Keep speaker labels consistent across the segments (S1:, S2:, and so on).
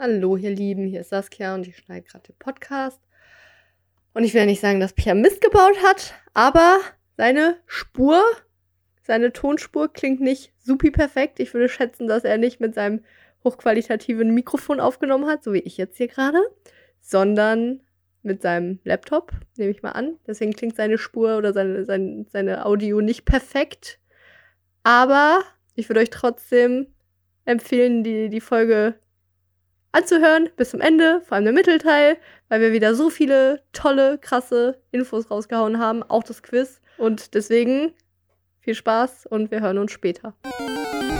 S1: Hallo, ihr Lieben, hier ist Saskia und ich schneide gerade den Podcast. Und ich will nicht sagen, dass Pierre Mist gebaut hat, aber seine Spur, seine Tonspur klingt nicht supi perfekt. Ich würde schätzen, dass er nicht mit seinem hochqualitativen Mikrofon aufgenommen hat, so wie ich jetzt hier gerade, sondern mit seinem Laptop, nehme ich mal an. Deswegen klingt seine Spur oder seine, seine, seine Audio nicht perfekt. Aber ich würde euch trotzdem empfehlen, die, die Folge anzuhören bis zum Ende, vor allem der Mittelteil, weil wir wieder so viele tolle, krasse Infos rausgehauen haben, auch das Quiz. Und deswegen viel Spaß und wir hören uns später.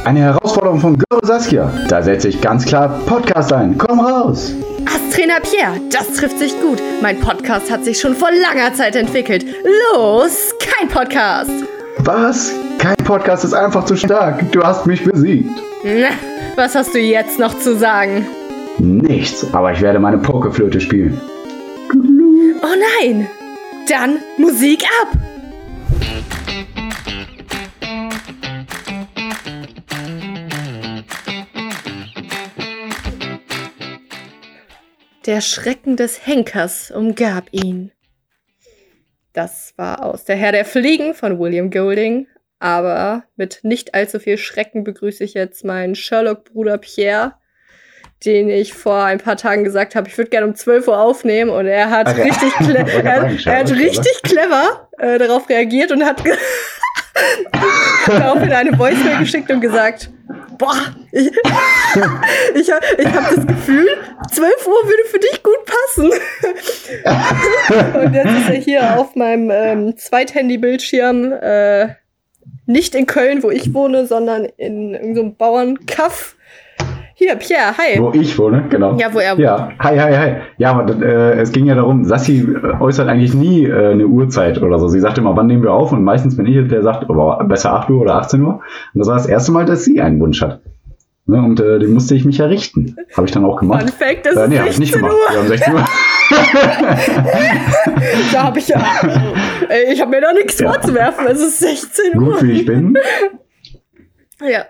S2: Eine Herausforderung von Girl Saskia. Da setze ich ganz klar Podcast ein. Komm raus!
S1: Trainer Pierre, das trifft sich gut. Mein Podcast hat sich schon vor langer Zeit entwickelt. Los, kein Podcast!
S2: Was? Kein Podcast ist einfach zu stark. Du hast mich besiegt.
S1: Na, was hast du jetzt noch zu sagen?
S2: Nichts, aber ich werde meine Pokeflöte spielen.
S1: Oh nein! Dann Musik ab! Der Schrecken des Henkers umgab ihn. Das war aus Der Herr der Fliegen von William Golding. Aber mit nicht allzu viel Schrecken begrüße ich jetzt meinen Sherlock-Bruder Pierre, den ich vor ein paar Tagen gesagt habe, ich würde gerne um 12 Uhr aufnehmen und er hat okay. richtig, cle er, er, hat richtig clever äh, darauf reagiert und hat daraufhin eine Voicemail geschickt und gesagt, boah, ich, ich, ich habe das Gefühl, 12 Uhr würde für dich gut passen. und jetzt ist er hier auf meinem ähm, Zweithandy-Bildschirm, äh, nicht in Köln, wo ich wohne, sondern in irgendeinem so Bauernkaff hier, Pierre, hi.
S2: Wo ich wohne, genau.
S1: Ja, wo er wohnt.
S2: Ja, hi, hi, hi. Ja, aber äh, es ging ja darum, Sassi äh, äußert eigentlich nie äh, eine Uhrzeit oder so. Sie sagt immer, wann nehmen wir auf? Und meistens bin ich der sagt, oh, besser 8 Uhr oder 18 Uhr. Und das war das erste Mal, dass sie einen Wunsch hat. Ne, und äh, den musste ich mich errichten. Habe ich dann auch gemacht.
S1: Fun Fact, das
S2: äh,
S1: nee,
S2: habe ich nicht gemacht. Wir haben 16 Uhr.
S1: da habe ich ja. Ich habe mir da nichts ja. vorzuwerfen. Es ist 16
S2: Uhr. Gut, wie ich bin.
S1: Ja.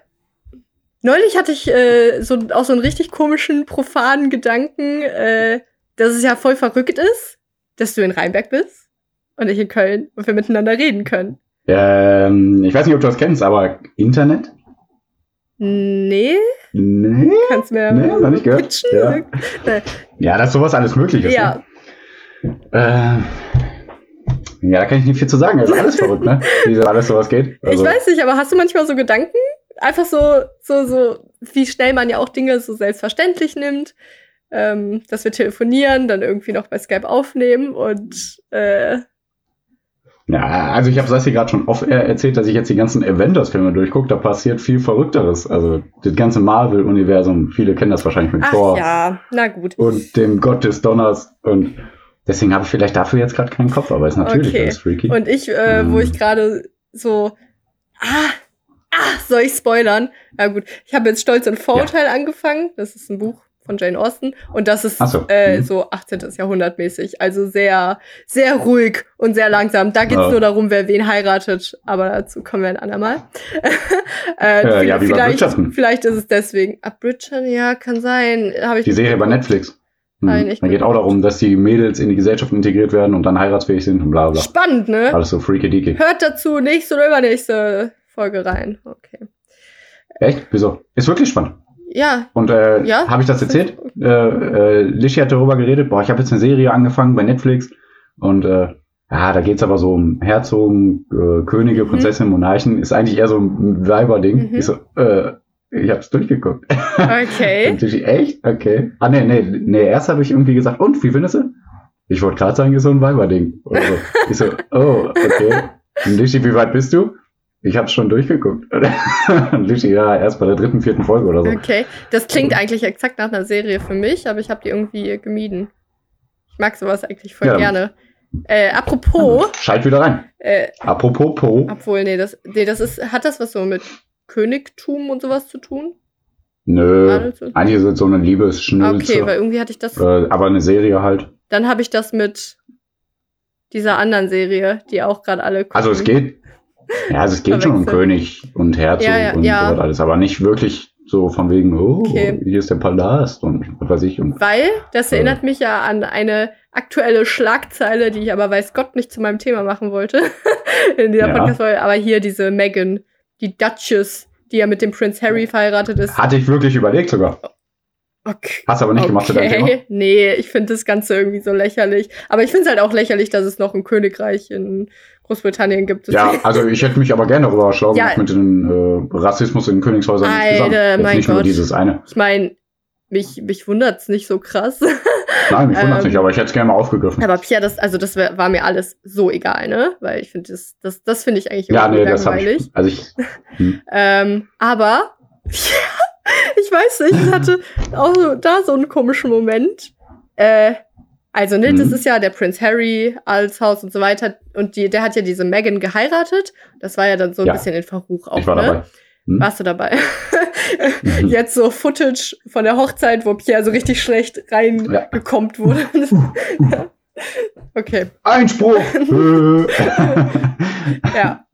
S1: Neulich hatte ich äh, so auch so einen richtig komischen, profanen Gedanken, äh, dass es ja voll verrückt ist, dass du in Rheinberg bist und ich in Köln und wir miteinander reden können.
S2: Ähm, ich weiß nicht, ob du das kennst, aber Internet?
S1: Nee.
S2: Nee.
S1: Kannst mir
S2: nee, noch nicht gehört. Ja. Nee. ja, dass sowas alles möglich ist.
S1: Ja.
S2: Ne? Äh, ja, da kann ich nicht viel zu sagen. Das ist alles verrückt, ne? Wie so alles sowas geht.
S1: Also. Ich weiß nicht, aber hast du manchmal so Gedanken? Einfach so, so, so, wie schnell man ja auch Dinge so selbstverständlich nimmt. Ähm, dass wir telefonieren, dann irgendwie noch bei Skype aufnehmen und äh,
S2: ja, also ich habe Sassi gerade schon oft erzählt, dass ich jetzt die ganzen Avengers-Filme durchgucke. Da passiert viel Verrückteres. Also das ganze Marvel-Universum, viele kennen das wahrscheinlich mit
S1: Ach,
S2: Thor.
S1: Ja, na gut.
S2: Und dem Gott des Donners. Und deswegen habe ich vielleicht dafür jetzt gerade keinen Kopf, aber ist natürlich okay. alles freaky.
S1: Und ich, äh, ähm. wo ich gerade so, ah, ah, soll ich spoilern? Na gut, ich habe jetzt Stolz und Vorurteil ja. angefangen. Das ist ein Buch von Jane Austen. Und das ist so. Äh, mhm. so 18. Jahrhundert mäßig. Also sehr, sehr ruhig und sehr langsam. Da geht's oh. nur darum, wer wen heiratet. Aber dazu kommen wir ein andermal.
S2: äh, äh, ja, wie vielleicht,
S1: vielleicht ist es deswegen. Bridgerton, ja, kann sein. Hab ich
S2: die Serie bei Netflix. Hm. Nein, ich da geht auch darum, dass die Mädels in die Gesellschaft integriert werden und dann heiratsfähig sind und bla bla.
S1: Spannend, ne?
S2: Alles so freaky deaky.
S1: Hört dazu nächste oder übernächste Folge rein. Okay.
S2: Echt? Wieso? Ist wirklich spannend.
S1: Ja.
S2: Und äh, ja? habe ich das erzählt? Äh, äh, Lishi hat darüber geredet, boah, ich habe jetzt eine Serie angefangen bei Netflix und äh, ja, da geht's aber so um Herzogen, äh, Könige, mhm. Prinzessinnen, Monarchen. Ist eigentlich eher so ein Weiberding. Mhm. Ich so, äh, ich hab's durchgeguckt.
S1: Okay.
S2: Lishi, echt? Okay. Ah, nee, nee, nee, erst habe ich irgendwie gesagt, und, wie findest du? Ich wollte gerade sagen, ist so ein Weiberding. Oder so. ich so, oh, okay. Und Lishi, wie weit bist du? Ich habe schon durchgeguckt. Lishi, ja, erst bei der dritten, vierten Folge oder so.
S1: Okay, das klingt eigentlich exakt nach einer Serie für mich, aber ich habe die irgendwie gemieden. Ich mag sowas eigentlich voll ja, gerne. Äh, apropos.
S2: Schalt wieder rein.
S1: Äh,
S2: apropos Po.
S1: Obwohl, nee, das, nee, das ist, hat das was so mit Königtum und sowas zu tun?
S2: Nö, eigentlich ist es so eine Liebesschnulze.
S1: Okay, weil irgendwie hatte ich das.
S2: Äh, aber eine Serie halt.
S1: Dann habe ich das mit dieser anderen Serie, die auch gerade alle
S2: gucken. Also es geht, ja, also es geht schon um König und Herzog
S1: ja, ja,
S2: und
S1: ja.
S2: so alles, aber nicht wirklich So von wegen, oh,
S1: Okay.
S2: hier ist der Palast und was weiß ich. Und
S1: Weil, das
S2: Äh.
S1: erinnert mich ja an eine aktuelle Schlagzeile, die ich aber weiß Gott nicht zu meinem Thema machen wollte. In dieser
S2: Ja.
S1: Podcast-Folge. Aber hier diese Megan, die Duchess, die ja mit dem Prince Harry verheiratet ist.
S2: hatte ich wirklich überlegt sogar.
S1: Okay.
S2: Hast aber nicht gemacht zu deinem Thema.
S1: Okay, nee, ich finde das Ganze irgendwie so lächerlich. Aber ich finde es halt auch lächerlich, dass es noch ein Königreich in Großbritannien gibt.
S2: Ja, also ich hätte mich aber gerne darüber schlau
S1: Ja.
S2: gemacht mit dem äh, Rassismus in Königshäusern
S1: Alter, mein
S2: nicht nur
S1: Gott.
S2: dieses eine.
S1: Ich meine, mich, mich wundert's nicht so krass.
S2: Nein, mich wundert's
S1: Ähm,
S2: nicht, aber ich hätte es gerne mal aufgegriffen.
S1: Aber Pierre, das, also das wär, war mir alles so egal, ne? Weil ich finde, das, das, das finde ich eigentlich
S2: Ja, nee, das
S1: langweilig.
S2: ich. Also ich. Hm.
S1: Ähm, aber ich weiß nicht, ich hatte auch so, da so einen komischen Moment. Äh, also, ne, das
S2: Mhm.
S1: ist ja der Prinz Harry, Adelshaus und so weiter. Und die, der hat ja diese Megan geheiratet. Das war ja dann so ein
S2: Ja.
S1: bisschen in Verruch auch,
S2: Ich war
S1: ne?
S2: dabei. Hm?
S1: Warst du dabei?
S2: Mhm.
S1: Jetzt so Footage von der Hochzeit, wo Pierre so richtig schlecht reingekommt wurde. Ja. okay.
S2: Einspruch! Äh.
S1: Ja.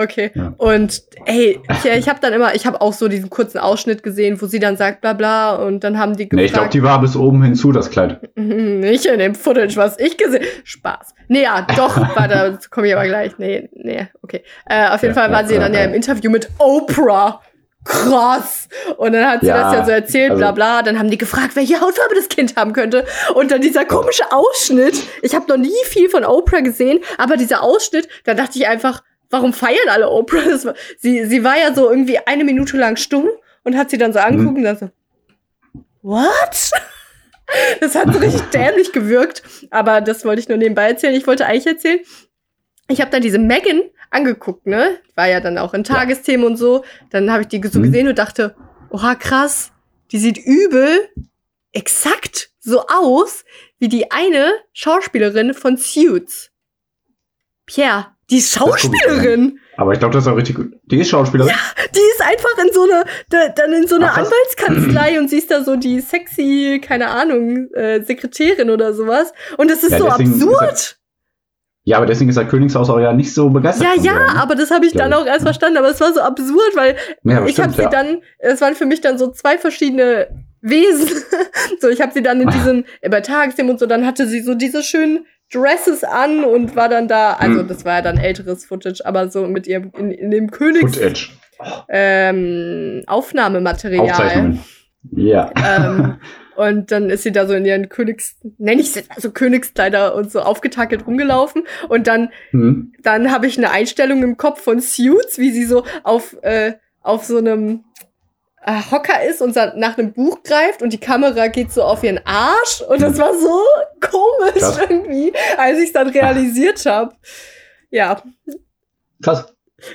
S1: Okay.
S2: Ja.
S1: Und ey, ja, ich habe dann immer, ich habe auch so diesen kurzen Ausschnitt gesehen, wo sie dann sagt, bla bla, und dann haben die
S2: nee, ich glaube,
S1: gefragt,
S2: die war bis oben hin zu, das Kleid.
S1: Nicht in dem Footage, was ich gesehen Spaß. Nee, ja, doch, war da komme ich aber gleich. Nee, nee, okay. Äh, auf jeden
S2: Ja,
S1: Fall war
S2: ja,
S1: sie dann
S2: ja,
S1: im Interview mit Oprah. Krass. Und dann hat sie das ja so erzählt,
S2: also-
S1: bla bla. Dann haben die gefragt, welche Hautfarbe das Kind haben könnte. Und dann dieser komische Ausschnitt. Ich habe noch nie viel von Oprah gesehen, aber dieser Ausschnitt, da dachte ich einfach, warum feiern alle Oprah? Sie, sie war ja so irgendwie eine Minute lang stumm und hat sie dann so angeguckt und dann so, what? Das hat so richtig dämlich gewirkt, aber das wollte ich nur nebenbei erzählen. Ich wollte eigentlich erzählen, ich habe dann diese Megan angeguckt, ne? War ja dann auch in Tagesthemen und so. Dann habe ich die so
S2: Mhm.
S1: gesehen und dachte, oha, krass, die sieht übel exakt so aus wie die eine Schauspielerin von Suits. Pierre, die
S2: ich
S1: Schauspielerin.
S2: Aber ich glaube, das ist auch richtig gut. Die ist Schauspielerin.
S1: Die ist einfach in so eine, da, dann in so
S2: Ach, was?
S1: Anwaltskanzlei und sie ist da so die sexy, keine Ahnung, äh, Sekretärin oder sowas. Und das ist
S2: Ja,
S1: so
S2: deswegen ist
S1: absurd.
S2: Ja, aber deswegen ist das Königshaus auch ja nicht so begeistert.
S1: Ja, ja,
S2: der, ne?
S1: aber das habe ich dann
S2: Glaub
S1: auch erst verstanden. Aber es war so absurd, weil
S2: Ja,
S1: ich habe sie
S2: ja.
S1: dann, es waren für mich dann so zwei verschiedene Wesen. so, ich habe sie dann in diesen, bei Tagesthemen und so, dann hatte sie so diese schönen Dresses an und war dann da, also
S2: Hm.
S1: das war ja dann älteres Footage, aber so mit ihrem, in, in dem Königs,
S2: Footage.
S1: ähm, Aufnahmematerial.
S2: Ja.
S1: ähm, und dann ist sie da so in ihren Königs, nenn ich sie, also Königskleider und so aufgetackelt rumgelaufen. Und dann
S2: Hm.
S1: dann habe ich eine Einstellung im Kopf von Suits, wie sie so auf, äh, auf so einem Hocker ist und nach einem Buch greift und die Kamera geht so auf ihren Arsch. Und das war so komisch
S2: Krass.
S1: irgendwie, als ich es dann realisiert habe. Ja,
S2: Krass.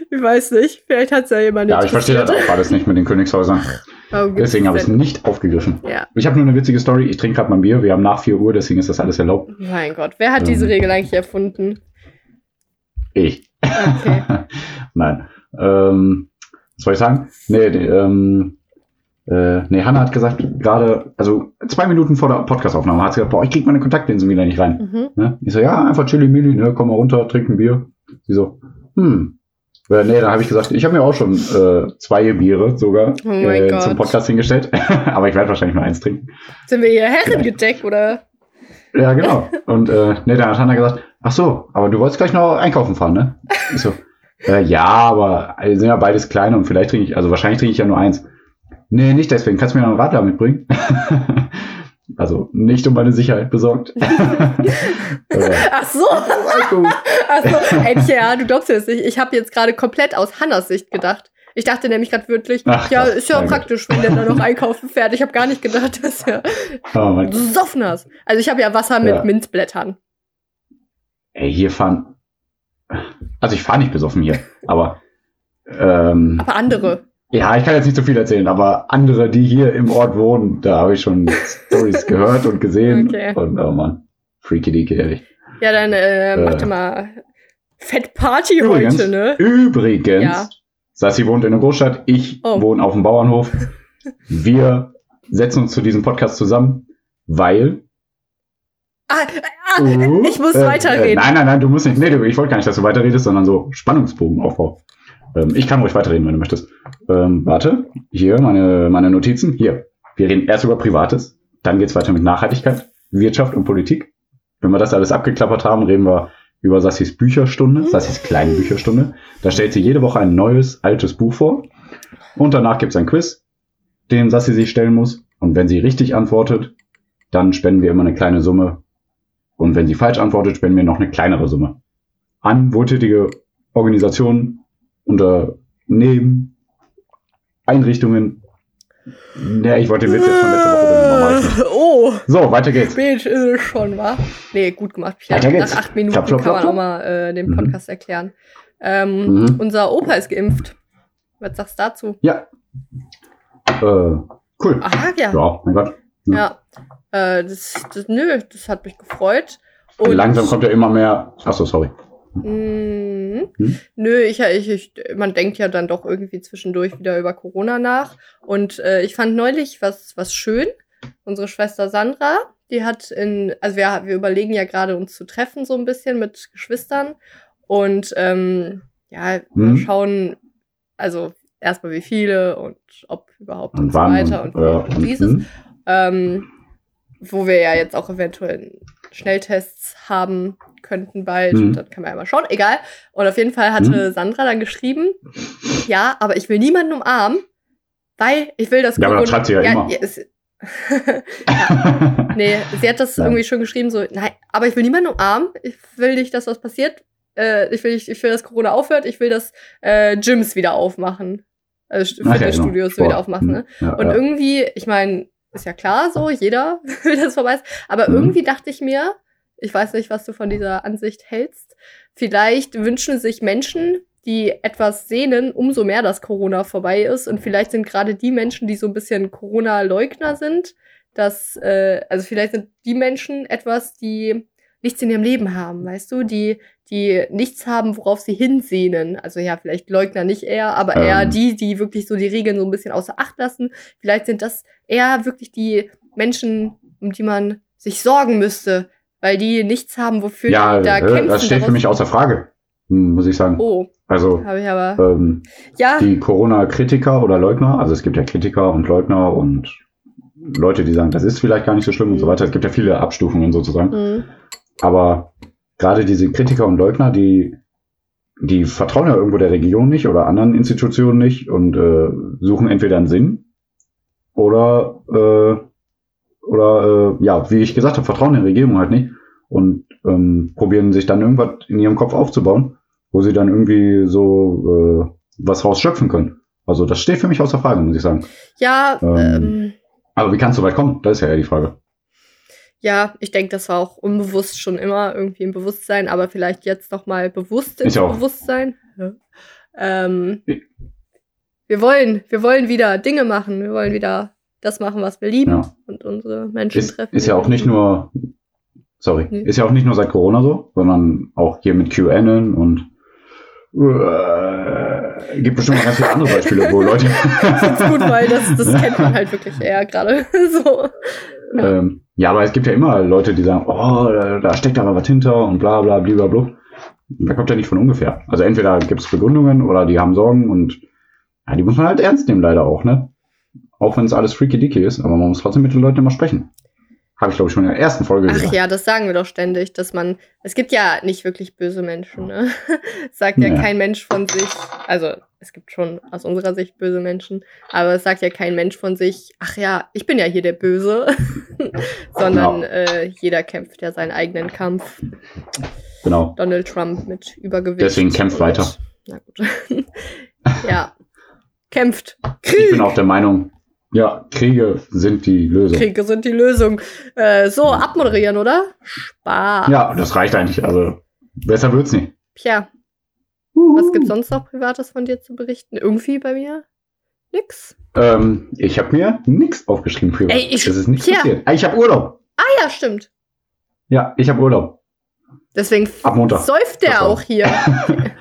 S1: ich weiß nicht. Vielleicht hat es ja jemand
S2: Ja, ich verstehe das auch alles nicht mit den Königshäusern. Deswegen habe ich es nicht aufgegriffen.
S1: Ja,
S2: Ich habe nur eine witzige Story. Ich trinke gerade mein Bier. Wir haben nach 4 Uhr, deswegen ist das alles erlaubt.
S1: mein Gott. Wer hat diese
S2: Ähm.
S1: Regel eigentlich erfunden?
S2: Ich.
S1: Okay.
S2: Nein. Ähm, was soll ich sagen? Nee, die, ähm, äh, nee, Hanna hat gesagt, gerade, also zwei Minuten vor der Podcastaufnahme hat sie gesagt, boah, ich krieg meine Kontaktlinsen wieder nicht rein.
S1: Mhm.
S2: Ne? Ich so, ja, einfach chili mili, ne, komm mal runter, trink ein Bier. Sie so, hm. Äh, nee, dann habe ich gesagt, ich habe mir auch schon äh, zwei Biere sogar
S1: Oh
S2: äh, zum Podcast hingestellt. Aber ich werde wahrscheinlich nur eins trinken.
S1: Sind wir hier Herrengedeck oder?
S2: Ja, genau. Und äh, nee, dann hat Hanna gesagt, ach so, aber du wolltest gleich noch einkaufen fahren, ne? Ich so, äh, ja, aber also sind ja beides kleine und vielleicht trinke ich, also wahrscheinlich trinke ich ja nur eins. Nee, nicht deswegen. Kannst du mir noch einen Radler mitbringen? also nicht um meine Sicherheit besorgt.
S1: Ach so.
S2: gut.
S1: Also, ey, Pierre, du glaubst es nicht. Ich habe jetzt gerade komplett aus Hannas Sicht gedacht. Ich dachte nämlich gerade wirklich,
S2: Ach,
S1: ja, ist ja praktisch, wenn der da noch einkaufen fährt. Ich habe gar nicht gedacht, dass er
S2: Oh
S1: besoffen hast. Also ich habe ja Wasser mit
S2: Ja.
S1: Minzblättern.
S2: Ey, hier fahren. Also ich fahre nicht besoffen hier, aber ähm,
S1: Aber andere.
S2: ja, ich kann jetzt nicht so viel erzählen, aber andere, die hier im Ort wohnen, da habe ich schon Stories gehört und gesehen.
S1: Okay.
S2: Und oh Mann, freaky deaky, ehrlich.
S1: Ja, dann äh, mach
S2: Äh.
S1: mal Fett Party
S2: Übrigens,
S1: heute, ne?
S2: übrigens,
S1: Ja.
S2: Sassi wohnt in einer Großstadt, ich
S1: Oh.
S2: wohne auf dem Bauernhof. Wir setzen uns zu diesem Podcast zusammen, weil
S1: Ah, ah,
S2: Uh,
S1: ich muss
S2: äh,
S1: weiterreden.
S2: Äh, nein, nein, nein, du musst nicht. Nee, ich wollte gar nicht, dass du weiterredest, sondern so Spannungsbogenaufbau. Ähm, ich kann ruhig weiterreden, wenn du möchtest. Ähm, warte, hier meine, meine Notizen. Hier. Wir reden erst über Privates, dann geht's weiter mit Nachhaltigkeit, Wirtschaft und Politik. Wenn wir das alles abgeklappert haben, reden wir über Sassis Bücherstunde, Sassis kleine Bücherstunde. Da stellt sie jede Woche ein neues, altes Buch vor. Und danach gibt's ein Quiz, den Sassi sich stellen muss. Und wenn sie richtig antwortet, dann spenden wir immer eine kleine Summe. Und wenn sie falsch antwortet, spenden wir noch eine kleinere Summe. An wohltätige Organisationen, Unternehmen, Einrichtungen. Ja, ich wollte den Witz jetzt von letzter Woche nicht.
S1: Oh,
S2: So, weiter geht's.
S1: spät ist es schon, wa? Nee, gut gemacht.
S2: Weiter geht's.
S1: Nach acht Minuten
S2: Klapp, klapp,
S1: kann man
S2: klapp,
S1: auch mal äh, den
S2: Mhm.
S1: Podcast erklären. Ähm,
S2: Mhm.
S1: Unser Opa ist geimpft. Was sagst du dazu?
S2: Ja. Äh, cool.
S1: Aha, ja.
S2: Ja, mein Gott.
S1: Ja. Äh, das, das, nö, das hat mich gefreut. Und
S2: Langsam kommt ja immer mehr. Achso, sorry.
S1: Mhm.
S2: Hm?
S1: Nö, ich, ich, ich, man denkt ja dann doch irgendwie zwischendurch wieder über Corona nach. Und äh, ich fand neulich was, was schön. Unsere Schwester Sandra, die hat in, also wir, wir überlegen ja gerade uns zu treffen so ein bisschen mit Geschwistern. Und ähm, ja,
S2: Mhm.
S1: schauen, also erstmal wie viele und ob überhaupt und,
S2: Und
S1: so weiter
S2: und,
S1: und,
S2: äh,
S1: und
S2: und,
S1: dieses
S2: hm?
S1: ähm, wo wir ja jetzt auch eventuell Schnelltests haben könnten bald.
S2: Mhm.
S1: Und dann kann man ja mal schauen. Egal. Und auf jeden Fall hatte Sandra dann geschrieben, ja, aber ich will niemanden umarmen, weil ich will das
S2: Ja, aber das schreibt sie ja immer.
S1: es, ja, nee, sie hat das
S2: Ja.
S1: irgendwie schon geschrieben, so, nein, aber ich will niemanden umarmen. Ich will nicht, dass was passiert. Äh, ich, will, ich, ich will, dass Corona aufhört. Ich will, dass äh, Gyms wieder aufmachen. Also
S2: Ach ja,
S1: Fitnessstudios
S2: genau.
S1: wieder aufmachen, ne?
S2: Hm, Ja,
S1: Und
S2: ja.
S1: irgendwie, ich meine, ist ja klar so, jeder will das vorbei. Aber
S2: Mhm.
S1: irgendwie dachte ich mir, ich weiß nicht, was du von dieser Ansicht hältst. Vielleicht wünschen sich Menschen, die etwas sehnen, umso mehr, dass Corona vorbei ist. Und vielleicht sind gerade die Menschen, die so ein bisschen Corona-Leugner sind, dass, äh, also vielleicht sind die Menschen etwas, die nichts in ihrem Leben haben, weißt du, die, die nichts haben, worauf sie hinsehnen. Also ja, vielleicht Leugner nicht eher, aber eher
S2: Ähm.
S1: die, die wirklich so die Regeln so ein bisschen außer Acht lassen. Vielleicht sind das eher wirklich die Menschen, um die man sich sorgen müsste, weil die nichts haben, wofür
S2: ja,
S1: die da
S2: äh,
S1: kämpfen.
S2: das steht für mich außer Frage, hm, muss ich sagen.
S1: Oh,
S2: Also,
S1: habe ich aber.
S2: ähm,
S1: Ja,
S2: die Corona-Kritiker oder Leugner, also es gibt ja Kritiker und Leugner und Leute, die sagen, das ist vielleicht gar nicht so schlimm und so
S1: Mhm.
S2: weiter. Es gibt ja viele Abstufungen sozusagen.
S1: hm,
S2: Aber gerade diese Kritiker und Leugner, die, die vertrauen ja irgendwo der Regierung nicht oder anderen Institutionen nicht und äh, suchen entweder einen Sinn oder, äh, oder äh, ja, wie ich gesagt habe, vertrauen der Regierung halt nicht und ähm, probieren sich dann irgendwas in ihrem Kopf aufzubauen, wo sie dann irgendwie so äh, was rausschöpfen können. Also das steht für mich außer Frage, muss ich sagen.
S1: ja,
S2: Ähm.
S1: ähm,
S2: Aber wie kannst du weit kommen? Das ist ja eher die Frage.
S1: Ja, ich denke, das war auch unbewusst schon immer irgendwie im Bewusstsein, aber vielleicht jetzt noch mal bewusst
S2: auch.
S1: Bewusstsein. Ja. Ähm, wir wollen, wir wollen wieder Dinge machen, wir wollen wieder das machen, was wir lieben
S2: Ja.
S1: und unsere Menschen
S2: Ist,
S1: treffen.
S2: ist ja auch nicht nur, sorry,
S1: Nee.
S2: ist ja auch nicht nur seit Corona so, sondern auch hier mit QAnon und äh, gibt bestimmt noch ganz viele andere Beispiele, wo Leute.
S1: Ich find's gut, weil das, das kennt man halt wirklich eher gerade so. Ja.
S2: ähm, ja, aber es gibt ja immer Leute, die sagen, oh, da, da steckt aber was hinter und bla bla blablabla. Da kommt ja nicht von ungefähr. Also entweder gibt es Begründungen oder die haben Sorgen und ja, die muss man halt ernst nehmen, leider auch, ne? Auch wenn es alles freaky dicky ist, aber man muss trotzdem mit den Leuten immer sprechen. Habe ich, glaube ich, schon in der ersten Folge
S1: Ach
S2: gesagt.
S1: ja, das sagen wir doch ständig, dass man, es gibt ja nicht wirklich böse Menschen, ne? Sagt ja
S2: Ja.
S1: kein Mensch von sich, also es gibt schon aus unserer Sicht böse Menschen, aber es sagt ja kein Mensch von sich, ach ja, ich bin ja hier der Böse, sondern
S2: Genau.
S1: äh, jeder kämpft ja seinen eigenen Kampf.
S2: Genau.
S1: Donald Trump mit Übergewicht.
S2: Deswegen kämpft weiter.
S1: Na gut. ja. Kämpft.
S2: Ich bin auch der Meinung, ja, Kriege sind die Lösung.
S1: Kriege sind die Lösung. Äh, so, abmoderieren, oder? Spaß.
S2: Ja, das reicht eigentlich. Also besser wird's nicht.
S1: Tja, was gibt's sonst noch Privates von dir zu berichten? Irgendwie bei mir? Nix.
S2: Ähm, ich habe mir nichts aufgeschrieben privat.
S1: Ey, ich-
S2: das ist nichts
S1: Tja.
S2: passiert. Ah, Ich habe Urlaub.
S1: Ah ja, stimmt.
S2: Ja, ich habe Urlaub.
S1: Deswegen
S2: Ab Montag.
S1: säuft der auch hier.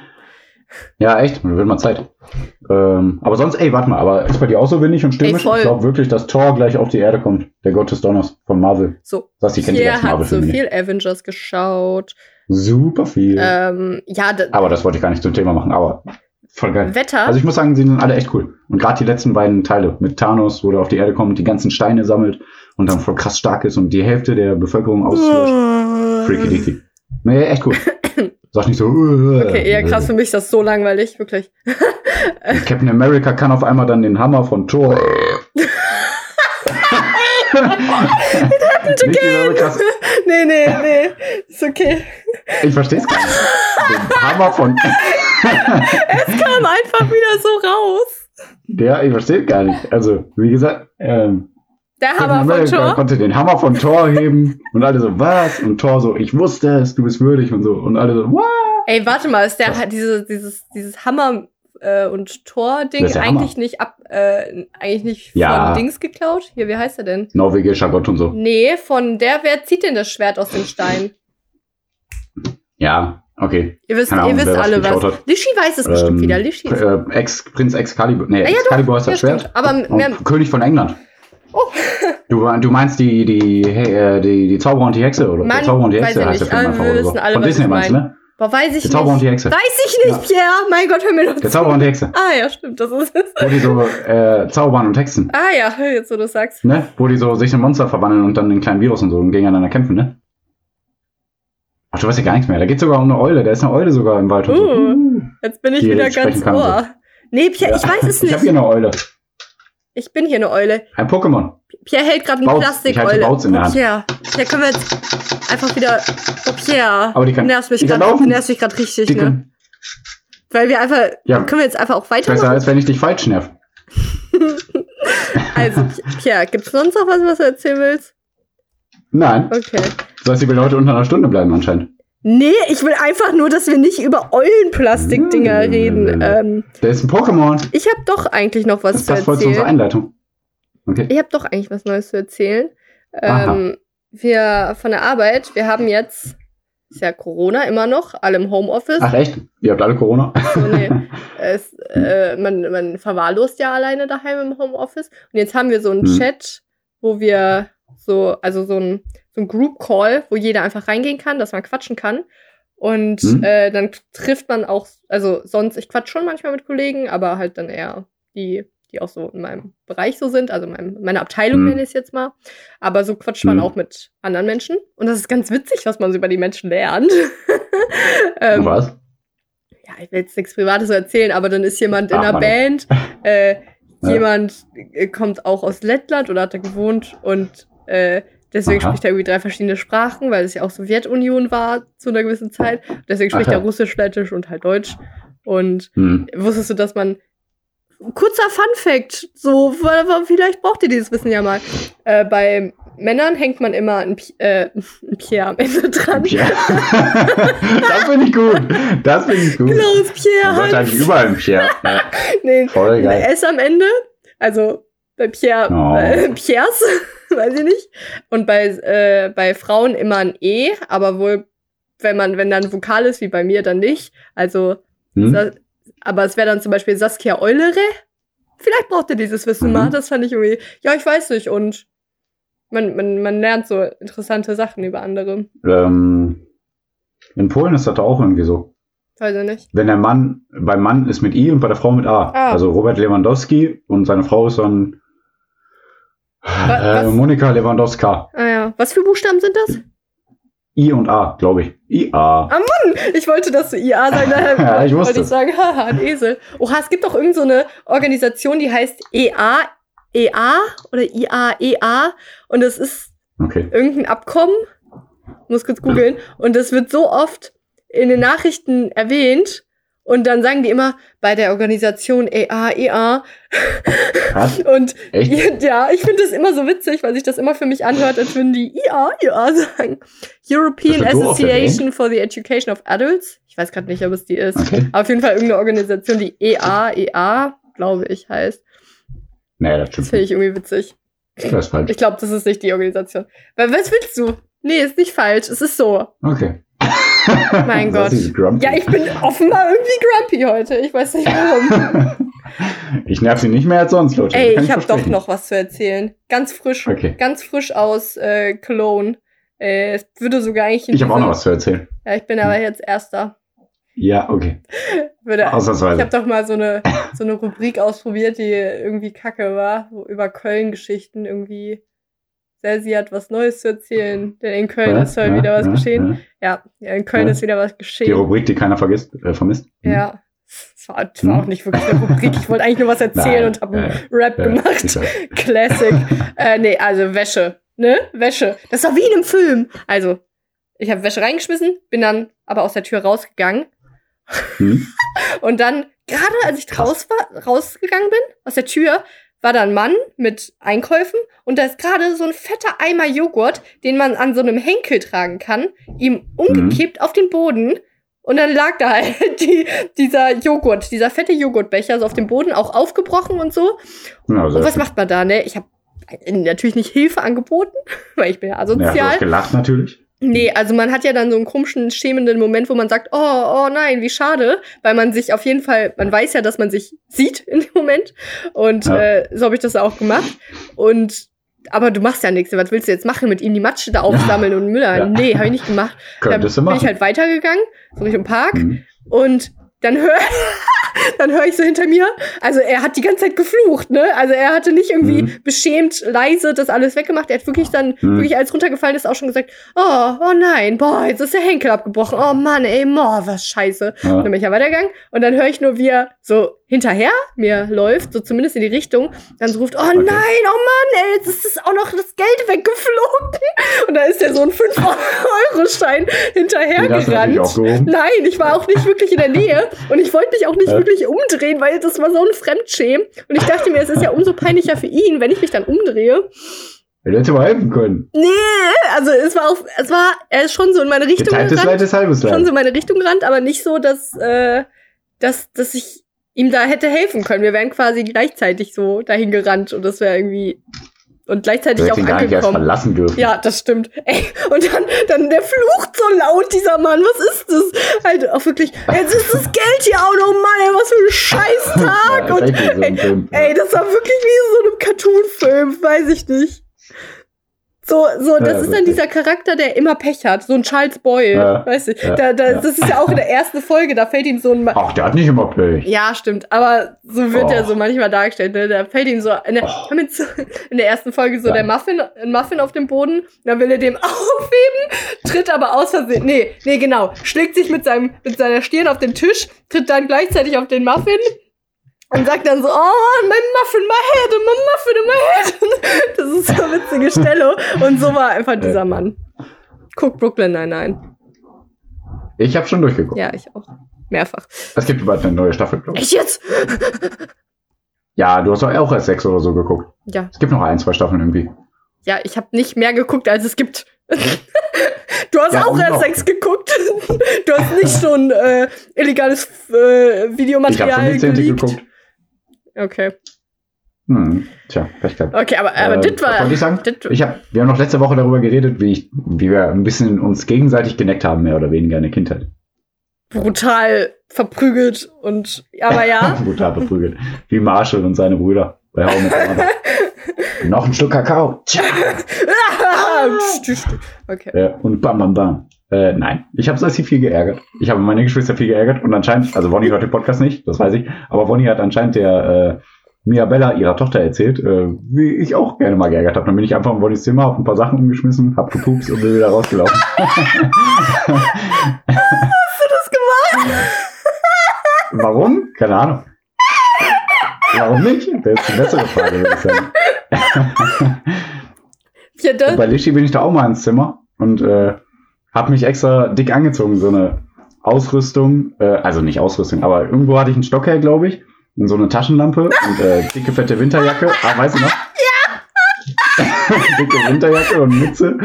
S2: Ja, echt. Wird mal Zeit. Ähm, aber sonst, ey, warte mal. Aber ist bei dir auch so windig und stürmisch?
S1: Ey,
S2: ich glaube wirklich, dass Thor gleich auf die Erde kommt. Der Gott des Donners von Marvel.
S1: So,
S2: Das die kennt die
S1: hat so
S2: Marvel-Filme nicht.
S1: viel Avengers geschaut.
S2: Super viel.
S1: Ähm, ja,
S2: aber das wollte ich gar nicht zum Thema machen. Aber voll geil.
S1: Wetter.
S2: Also ich muss sagen, sie sind alle echt cool. Und gerade die letzten beiden Teile mit Thanos, wo der auf die Erde kommt, die ganzen Steine sammelt und dann voll krass stark ist und die Hälfte der Bevölkerung auslöscht. Freaky dicky. Nee, echt cool. Sag nicht so. äh,
S1: Okay, eher krass für mich, das ist so langweilig, wirklich.
S2: Captain America kann auf einmal dann den Hammer von Thor. Dieser krass-
S1: nee, nee, nee. Ist okay.
S2: Ich versteh's gar nicht. Den Hammer von.
S1: Es kam einfach wieder so raus.
S2: Der, ich verstehe gar nicht. Also, wie gesagt, ähm,
S1: Der Hammer von Thor.
S2: konnte den Hammer von Thor heben und alle so, was? Und Thor so, ich wusste es, du bist würdig und so. Und alle so, what?
S1: Ey, warte mal, ist der diese, dieses, dieses Hammer äh, und Tor-Ding eigentlich nicht ab, äh, eigentlich nicht
S2: Ja.
S1: von Dings geklaut? Hier, wie heißt er denn?
S2: Norwegischer Gott und so.
S1: Nee, von der, wer zieht denn das Schwert aus dem Stein?
S2: Ja, okay.
S1: Ihr wisst,
S2: Ahnung,
S1: ihr wisst alle was.
S2: hat.
S1: Lishi weiß es bestimmt
S2: Ähm,
S1: wieder. Lishi ist
S2: Äh, Ex, Prinz Excalibur. Nee,
S1: Ah, ja.
S2: Excalibur ist das Schwert.
S1: stimmt. Aber mehr,
S2: König von England.
S1: Oh.
S2: Du, du meinst die, die, hey, äh, die, die Zauberer und die Hexe, oder?
S1: Mann,
S2: der Zauberer und die Hexe heißt der. Film
S1: Aber
S2: einfach, oder so.
S1: alle,
S2: Von Disney meinst du, ne?
S1: Boah, weiß ich
S2: Der Zauberer und die
S1: nicht.
S2: Hexe.
S1: Weiß ich nicht, Pierre. Mein Gott, hör mir nur
S2: Der
S1: zu.
S2: Zauberer und die Hexe.
S1: Ah ja, stimmt, das ist es.
S2: Wo die so äh, zaubern und hexen.
S1: Ah ja, jetzt wo du sagst.
S2: Ne? Wo die so sich in Monster verwandeln und dann den kleinen Virus und so und gegeneinander kämpfen, ne? Ach, du weißt ja gar nichts mehr. Da geht sogar um eine Eule. Da ist eine Eule sogar im Wald. Und so.
S1: Uh. Jetzt bin ich
S2: Die
S1: wieder ganz ohr. Nee, Pierre, ich weiß es
S2: Ich habe
S1: nicht.
S2: hier eine Eule.
S1: Ich bin hier eine Eule.
S2: Ein Pokémon.
S1: Pierre hält gerade eine
S2: Bautz. Ich
S1: Plastikeule.
S2: Bautz in der
S1: Oh,
S2: Hand.
S1: Pierre. Pierre, können wir jetzt einfach wieder. Oh, Pierre.
S2: Aber die kann-
S1: du nervst mich
S2: kann
S1: gerade. Nervst mich gerade richtig,
S2: Die
S1: ne?
S2: können,
S1: Weil wir einfach.
S2: Ja.
S1: Können wir jetzt einfach auch
S2: besser,
S1: weitermachen?
S2: als wenn ich dich falsch nerv.
S1: Also, Pierre, gibt's sonst noch was, was du erzählen willst?
S2: Nein.
S1: Okay.
S2: Soll die Leute unter einer Stunde bleiben anscheinend.
S1: Nee, ich will einfach nur, dass wir nicht über Eulenplastikdinger
S2: Mm.
S1: reden. Ähm,
S2: Der ist ein Pokémon.
S1: ich habe doch eigentlich noch was
S2: Das
S1: zu
S2: passt voll zu unserer
S1: erzählen.
S2: Einleitung. Okay.
S1: Ich habe doch eigentlich was Neues zu erzählen. Ähm, wir von der Arbeit, wir haben jetzt, ist ja Corona immer noch, alle im Homeoffice.
S2: Ach echt? Ihr habt alle Corona?
S1: So, nee, es, äh, man, man verwahrlost ja alleine daheim im Homeoffice. Und jetzt haben wir so einen
S2: Hm.
S1: Chat, wo wir so, also so ein, so ein Group Call, wo jeder einfach reingehen kann, dass man quatschen kann. Und
S2: Hm.
S1: äh, dann trifft man auch, also sonst, ich quatsch schon manchmal mit Kollegen, aber halt dann eher die, die auch so in meinem Bereich so sind, also meinem, meine Abteilung
S2: Hm.
S1: nenne ich es jetzt mal. Aber so quatscht man
S2: Hm.
S1: auch mit anderen Menschen. Und das ist ganz witzig, was man so über die Menschen lernt. ähm,
S2: Was?
S1: ja, ich will jetzt nichts Privates erzählen, aber dann ist jemand in
S2: Ach,
S1: einer
S2: Mann.
S1: Band, äh,
S2: Ja.
S1: jemand äh, kommt auch aus Lettland oder hat da gewohnt und äh, deswegen
S2: Aha.
S1: spricht er irgendwie drei verschiedene Sprachen, weil es ja auch Sowjetunion war zu einer gewissen Zeit. Deswegen spricht
S2: Ach ja.
S1: er Russisch, Lettisch und halt Deutsch. Und
S2: Hm.
S1: wusstest du, dass man kurzer Fun Fact, so vielleicht braucht ihr dieses Wissen ja mal. Äh, bei Männern hängt man immer ein, Pi- äh, ein Pierre am Ende dran.
S2: Pierre. das finde ich gut. Das finde ich gut.
S1: Klaus Pierre
S2: Man sollte
S1: halt.
S2: überall ein Pierre. Ja,
S1: Nee,
S2: voll geil.
S1: S am Ende. Also bei Pierre,
S2: Oh.
S1: äh, Piers, weiß ich nicht. Und bei, äh, bei Frauen immer ein E, aber wohl, wenn man, wenn dann Vokal ist, wie bei mir, dann nicht. Also,
S2: Hm?
S1: Aber es wäre dann zum Beispiel Saskia Eulere. Vielleicht braucht ihr dieses Wissen
S2: Mhm.
S1: mal. Das fand ich irgendwie, ja, ich weiß nicht. Und man, man, man lernt so interessante Sachen über andere.
S2: Ähm, in Polen ist das auch irgendwie so.
S1: Weiß ich nicht.
S2: Wenn der Mann, beim Mann ist mit I und bei der Frau mit A.
S1: Ah.
S2: Also Robert Lewandowski und seine Frau ist dann äh? Monika Lewandowska.
S1: Ah ja. Was für Buchstaben sind das?
S2: I und A, glaube ich. IA.
S1: Ich wollte, dass du IA sagen, daher
S2: Ja, ich
S1: wollte ich sagen, haha, ein Esel. Oha, es gibt doch irgend so eine Organisation, die heißt EA, EA oder IA, EA und das ist
S2: Okay.
S1: irgendein Abkommen, muss kurz googeln, und das wird so oft in den Nachrichten erwähnt und dann sagen die immer bei der Organisation EA, EA
S2: Was?
S1: und
S2: Echt?
S1: ja, ich finde das immer so witzig, weil sich das immer für mich anhört, als würden die IA, IA sagen. European
S2: Das
S1: Association for the Education of Adults. Ich weiß gerade nicht, ob es die ist.
S2: Okay.
S1: Aber auf jeden Fall irgendeine Organisation, die EA, EA, glaube ich, heißt.
S2: Nee, das
S1: Das
S2: stimmt
S1: finde
S2: nicht.
S1: ich irgendwie witzig.
S2: Das ist falsch.
S1: Ich glaube, das ist nicht die Organisation. Weil was willst du? Nee, ist nicht falsch. Es ist so.
S2: Okay.
S1: Mein Gott. Ja, ich bin offenbar irgendwie grumpy heute. Ich weiß nicht warum.
S2: ich nerv sie nicht mehr als sonst, Leute.
S1: Ey, ich habe doch noch was zu erzählen. Ganz frisch.
S2: Okay.
S1: Ganz frisch aus äh, Cologne. Äh, es würde sogar eigentlich
S2: Ich habe auch noch was zu erzählen.
S1: Ja, ich bin aber jetzt Erster.
S2: Ja, okay.
S1: Würde,
S2: Ausnahmsweise.
S1: ich habe doch mal so eine, so eine Rubrik ausprobiert, die irgendwie kacke war, wo über Köln-Geschichten irgendwie. Selsi hat was Neues zu erzählen, denn in Köln
S2: Ja,
S1: ist heute
S2: ja,
S1: wieder was
S2: ja,
S1: geschehen. Ja, ja in Köln ist wieder was
S2: Die
S1: geschehen.
S2: Rubrik, die keiner vergisst, äh, vermisst. Hm.
S1: Ja. Es war, es war
S2: Hm.
S1: auch nicht wirklich eine Rubrik. Ich wollte eigentlich nur was erzählen
S2: Nein,
S1: und habe einen Rap gemacht. Classic. äh, nee, also Wäsche. Ne? Wäsche. Das doch wie in einem Film. Also, ich habe Wäsche reingeschmissen, bin dann aber aus der Tür rausgegangen.
S2: Hm?
S1: Und dann, gerade als ich
S2: Krass.
S1: raus war, rausgegangen bin, aus der Tür, war da ein Mann mit Einkäufen und da ist gerade so ein fetter Eimer Joghurt, den man an so einem Henkel tragen kann, ihm umgekippt auf den Boden. Und dann lag da halt die, dieser Joghurt, dieser fette Joghurtbecher so auf dem Boden, auch aufgebrochen und so.
S2: Ja,
S1: Und was macht man da, ne? Ich habe natürlich nicht Hilfe angeboten, weil ich bin ja
S2: Ja, du
S1: asozial.
S2: hast gelacht natürlich.
S1: Nee, also man hat ja dann so einen komischen, schämenden Moment, wo man sagt, oh, oh nein, wie schade, weil man sich auf jeden Fall, man weiß ja, dass man sich sieht in dem Moment und
S2: Ja.
S1: äh, so habe ich das auch gemacht und aber du machst ja nichts. Was willst du jetzt machen? Mit ihm die Matsche da aufsammeln und Müll
S2: Ja.
S1: Nee, habe ich nicht gemacht.
S2: Könntest du
S1: dann bin ich halt weitergegangen, so Richtung Park
S2: Hm.
S1: und dann höre dann höre ich so hinter mir, also er hat die ganze Zeit geflucht, ne? Also er hatte nicht irgendwie
S2: Mhm.
S1: beschämt leise das alles weggemacht. Er hat wirklich dann,
S2: Mhm.
S1: wirklich als runtergefallen ist, auch schon gesagt, oh, oh nein, boah, jetzt ist der Henkel abgebrochen. Oh Mann, ey, boah, was scheiße.
S2: Ja.
S1: Dann bin ich ja weitergegangen und dann höre ich nur, wie er so hinterher mir läuft, so zumindest in die Richtung, dann so ruft, oh nein, oh Mann, ey, jetzt ist das auch noch das Geld weggeflogen. Und da ist der so ein 5-Euro-Stein hinterher
S2: Den hast du natürlich
S1: gerannt.
S2: auch gehoben.
S1: Nein, ich war auch nicht wirklich in der Nähe und ich wollte mich auch nicht
S2: Ja.
S1: Wirklich umdrehen, weil das war so ein Fremdschämen. Und ich dachte mir, es ist ja umso peinlicher für ihn, wenn ich mich dann umdrehe.
S2: Er hätte mal helfen können.
S1: Nee, also es war auch, es war, er ist schon so in meine Richtung
S2: Geteiltes Leid
S1: gerannt,
S2: ist halbes
S1: schon
S2: Leid.
S1: so in meine Richtung gerannt, aber nicht so, dass, äh, dass, dass ich ihm da hätte helfen können. Wir wären quasi gleichzeitig so dahin gerannt und das wäre irgendwie und gleichzeitig auch
S2: ihn gar nicht
S1: angekommen.
S2: verlassen dürfen.
S1: Ja, das stimmt. Ey, und dann, dann der flucht so laut, dieser Mann. Was ist das? Halt auch wirklich, jetzt ist das Geld hier auch noch, Mann, ey, was für ein Scheißtag.
S2: Ja,
S1: und,
S2: so
S1: ey, ey, das war wirklich wie in so einem Cartoon-Film, weiß ich nicht. So, so, das
S2: Ja,
S1: ist dann dieser Charakter, der immer Pech hat. So ein Charles Boyle,
S2: Ja,
S1: weißt du.
S2: ja,
S1: da, da. Das ist ja auch in der ersten Folge, da fällt ihm so ein...
S2: Ach, der hat nicht immer Pech.
S1: ja, stimmt. Aber so wird
S2: Oh.
S1: er so manchmal dargestellt. Ne? Da fällt ihm so in der,
S2: Oh.
S1: in der ersten Folge so
S2: Ja.
S1: der Muffin, ein Muffin auf dem Boden. Dann will er dem aufheben, tritt aber aus Versehen. Nee, nee, genau. Schlägt sich mit, seinem, mit seiner Stirn auf den Tisch, tritt dann gleichzeitig auf den Muffin. Und sagt dann so, oh, mein Muffin, my head, my Muffin, my head. Das ist so eine witzige Stelle. Und so war einfach dieser Mann. Guck Brooklyn, nein, nein.
S2: Ich habe schon durchgeguckt.
S1: Ja, ich auch. Mehrfach.
S2: Es gibt bald eine neue Staffel, glaube ich.
S1: Echt jetzt?
S2: Ja, du hast doch auch erst sechs oder so geguckt.
S1: Ja,
S2: Es gibt noch ein, zwei Staffeln irgendwie.
S1: Ja, ich habe nicht mehr geguckt, als es gibt. du hast
S2: Ja,
S1: auch erst sechs geguckt. du hast nicht so ein äh, illegales äh,
S2: Ich habe schon
S1: Videomaterial
S2: die zehnte geguckt.
S1: Okay.
S2: Hm, tja, Pech gehabt.
S1: Okay, aber, aber
S2: Äh,
S1: das war.
S2: ich sagen? Ich hab, wir haben noch letzte Woche darüber geredet, wie, ich, wie wir ein bisschen uns gegenseitig geneckt haben, mehr oder weniger in der Kindheit.
S1: brutal verprügelt und aber ja.
S2: Brutal beprügelt. Wie Marshall und seine Brüder bei Mother. Noch ein Schluck Kakao. Tja.
S1: okay.
S2: Ja, und bam, bam, bam. Äh, nein, ich habe Sassi viel geärgert. Ich habe meine Geschwister viel geärgert und anscheinend, also Bonnie hört den Podcast nicht, das weiß ich, aber Bonnie hat anscheinend der äh, Mirabella ihrer Tochter erzählt, äh, wie ich auch gerne mal geärgert habe. Dann bin ich einfach in Bonnys Zimmer, hab ein paar Sachen umgeschmissen, hab gepupst und bin wieder rausgelaufen.
S1: Das gemacht.
S2: Warum? Keine Ahnung. Warum nicht? Das ist eine bessere Frage, würde ich sagen.
S1: Ja,
S2: bei Lischi bin ich da auch mal ins Zimmer und äh, habe mich extra dick angezogen, so eine Ausrüstung, äh, also nicht Ausrüstung, aber irgendwo hatte ich einen Stock her, glaube ich, und so eine Taschenlampe und äh, dicke, fette Winterjacke. Ah, weißt du noch? Ja! dicke Winterjacke und Mütze.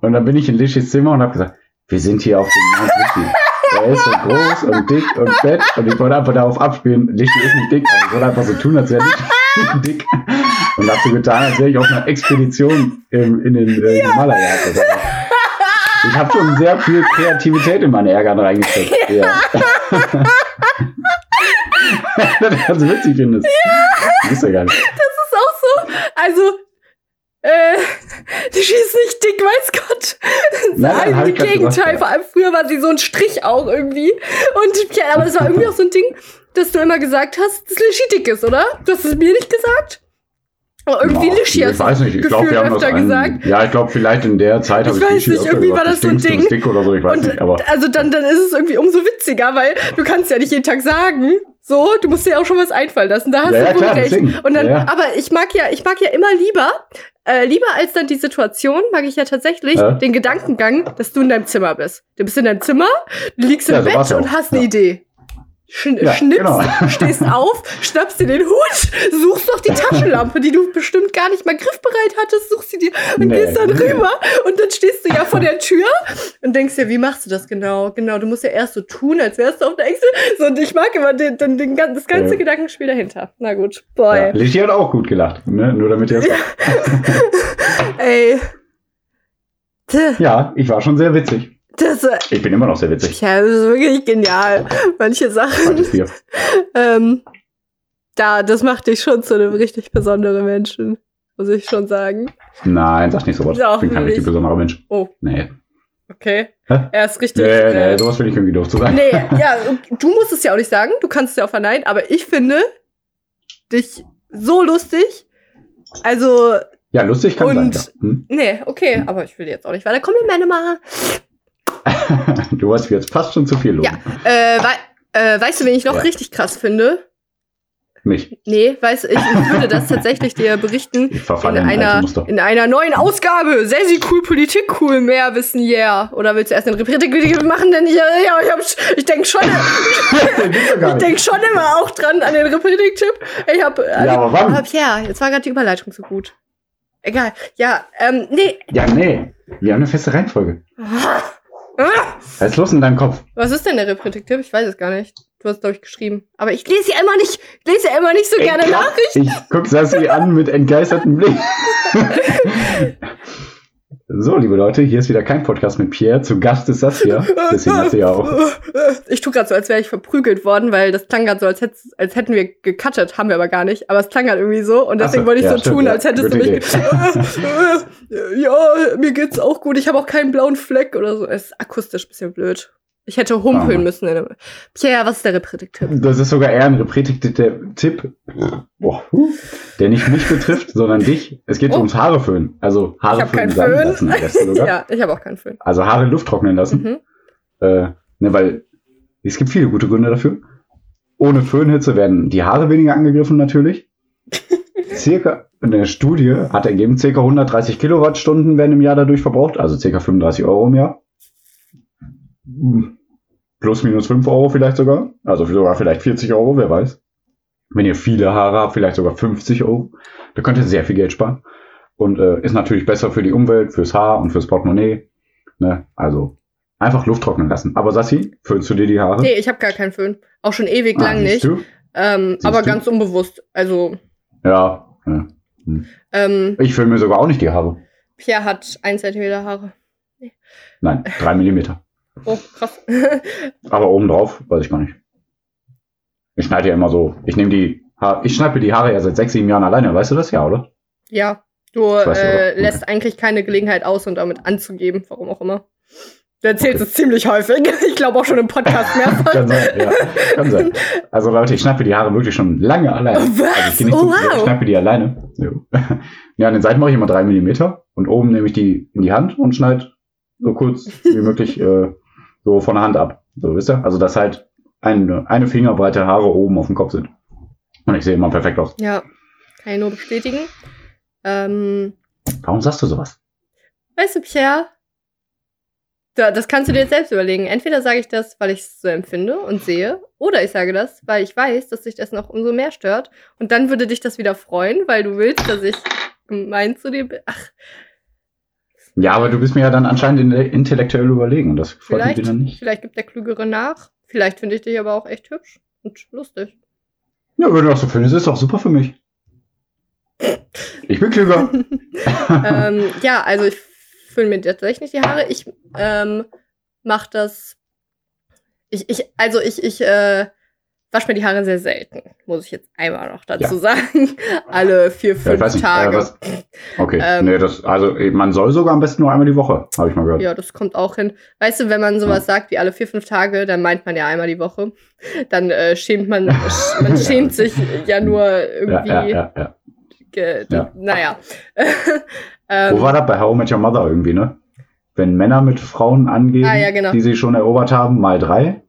S2: Und dann bin ich in Lischis Zimmer und habe gesagt, wir sind hier auf dem Mount Lischi. Er ist so groß und dick und fett und ich wollte einfach darauf abspielen, Lischi ist nicht dick, aber ich wollte einfach so tun, als wäre Lischi dick. Und hab so getan, als wäre ich auf einer Expedition im, in den äh, Himalaya. oder so. Ich habe schon sehr viel Kreativität in meine Ärger reingesteckt. Ja. das ist witzig findest. Ja. Ist ja gar nicht.
S1: das ist auch so. Also, Äh, die schießt nicht dick, weiß Gott.
S2: Nein,
S1: Nein, im Gegenteil.
S2: ja.
S1: Vor allem früher war sie so ein Strich auch irgendwie. Und ja, aber es war irgendwie auch so ein Ding, dass du immer gesagt hast, dass Lischi dick ist, oder? Du hast es mir nicht gesagt. Aber irgendwie
S2: Ja,
S1: Lischi
S2: Ich weiß nicht, ich glaube, wir haben das
S1: öfter
S2: einen,
S1: gesagt.
S2: Ja, ich glaube, vielleicht in der Zeit habe ich
S1: weiß nicht, irgendwie
S2: gesagt,
S1: war das so ein Ding.
S2: dick oder so, ich weiß
S1: Und
S2: nicht, aber
S1: also dann, dann ist es irgendwie umso witziger, weil du kannst ja nicht jeden Tag sagen, so, du musst dir ja auch schon was einfallen lassen. Da hast
S2: Ja,
S1: du
S2: ja,
S1: wohl
S2: klar,
S1: recht.
S2: deswegen.
S1: Und dann,
S2: Ja,
S1: aber ich mag ja, ich mag ja immer lieber, äh, lieber als dann die Situation, mag ich ja tatsächlich den Gedankengang, dass du in deinem Zimmer bist. Du bist in deinem Zimmer, du liegst im Bett und hast eine. Idee. Schn
S2: Ja,
S1: schnippst,
S2: genau.
S1: stehst auf, schnappst dir den Hut, suchst doch die Taschenlampe, die du bestimmt gar nicht mal griffbereit hattest, suchst sie dir und
S2: Nee.
S1: gehst dann rüber und dann stehst du ja vor der Tür und denkst dir, wie machst du das genau? Genau, du musst ja erst so tun, als wärst du auf der Excel. So, und ich mag immer den, den, den, das ganze
S2: Ja.
S1: Gedankenspiel dahinter. Na gut, boy.
S2: ja, Lischi hat auch gut gelacht, ne? nur damit ihr es
S1: Ey. Tch,
S2: Ja, ich war schon sehr witzig.
S1: Das,
S2: Ich bin immer noch sehr witzig.
S1: ja, das ist wirklich genial. Manche Sachen. Ähm, da, das macht dich schon zu einem richtig besonderen Menschen. Muss ich schon sagen.
S2: Nein, sag nicht sowas. Ich bin kein richtig
S1: ich.
S2: besonderer Mensch.
S1: Oh,
S2: Nee.
S1: okay.
S2: Hä?
S1: Er ist richtig.
S2: Nee,
S1: äh,
S2: nee, sowas will ich irgendwie doof zu sagen.
S1: Nee, ja, du musst es ja auch nicht sagen, du kannst es ja auch verneinen, aber ich finde dich so lustig. Also,
S2: Ja, lustig kann
S1: Und-
S2: sein. Ja. Hm?
S1: nee, okay, aber ich will jetzt auch nicht weiter Komplimente machen.
S2: Du hast jetzt fast schon zu viel los.
S1: Ja. Äh, wei äh, weißt du, wen ich noch
S2: Ja.
S1: richtig krass finde?
S2: Mich.
S1: Nee, weißt du, ich, ich würde das tatsächlich dir berichten
S2: Ich
S1: in einer,
S2: Muster.
S1: in einer neuen Ausgabe. Sehr, sehr cool, Politik cool, mehr wissen, yeah. Oder willst du erst den Repretik machen? Denn ich, ja, ich, hab, ich denke schon, ich denk schon immer auch dran an den Repretik-Tipp. Ich hab, äh,
S2: Ja, aber wann?
S1: Aber Pierre, jetzt war gerade die Überleitung so gut. Egal. Ja, ähm, nee.
S2: Ja, nee. Wir haben eine feste Reihenfolge.
S1: Ah,
S2: Was ist los in deinem Kopf?
S1: Was ist denn der Repretik-Tipp? Ich weiß es gar nicht. Du hast, glaube ich, geschrieben. Aber ich lese ja immer nicht, ich lese ja immer nicht so gerne nach.
S2: Ich guck Sassi an mit entgeistertem Blick. so, liebe Leute, hier ist wieder kein Podcast mit Pierre. Zu Gast ist Saskia. Deswegen hat sie ja auch.
S1: Ich tu gerade so, als wäre ich verprügelt worden, weil das klang gerade so, als, als hätten wir gecuttet. Haben wir aber gar nicht. Aber es klang halt irgendwie so. Und deswegen
S2: so,
S1: wollte ich
S2: ja,
S1: so
S2: stimmt,
S1: tun,
S2: ja.
S1: als hättest du
S2: Gute
S1: mich. Äh, ja, mir geht's auch gut. Ich habe auch keinen blauen Fleck oder so. Es ist akustisch ein bisschen blöd. Ich hätte humpeln
S2: Ah.
S1: müssen. Pierre, was ist der Repretik-Tipp?
S2: Das ist sogar eher ein reprätigter Tipp, boah, huh, der nicht mich betrifft, sondern dich. Es geht
S1: Oh.
S2: ums Haare föhnen. Also
S1: Ich
S2: Haare
S1: habe keinen
S2: föhnen sein
S1: Föhn.
S2: lassen sogar.
S1: ja, ich habe auch keinen Föhn.
S2: Also Haare in Luft trocknen lassen.
S1: Mhm.
S2: Äh, ne, weil es gibt viele gute Gründe dafür. Ohne Föhnhitze werden die Haare weniger angegriffen natürlich. circa, eine Studie hat ergeben, circa 130 Kilowattstunden werden im Jahr dadurch verbraucht, also circa 35 Euro im Jahr. Hm, Plus minus 5 Euro vielleicht sogar. Also sogar vielleicht 40 Euro, wer weiß. Wenn ihr viele Haare habt, vielleicht sogar 50 Euro. Da könnt ihr sehr viel Geld sparen. Und äh, ist natürlich besser für die Umwelt, fürs Haar und fürs Portemonnaie. Ne? Also einfach Luft trocknen lassen. Aber Sassi, föhnst du dir die Haare?
S1: Nee, ich habe gar keinen Föhn. Auch schon ewig
S2: Ah,
S1: lang nicht. Ähm, aber
S2: du?
S1: ganz unbewusst. Also,
S2: Ja. ja.
S1: ähm,
S2: Ich föhne mir sogar auch nicht die Haare.
S1: Pierre hat ein Zentimeter Haare.
S2: Nein, drei Millimeter.
S1: Oh, krass.
S2: Aber obendrauf, weiß ich gar nicht. Ich schneide ja immer so. Ich nehme die ha ich schneide mir die Haare ja seit sechs, sieben Jahren alleine. Weißt du das ja, oder?
S1: ja, du äh,
S2: Okay.
S1: lässt eigentlich keine Gelegenheit aus, um damit anzugeben, warum auch immer. Du erzählst es ziemlich häufig. Ich glaube auch schon im Podcast mehrfach.
S2: Kann sein, ja. Kann sein. Also Leute, ich schneide die Haare wirklich schon lange alleine.
S1: Was?
S2: Also ich
S1: Oh,
S2: zum
S1: wow.
S2: Ich schneide die alleine. Ja, an den Seiten mache ich immer drei Millimeter und oben nehme ich die in die Hand und schneide so kurz wie möglich äh, so von der Hand ab. So, wisst ihr? Also, dass halt eine, eine Fingerbreite Haare oben auf dem Kopf sind. Und ich sehe immer perfekt aus.
S1: Ja, kann ich nur bestätigen. Ähm,
S2: Warum sagst du sowas?
S1: weißt du, Pierre, da, das kannst du dir jetzt selbst überlegen. Entweder sage ich das, weil ich es so empfinde und sehe, oder ich sage das, weil ich weiß, dass dich das noch umso mehr stört. Und dann würde dich das wieder freuen, weil du willst, dass ich gemein zu dir bin. Ach,
S2: Ja, aber du bist mir ja dann anscheinend in- intellektuell überlegen und das freut mich
S1: vielleicht,
S2: wieder nicht.
S1: vielleicht gibt der Klügere nach. Vielleicht finde ich dich aber auch echt hübsch und lustig.
S2: Ja, wenn du das so findest, ist doch super für mich. Ich bin klüger.
S1: ähm, ja, also ich fülle mir tatsächlich die Haare. Ich ähm, mache das. Ich, ich, also ich, ich äh, wasche mir die Haare sehr selten, muss ich jetzt einmal noch dazu ja. sagen. Alle vier, fünf ja, Tage. Nicht,
S2: äh, okay, ähm, nee, das, also man soll sogar am besten nur einmal die Woche, habe ich mal gehört.
S1: Ja, das kommt auch hin. Weißt du, wenn man sowas ja. sagt wie alle vier, fünf Tage, dann meint man ja einmal die Woche. Dann äh, schämt man, man schämt sich ja nur irgendwie. Ja, ja, ja, ge, ja. Naja.
S2: ähm, Wo war das bei How Met Your Mother irgendwie, ne? Wenn Männer mit Frauen angeben, ah, genau. die sie schon erobert haben, mal drei.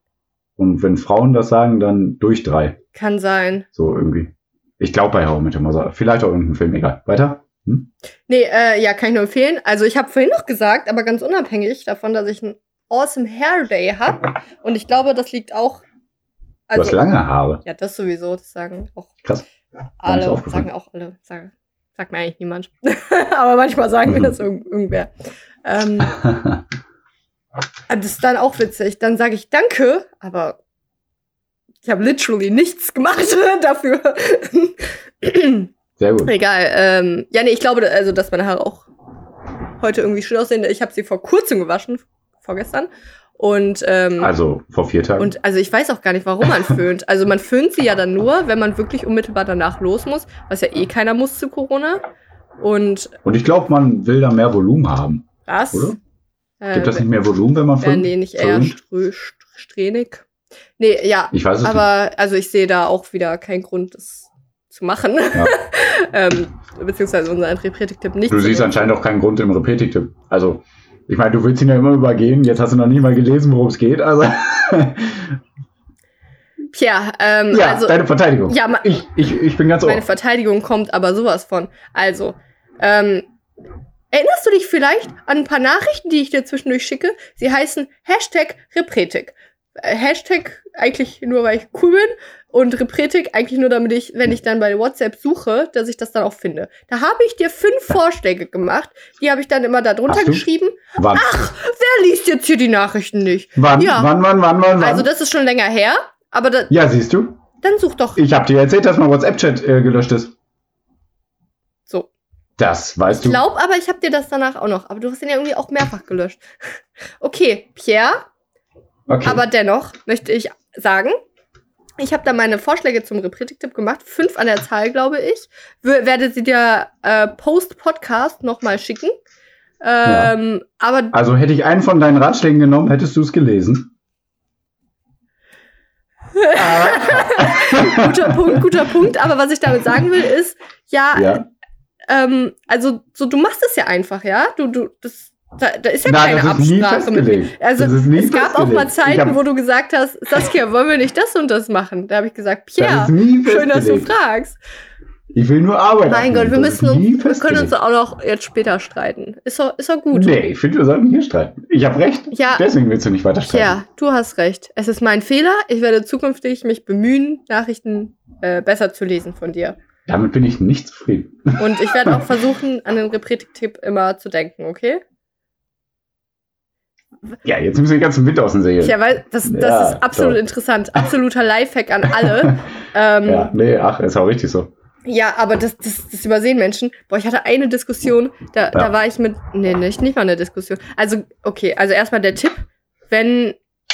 S2: Und wenn Frauen das sagen, dann durch drei.
S1: Kann sein.
S2: So irgendwie. Ich glaube bei How mit Mother. Vielleicht auch irgendein Film, egal. Weiter? Hm?
S1: Nee, äh, ja, kann ich nur empfehlen. Also ich habe vorhin noch gesagt, aber ganz unabhängig davon, dass ich einen Awesome Hair Day habe. Und ich glaube, das liegt auch.
S2: Also, du hast lange Haare.
S1: Ja, das sowieso. Das sagen auch
S2: Krass.
S1: alle. Sagen auch alle. Sagen, sagt mir eigentlich niemand. aber manchmal sagen mir das irg irgendwer. Ähm, Das ist dann auch witzig. Dann sage ich Danke, aber ich habe literally nichts gemacht dafür.
S2: Sehr gut.
S1: Egal. Ähm, ja, nee, ich glaube, also, dass meine Haare auch heute irgendwie schön aussehen. Ich habe sie vor kurzem gewaschen, vorgestern. Und ähm,
S2: also vor vier Tagen.
S1: Und also ich weiß auch gar nicht, warum man föhnt. Also man föhnt sie ja dann nur, wenn man wirklich unmittelbar danach los muss, was ja eh keiner muss zu Corona. Und
S2: und ich glaube, man will da mehr Volumen haben.
S1: Was? Oder?
S2: Gibt äh, das nicht mehr Volumen, wenn man
S1: filmt? nee, nicht eher strähnig. Nee, ja.
S2: Ich weiß es
S1: aber
S2: nicht.
S1: also ich sehe da auch wieder keinen Grund, das zu machen. Ja. ähm, beziehungsweise unser Repretik-Tipp nicht.
S2: Du siehst anscheinend auch keinen Grund im Repretik-Tipp. Also, ich meine, du willst ihn ja immer übergehen. Jetzt hast du noch nie mal gelesen, worum es geht. Also.
S1: Tja, ähm,
S2: ja,
S1: also,
S2: deine Verteidigung.
S1: Ja,
S2: ich, ich, ich bin ganz
S1: Meine ohr. Verteidigung kommt aber sowas von. Also, ähm, Erinnerst du dich vielleicht an ein paar Nachrichten, die ich dir zwischendurch schicke? Sie heißen Hashtag Repretik. Äh, Hashtag eigentlich nur, weil ich cool bin und Repretik eigentlich nur, damit ich, wenn ich dann bei WhatsApp suche, dass ich das dann auch finde. Da habe ich dir fünf Vorschläge gemacht, die habe ich dann immer da drunter geschrieben.
S2: Wann?
S1: Ach, wer liest jetzt hier die Nachrichten nicht?
S2: Wann, ja. wann, wann, wann, wann, wann?
S1: Also das ist schon länger her, aber da,
S2: Ja, siehst du?
S1: Dann such doch.
S2: Ich habe dir erzählt, dass mein WhatsApp-Chat äh, gelöscht ist. Das weißt
S1: du. Ich glaube aber, ich habe dir das danach auch noch. Aber du hast ihn ja irgendwie auch mehrfach gelöscht. okay, Pierre. Okay. Aber dennoch möchte ich sagen, ich habe da meine Vorschläge zum Repretik-Tipp gemacht. Fünf an der Zahl, glaube ich. W werde sie dir äh, post-Podcast nochmal schicken. Ähm, ja. aber
S2: also hätte ich einen von deinen Ratschlägen genommen, hättest du es gelesen.
S1: guter Punkt, guter Punkt. Aber was ich damit sagen will, ist, ja, ja ähm, also so du machst es ja einfach, ja? Du, du, das, da, da ist ja Nein, keine Absprache mit mir. Also es gab auch mal Zeiten, wo du gesagt hast, Saskia, wollen wir nicht das und das machen? Da habe ich gesagt, Pierre, schön, dass du fragst.
S2: Ich will nur arbeiten.
S1: Mein Gott, wir müssen uns, wir können uns auch noch jetzt später streiten. Ist doch, ist doch gut.
S2: Nee, ich finde, wir sollten hier streiten. Ich habe recht. Ja. Deswegen willst du nicht weiter streiten.
S1: Ja, du hast recht. Es ist mein Fehler. Ich werde zukünftig mich bemühen, Nachrichten äh, besser zu lesen von dir.
S2: Damit bin ich nicht zufrieden.
S1: Und ich werde auch versuchen, an den Repretik-Tipp immer zu denken, okay?
S2: Ja, jetzt müssen wir den ganzen Wind aus dem Segel.
S1: Ja, weil das, das ja, ist absolut so. interessant. Absoluter Lifehack an alle.
S2: ähm, ja, nee, ach, ist auch richtig so.
S1: Ja, aber das, das, das übersehen Menschen. Boah, ich hatte eine Diskussion, da, ja. da war ich mit. Nee, nicht, nicht mal eine Diskussion. Also, okay, also erstmal der Tipp, wenn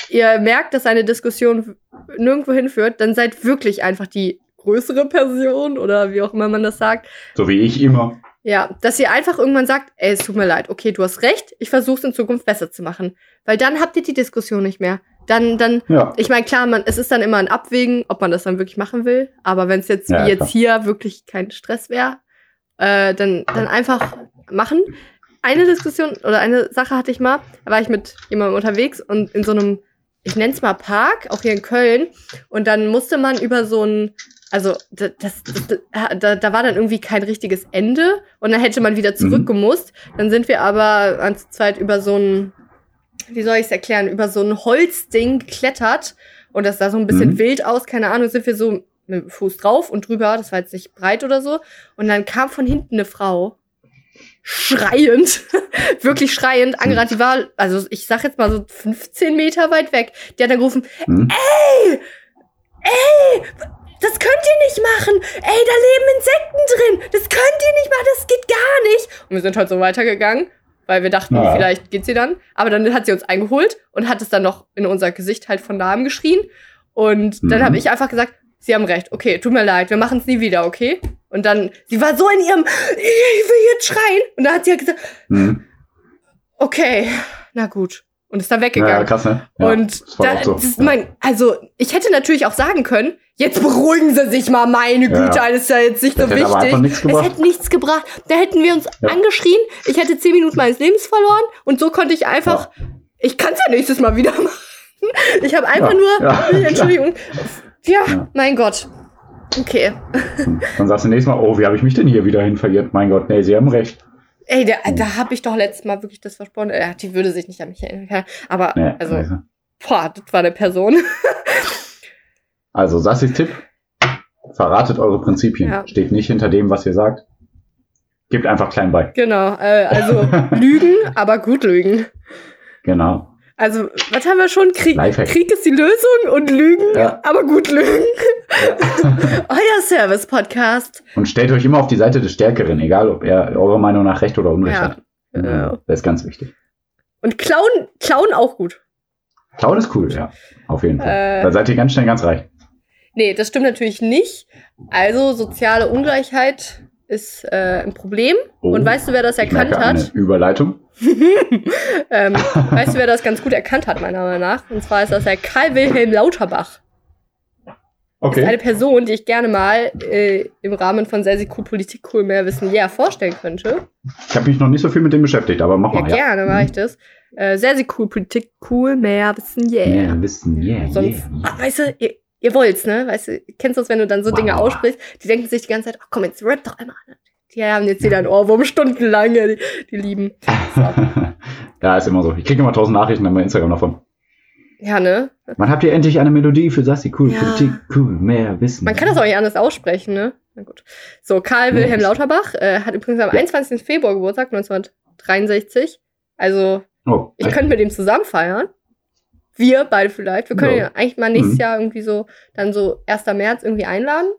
S1: ihr merkt, dass eine Diskussion nirgendwo hinführt, dann seid wirklich einfach die größere Person oder wie auch immer man das sagt.
S2: So wie ich immer.
S1: Ja, dass ihr einfach irgendwann sagt, ey, es tut mir leid, okay, du hast recht, ich versuche es in Zukunft besser zu machen. Weil dann habt ihr die Diskussion nicht mehr. Dann, dann, ja. ich meine, klar, man, es ist dann immer ein Abwägen, ob man das dann wirklich machen will. Aber wenn es jetzt ja, wie jetzt hier wirklich kein Stress wäre, äh, dann, dann einfach machen. Eine Diskussion oder eine Sache hatte ich mal, da war ich mit jemandem unterwegs und in so einem, ich nenne es mal Park, auch hier in Köln. Und dann musste man über so ein also das, das, das, da, da war dann irgendwie kein richtiges Ende und dann hätte man wieder zurückgemusst. Mhm. Dann sind wir aber an Zeit über so ein, wie soll ich es erklären, über so ein Holzding geklettert und das sah so ein bisschen mhm. wild aus, keine Ahnung, sind wir so mit dem Fuß drauf und drüber, das war jetzt nicht breit oder so. Und dann kam von hinten eine Frau, schreiend, wirklich schreiend, angerannt, die war, also ich sag jetzt mal so 15 Meter weit weg. Die hat dann gerufen, mhm. ey, ey, das könnt ihr nicht machen. Ey, da leben Insekten drin. Das könnt ihr nicht machen. Das geht gar nicht. Und wir sind halt so weitergegangen, weil wir dachten, ja. vielleicht geht sie dann. Aber dann hat sie uns eingeholt und hat es dann noch in unser Gesicht halt von Namen geschrien. Und dann
S2: Mhm.
S1: habe ich einfach gesagt, Sie haben recht, okay, tut mir leid, wir machen es nie wieder, okay? Und dann, sie war so in ihrem, ich will jetzt schreien. Und dann hat sie halt gesagt,
S2: Mhm.
S1: okay, na gut. Und ist dann
S2: Ja,
S1: weggegangen.
S2: krass, ne? Ja,
S1: und da,
S2: so.
S1: mein, also ich hätte natürlich auch sagen können, jetzt beruhigen Sie sich mal, meine
S2: Ja.
S1: Güte, alles ist ja jetzt nicht
S2: Das
S1: so wichtig. Es hätte nichts gebracht. Da hätten wir uns
S2: Ja.
S1: angeschrien, ich hätte zehn Minuten meines Lebens verloren und so konnte ich einfach, ich kann es ja nächstes Mal wieder machen. Ich habe einfach
S2: Ja.
S1: nur,
S2: Ja.
S1: Entschuldigung, ja,
S2: Ja.
S1: mein Gott. Okay.
S2: Dann sagst du nächstes Mal, oh, wie habe ich mich denn hier wieder hin verirrt? Mein Gott, nee, sie haben recht.
S1: Ey, da, da habe ich doch letztes Mal wirklich das versprochen. Ja, die würde sich nicht an mich erinnern. Aber,
S2: Nee,
S1: also,
S2: also.
S1: boah, das war eine Person.
S2: also Sassis Tipp, verratet eure Prinzipien.
S1: Ja.
S2: Steht nicht hinter dem, was ihr sagt. Gebt einfach klein bei.
S1: genau, äh, also Lügen, aber gut lügen.
S2: Genau.
S1: Also, was haben wir schon? Krieg,
S2: Lifehack.
S1: Krieg ist die Lösung und Lügen,
S2: Ja.
S1: aber gut lügen.
S2: Ja.
S1: Euer Service-Podcast.
S2: Und stellt euch immer auf die Seite des Stärkeren, egal ob er eurer Meinung nach Recht oder Unrecht
S1: Ja.
S2: hat.
S1: Genau.
S2: Das ist ganz wichtig.
S1: Und klauen, klauen auch gut.
S2: Cloud ist cool, ja. Auf jeden Fall.
S1: Äh.
S2: da seid ihr ganz schnell ganz reich.
S1: Nee, das stimmt natürlich nicht. Also, soziale Ungleichheit ist äh, ein Problem.
S2: Oh,
S1: Und weißt du, wer das erkannt hat?
S2: Überleitung.
S1: ähm, weißt du, wer das ganz gut erkannt hat, meiner Meinung nach? Und zwar ist das der Karl Wilhelm Lauterbach. Das ist eine Person, die ich gerne mal äh, im Rahmen von sehr, sehr cool Politik cool mehr wissen, ja, vorstellen könnte.
S2: Ich habe mich noch nicht so viel mit dem beschäftigt, aber mach
S1: Ja,
S2: mal. Ja,
S1: gerne mache ich das. Äh, sehr, sehr cool Politik cool mehr wissen, yeah.
S2: Yeah, wissen, yeah,
S1: Sonst,
S2: yeah.
S1: ah, weißt du, ihr, ihr wollt's, ne? Weißt du, kennst du das, wenn du dann so
S2: Wow.
S1: Dinge aussprichst? Die denken sich die ganze Zeit, ach komm, jetzt rap doch einmal. Die haben jetzt wieder ein Ohrwurm stundenlang, die, die lieben. So.
S2: ja, ist immer so. Ich kriege immer tausend Nachrichten an bei Instagram davon.
S1: Ja, ne?
S2: Wann habt ihr endlich eine Melodie für Sassi? Cool,
S1: Ja.
S2: Politik, cool, mehr Wissen.
S1: Man kann das auch nicht anders aussprechen, ne? Na gut. So, Karl Wilhelm
S2: Ja.
S1: Lauterbach äh, hat übrigens am
S2: Ja.
S1: 21. Februar Geburtstag, 1963. Also,
S2: Oh,
S1: ich könnte mit ihm zusammen feiern. Wir beide vielleicht. Wir können
S2: Ja.
S1: ja eigentlich mal nächstes
S2: Mhm.
S1: Jahr irgendwie so, dann so 1. März irgendwie einladen.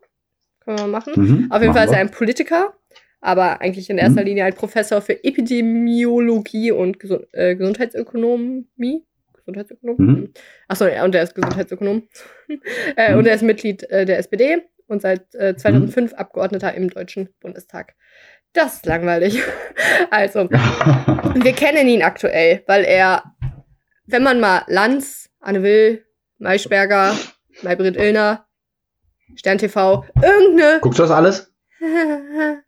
S1: Können wir mal machen.
S2: Mhm,
S1: Auf jeden Fall ist er ein Politiker, aber eigentlich in erster
S2: Mhm.
S1: Linie ein Professor für Epidemiologie und Gesund äh, Gesundheitsökonomie. Gesundheitsökonom?
S2: Mhm.
S1: Achso, und er ist Gesundheitsökonom. äh,
S2: Mhm.
S1: Und er ist Mitglied äh, der SPD und seit äh, 2005 Abgeordneter im Deutschen Bundestag. Das ist langweilig. Also, wir kennen ihn aktuell, weil er, wenn man mal Lanz, Anne Will, Maischberger, Maybrit Illner, Stern TV, irgendeine
S2: Guckst du das alles?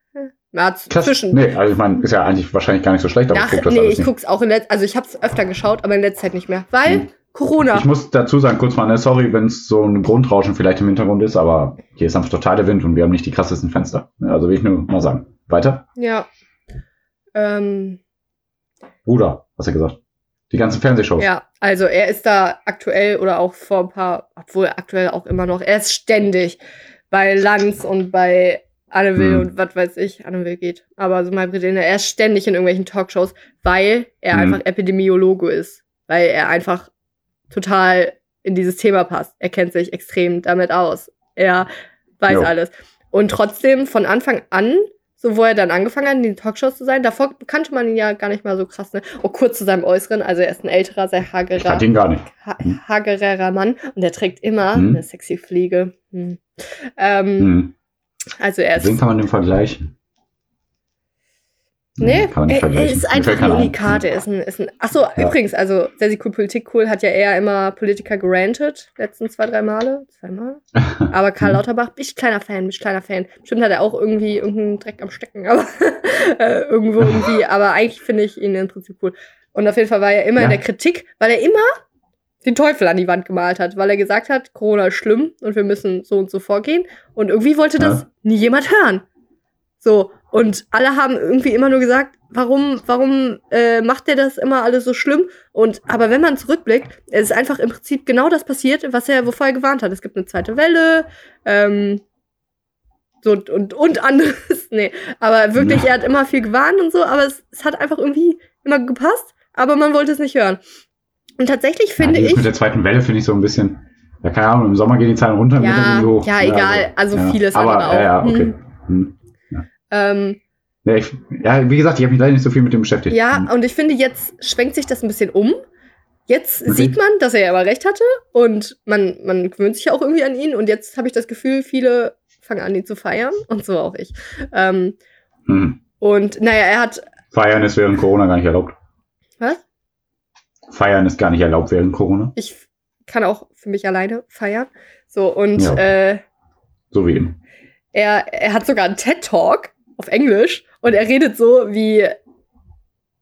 S2: Krass.
S1: zwischen.
S2: Nee, also ich meine, ist ja eigentlich wahrscheinlich gar nicht so schlecht, aber
S1: Ach,
S2: ich guck das
S1: nee,
S2: alles
S1: ich guck's auch in letzter also ich hab's öfter geschaut, aber in letzter Zeit nicht mehr, weil
S2: Hm.
S1: Corona.
S2: Ich muss dazu sagen, kurz mal, ne, sorry, wenn es so ein Grundrauschen vielleicht im Hintergrund ist, aber hier ist einfach total der Wind und wir haben nicht die krassesten Fenster. Also will ich nur mal sagen. Weiter?
S1: Ja. Ähm,
S2: Bruder, hast du gesagt. Die ganzen Fernsehshows.
S1: ja, also er ist da aktuell oder auch vor ein paar, obwohl aktuell auch immer noch, er ist ständig bei Lanz und bei Anne Will
S2: Hm.
S1: und was weiß ich, Anne Will geht. Aber so mal Bredene, er ist ständig in irgendwelchen Talkshows, weil er
S2: Hm.
S1: einfach Epidemiologe ist. Weil er einfach total in dieses Thema passt. Er kennt sich extrem damit aus. Er weiß
S2: Jo.
S1: alles. Und trotzdem von Anfang an, so wo er dann angefangen hat, in den Talkshows zu sein, davor kannte man ihn ja gar nicht mal so krass. Ne? Oh, kurz zu seinem Äußeren, also er ist ein älterer, sehr
S2: Ich
S1: hagerer,
S2: kannte ihn gar nicht.
S1: ha
S2: Hm.
S1: hagerer Mann und er trägt immer
S2: Hm.
S1: eine sexy Fliege. Hm. Ähm,
S2: Hm.
S1: Also er ist
S2: Wen kann man denn vergleichen?
S1: Nee,
S2: kann man nicht
S1: er, er
S2: vergleichen.
S1: ist einfach ein. Unikat. Er ist ein, ist ein. Achso,
S2: Ja.
S1: übrigens, also sehr, sehr cool Politik cool hat ja eher immer Politiker gerantet, letzten zwei, drei Male. Zweimal. Aber Karl
S2: Mhm.
S1: Lauterbach, bin ich kleiner Fan, bin ich kleiner Fan. Bestimmt hat er auch irgendwie irgendeinen Dreck am Stecken, aber äh, irgendwo irgendwie. Aber eigentlich finde ich ihn im Prinzip cool. Und auf jeden Fall war er immer in
S2: Ja.
S1: der Kritik, weil er immer den Teufel an die Wand gemalt hat, weil er gesagt hat, Corona ist schlimm und wir müssen so und so vorgehen. Und irgendwie wollte das
S2: Ja.
S1: nie jemand hören. So, und alle haben irgendwie immer nur gesagt, warum, warum äh, macht der das immer alles so schlimm? Und aber wenn man zurückblickt, es ist einfach im Prinzip genau das passiert, was er wovor er gewarnt hat. Es gibt eine zweite Welle, ähm, so und, und, und anderes. nee, aber wirklich,
S2: Ja.
S1: er hat immer viel gewarnt und so, aber es, es hat einfach irgendwie immer gepasst, aber man wollte es nicht hören. Und tatsächlich finde
S2: ja, dieses
S1: ich.
S2: Mit der zweiten Welle finde ich so ein bisschen. Ja, keine Ahnung, im Sommer gehen die Zahlen runter, im
S1: Ja, ja, egal. Also vieles
S2: aber,
S1: andere auch.
S2: Ja, ja, okay.
S1: Hm.
S2: Hm.
S1: Ähm,
S2: Ja, ich, ja, wie gesagt, ich habe mich leider nicht so viel mit dem beschäftigt.
S1: Ja, und ich finde, jetzt schwenkt sich das ein bisschen um, Jetzt
S2: Okay.
S1: sieht man, dass er ja aber recht hatte und man, man gewöhnt sich ja auch irgendwie an ihn und jetzt habe ich das Gefühl, viele fangen an, ihn zu feiern und so auch ich. Ähm,
S2: Hm.
S1: und naja, er hat,
S2: Feiern ist während Corona gar nicht erlaubt.
S1: was?
S2: Feiern ist gar nicht erlaubt während Corona.
S1: Ich kann auch für mich alleine feiern. So, und
S2: Ja.
S1: äh,
S2: So wie eben.
S1: er, er hat sogar einen TED-Talk auf Englisch und er redet so, wie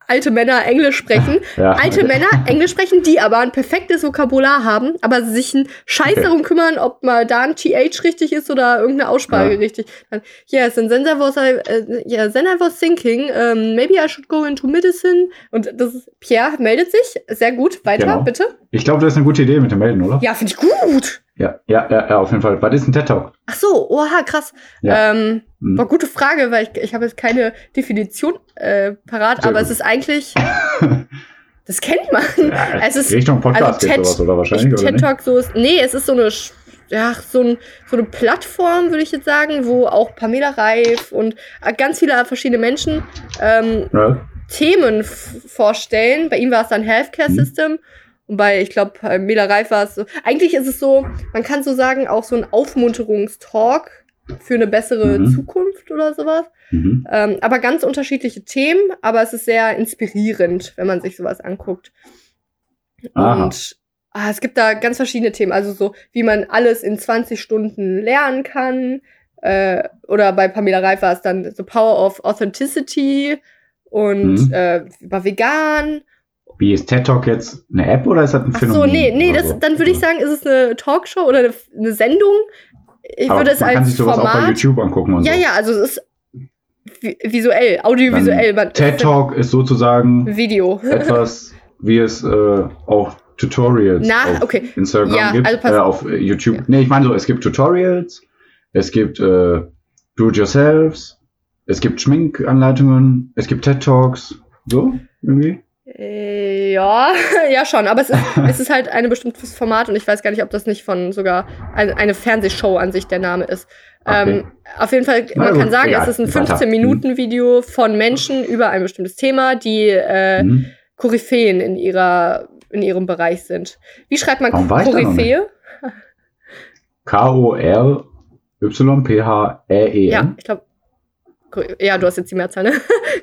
S1: alte Männer Englisch sprechen.
S2: Ja.
S1: Alte Männer Englisch sprechen, die aber ein perfektes Vokabular haben, aber sich einen Scheiß
S2: Okay.
S1: darum kümmern, ob mal da ein TH richtig ist oder irgendeine Aussprache
S2: Ja.
S1: richtig. Dann, yes, and then I was, I, uh, yeah, then I was thinking, um, maybe I should go into medicine. Und das ist, Pierre meldet sich. Sehr gut. Weiter,
S2: Genau.
S1: bitte.
S2: Ich glaube, das ist eine gute Idee mit dem Melden, oder?
S1: Ja, finde ich gut.
S2: Ja, ja, ja, ja, auf jeden Fall. Was ist ein TED Talk?
S1: Ach so, oha, krass.
S2: Ja.
S1: Ähm,
S2: Hm.
S1: war gute Frage, weil ich, ich habe jetzt keine Definition äh, parat,
S2: Sehr
S1: aber
S2: gut.
S1: es ist eigentlich, das kennt man.
S2: Ja,
S1: es ist
S2: Richtung Podcast
S1: also TED-
S2: sowas, oder wahrscheinlich,
S1: TED? Talk so ist, nee, es ist so eine, ja, so, ein, so eine Plattform, würde ich jetzt sagen, wo auch Pamela Reif und äh, ganz viele verschiedene Menschen ähm,
S2: Ja.
S1: Themen vorstellen. Bei ihm war es dann Healthcare
S2: Mhm.
S1: Und bei, ich glaube, bei Mela Reif war es so. Eigentlich ist es so, man kann so sagen, auch so ein Aufmunterungstalk für eine bessere
S2: Mhm.
S1: Zukunft oder sowas.
S2: Mhm.
S1: Ähm, aber ganz unterschiedliche Themen, aber es ist sehr inspirierend, wenn man sich sowas anguckt.
S2: Aha.
S1: Und ah, es gibt da ganz verschiedene Themen, also so, wie man alles in 20 Stunden lernen kann. Äh, oder bei Pamela Reif war es dann The Power of Authenticity und
S2: Mhm.
S1: äh, über vegan.
S2: Wie ist TED Talk jetzt eine App oder ist das ein
S1: Ach
S2: Phänomen?
S1: so, nee, nee, das,
S2: so?
S1: dann würde ich sagen, ist es eine Talkshow oder eine, eine Sendung. Ich
S2: Aber
S1: würde es
S2: man kann sich sowas auch bei
S1: Format.
S2: YouTube angucken und
S1: Ja,
S2: so.
S1: ja, also es ist vi- visuell, audiovisuell. Man,
S2: TED Talk ist sozusagen
S1: Video.
S2: etwas, wie es äh, auch Tutorials
S1: Na,
S2: auf
S1: okay.
S2: Instagram
S1: Ja,
S2: gibt,
S1: also
S2: äh, auf äh, YouTube.
S1: Ja.
S2: Nee, ich meine so, es gibt Tutorials, es gibt äh, Do-it-yourselfs, es gibt Schminkanleitungen, es gibt TED Talks, so irgendwie.
S1: Äh, ja, ja schon, aber es ist, es ist halt ein bestimmtes Format und ich weiß gar nicht, ob das nicht von sogar ein, eine Fernsehshow an sich der Name ist.
S2: Okay.
S1: Ähm, auf jeden Fall, man kann sagen,
S2: egal.
S1: es ist ein
S2: Weiter.
S1: 15-Minuten-Video von Menschen über ein bestimmtes Thema, die äh,
S2: Mhm.
S1: Koryphäen in ihrer in ihrem Bereich sind. Wie schreibt man Koryphäe?
S2: K-O-R-Y-P-H-E-E-N.
S1: Ja, ich glaube. Ja, du hast jetzt die Mehrzahl, ne?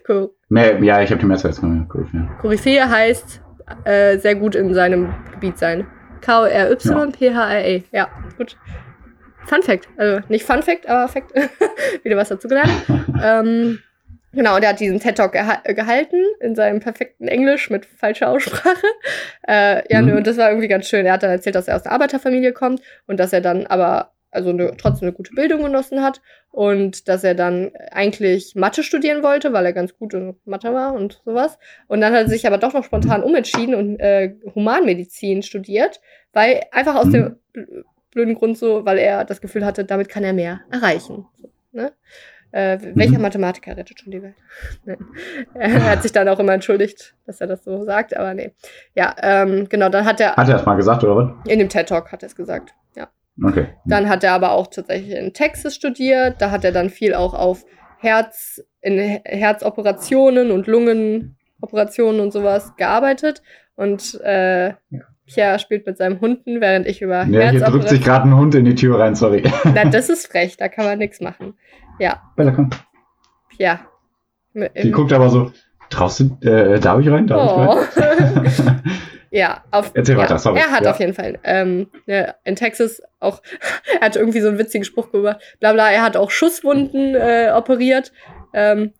S2: Mehr, ja, ich habe die Mehrzahl jetzt genommen. Ja.
S1: Koryphäe heißt äh, sehr gut in seinem Gebiet sein. K-O-R-Y-P-H-R-E. Ja, gut. Fun Fact. Also nicht Fun Fact, aber Fact. Wieder was dazu gelernt. ähm, genau, und er hat diesen TED-Talk geha gehalten in seinem perfekten Englisch mit falscher Aussprache. Äh, ja,
S2: Mhm.
S1: nö, und das war irgendwie ganz schön. Er hat dann erzählt, dass er aus der Arbeiterfamilie kommt und dass er dann aber also eine, trotzdem eine gute Bildung genossen hat und dass er dann eigentlich Mathe studieren wollte, weil er ganz gut in Mathe war und sowas. Und dann hat er sich aber doch noch spontan umentschieden und äh, Humanmedizin studiert, weil einfach aus dem bl- blöden Grund so, weil er das Gefühl hatte, damit kann er mehr erreichen. Ne? Äh, welcher
S2: Mhm.
S1: Mathematiker rettet schon die Welt? Er hat sich dann auch immer entschuldigt, dass er das so sagt, aber nee. Ja, ähm, genau, dann hat er,
S2: Hat er das mal gesagt, oder was?
S1: in dem TED-Talk hat er es gesagt, ja.
S2: Okay.
S1: Dann hat er aber auch tatsächlich in Texas studiert. Da hat er dann viel auch auf Herz, in Herzoperationen und Lungenoperationen und sowas gearbeitet. Und äh, Pierre spielt mit seinem Hunden, während ich über
S2: Ja, hier drückt sich gerade ein Hund in die Tür rein, sorry.
S1: Na, das ist frech, da kann man nichts machen. Ja,
S2: Bella, komm.
S1: Pierre.
S2: Die guckt aber so, traust du, äh, darf ich rein? Darf
S1: Oh.
S2: ich rein?
S1: Ja, auf,
S2: Erzähl
S1: ja,
S2: weiter, sorry.
S1: Er hat
S2: Ja.
S1: auf jeden Fall ähm, ne, in Texas auch, er hat irgendwie so einen witzigen Spruch gemacht, bla bla, er hat auch Schusswunden äh, operiert. Ähm,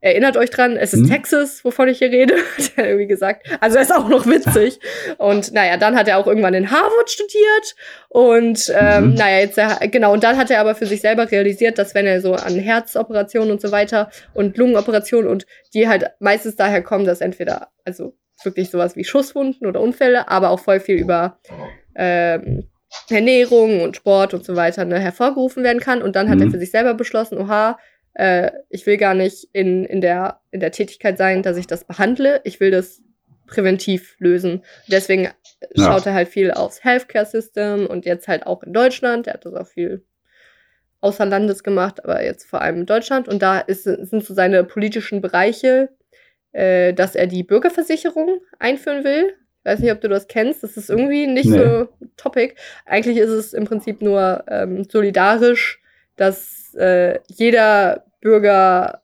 S1: erinnert euch dran, es ist
S2: Hm.
S1: Texas, wovon ich hier rede, hat er irgendwie gesagt. Also er ist auch noch witzig. Und naja, dann hat er auch irgendwann in Harvard studiert. Und ähm,
S2: Mhm.
S1: naja, jetzt äh, genau, und dann hat er aber für sich selber realisiert, dass wenn er so an Herzoperationen und so weiter und Lungenoperationen und die halt meistens daher kommen, dass entweder, also wirklich sowas wie Schusswunden oder Unfälle, aber auch voll viel über ähm, Ernährung und Sport und so weiter ne, hervorgerufen werden kann. Und dann hat er
S2: Mhm.
S1: für sich selber beschlossen, oha, äh, ich will gar nicht in, in, der, in der Tätigkeit sein, dass ich das behandle. Ich will das präventiv lösen. Deswegen
S2: Ja.
S1: schaut er halt viel aufs Healthcare System und jetzt halt auch in Deutschland. Er hat das auch viel außer Landes gemacht, aber jetzt vor allem in Deutschland. Und da ist, sind so seine politischen Bereiche, äh, dass er die Bürgerversicherung einführen will. Ich Weiß nicht, ob du das kennst. Das ist irgendwie nicht
S2: Nee.
S1: so Topic. Eigentlich ist es im Prinzip nur ähm, solidarisch, dass äh, jeder Bürger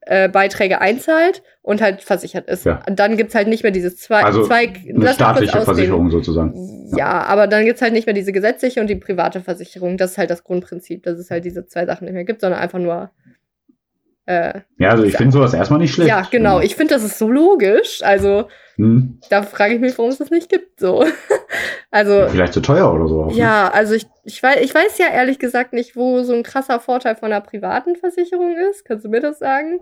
S1: äh, Beiträge einzahlt und halt versichert ist.
S2: Ja.
S1: Und dann gibt's halt nicht mehr dieses zwei,
S2: Also
S1: zwei
S2: Eine staatliche. Versicherung sozusagen.
S1: Ja, aber dann gibt's halt nicht mehr diese gesetzliche und die private Versicherung. Das ist halt das Grundprinzip, dass es halt diese zwei Sachen nicht mehr gibt, sondern einfach nur. Äh,
S2: Ja, also ich finde sowas erstmal nicht schlecht.
S1: ja, genau. Ich finde, das ist so logisch. Also,
S2: Hm,
S1: da frage ich mich, warum es das nicht gibt. So. also,
S2: vielleicht zu teuer oder so.
S1: ja, also ich, ich, weiß, ich weiß ja ehrlich gesagt nicht, wo so ein krasser Vorteil von einer privaten Versicherung ist. Kannst du mir das sagen?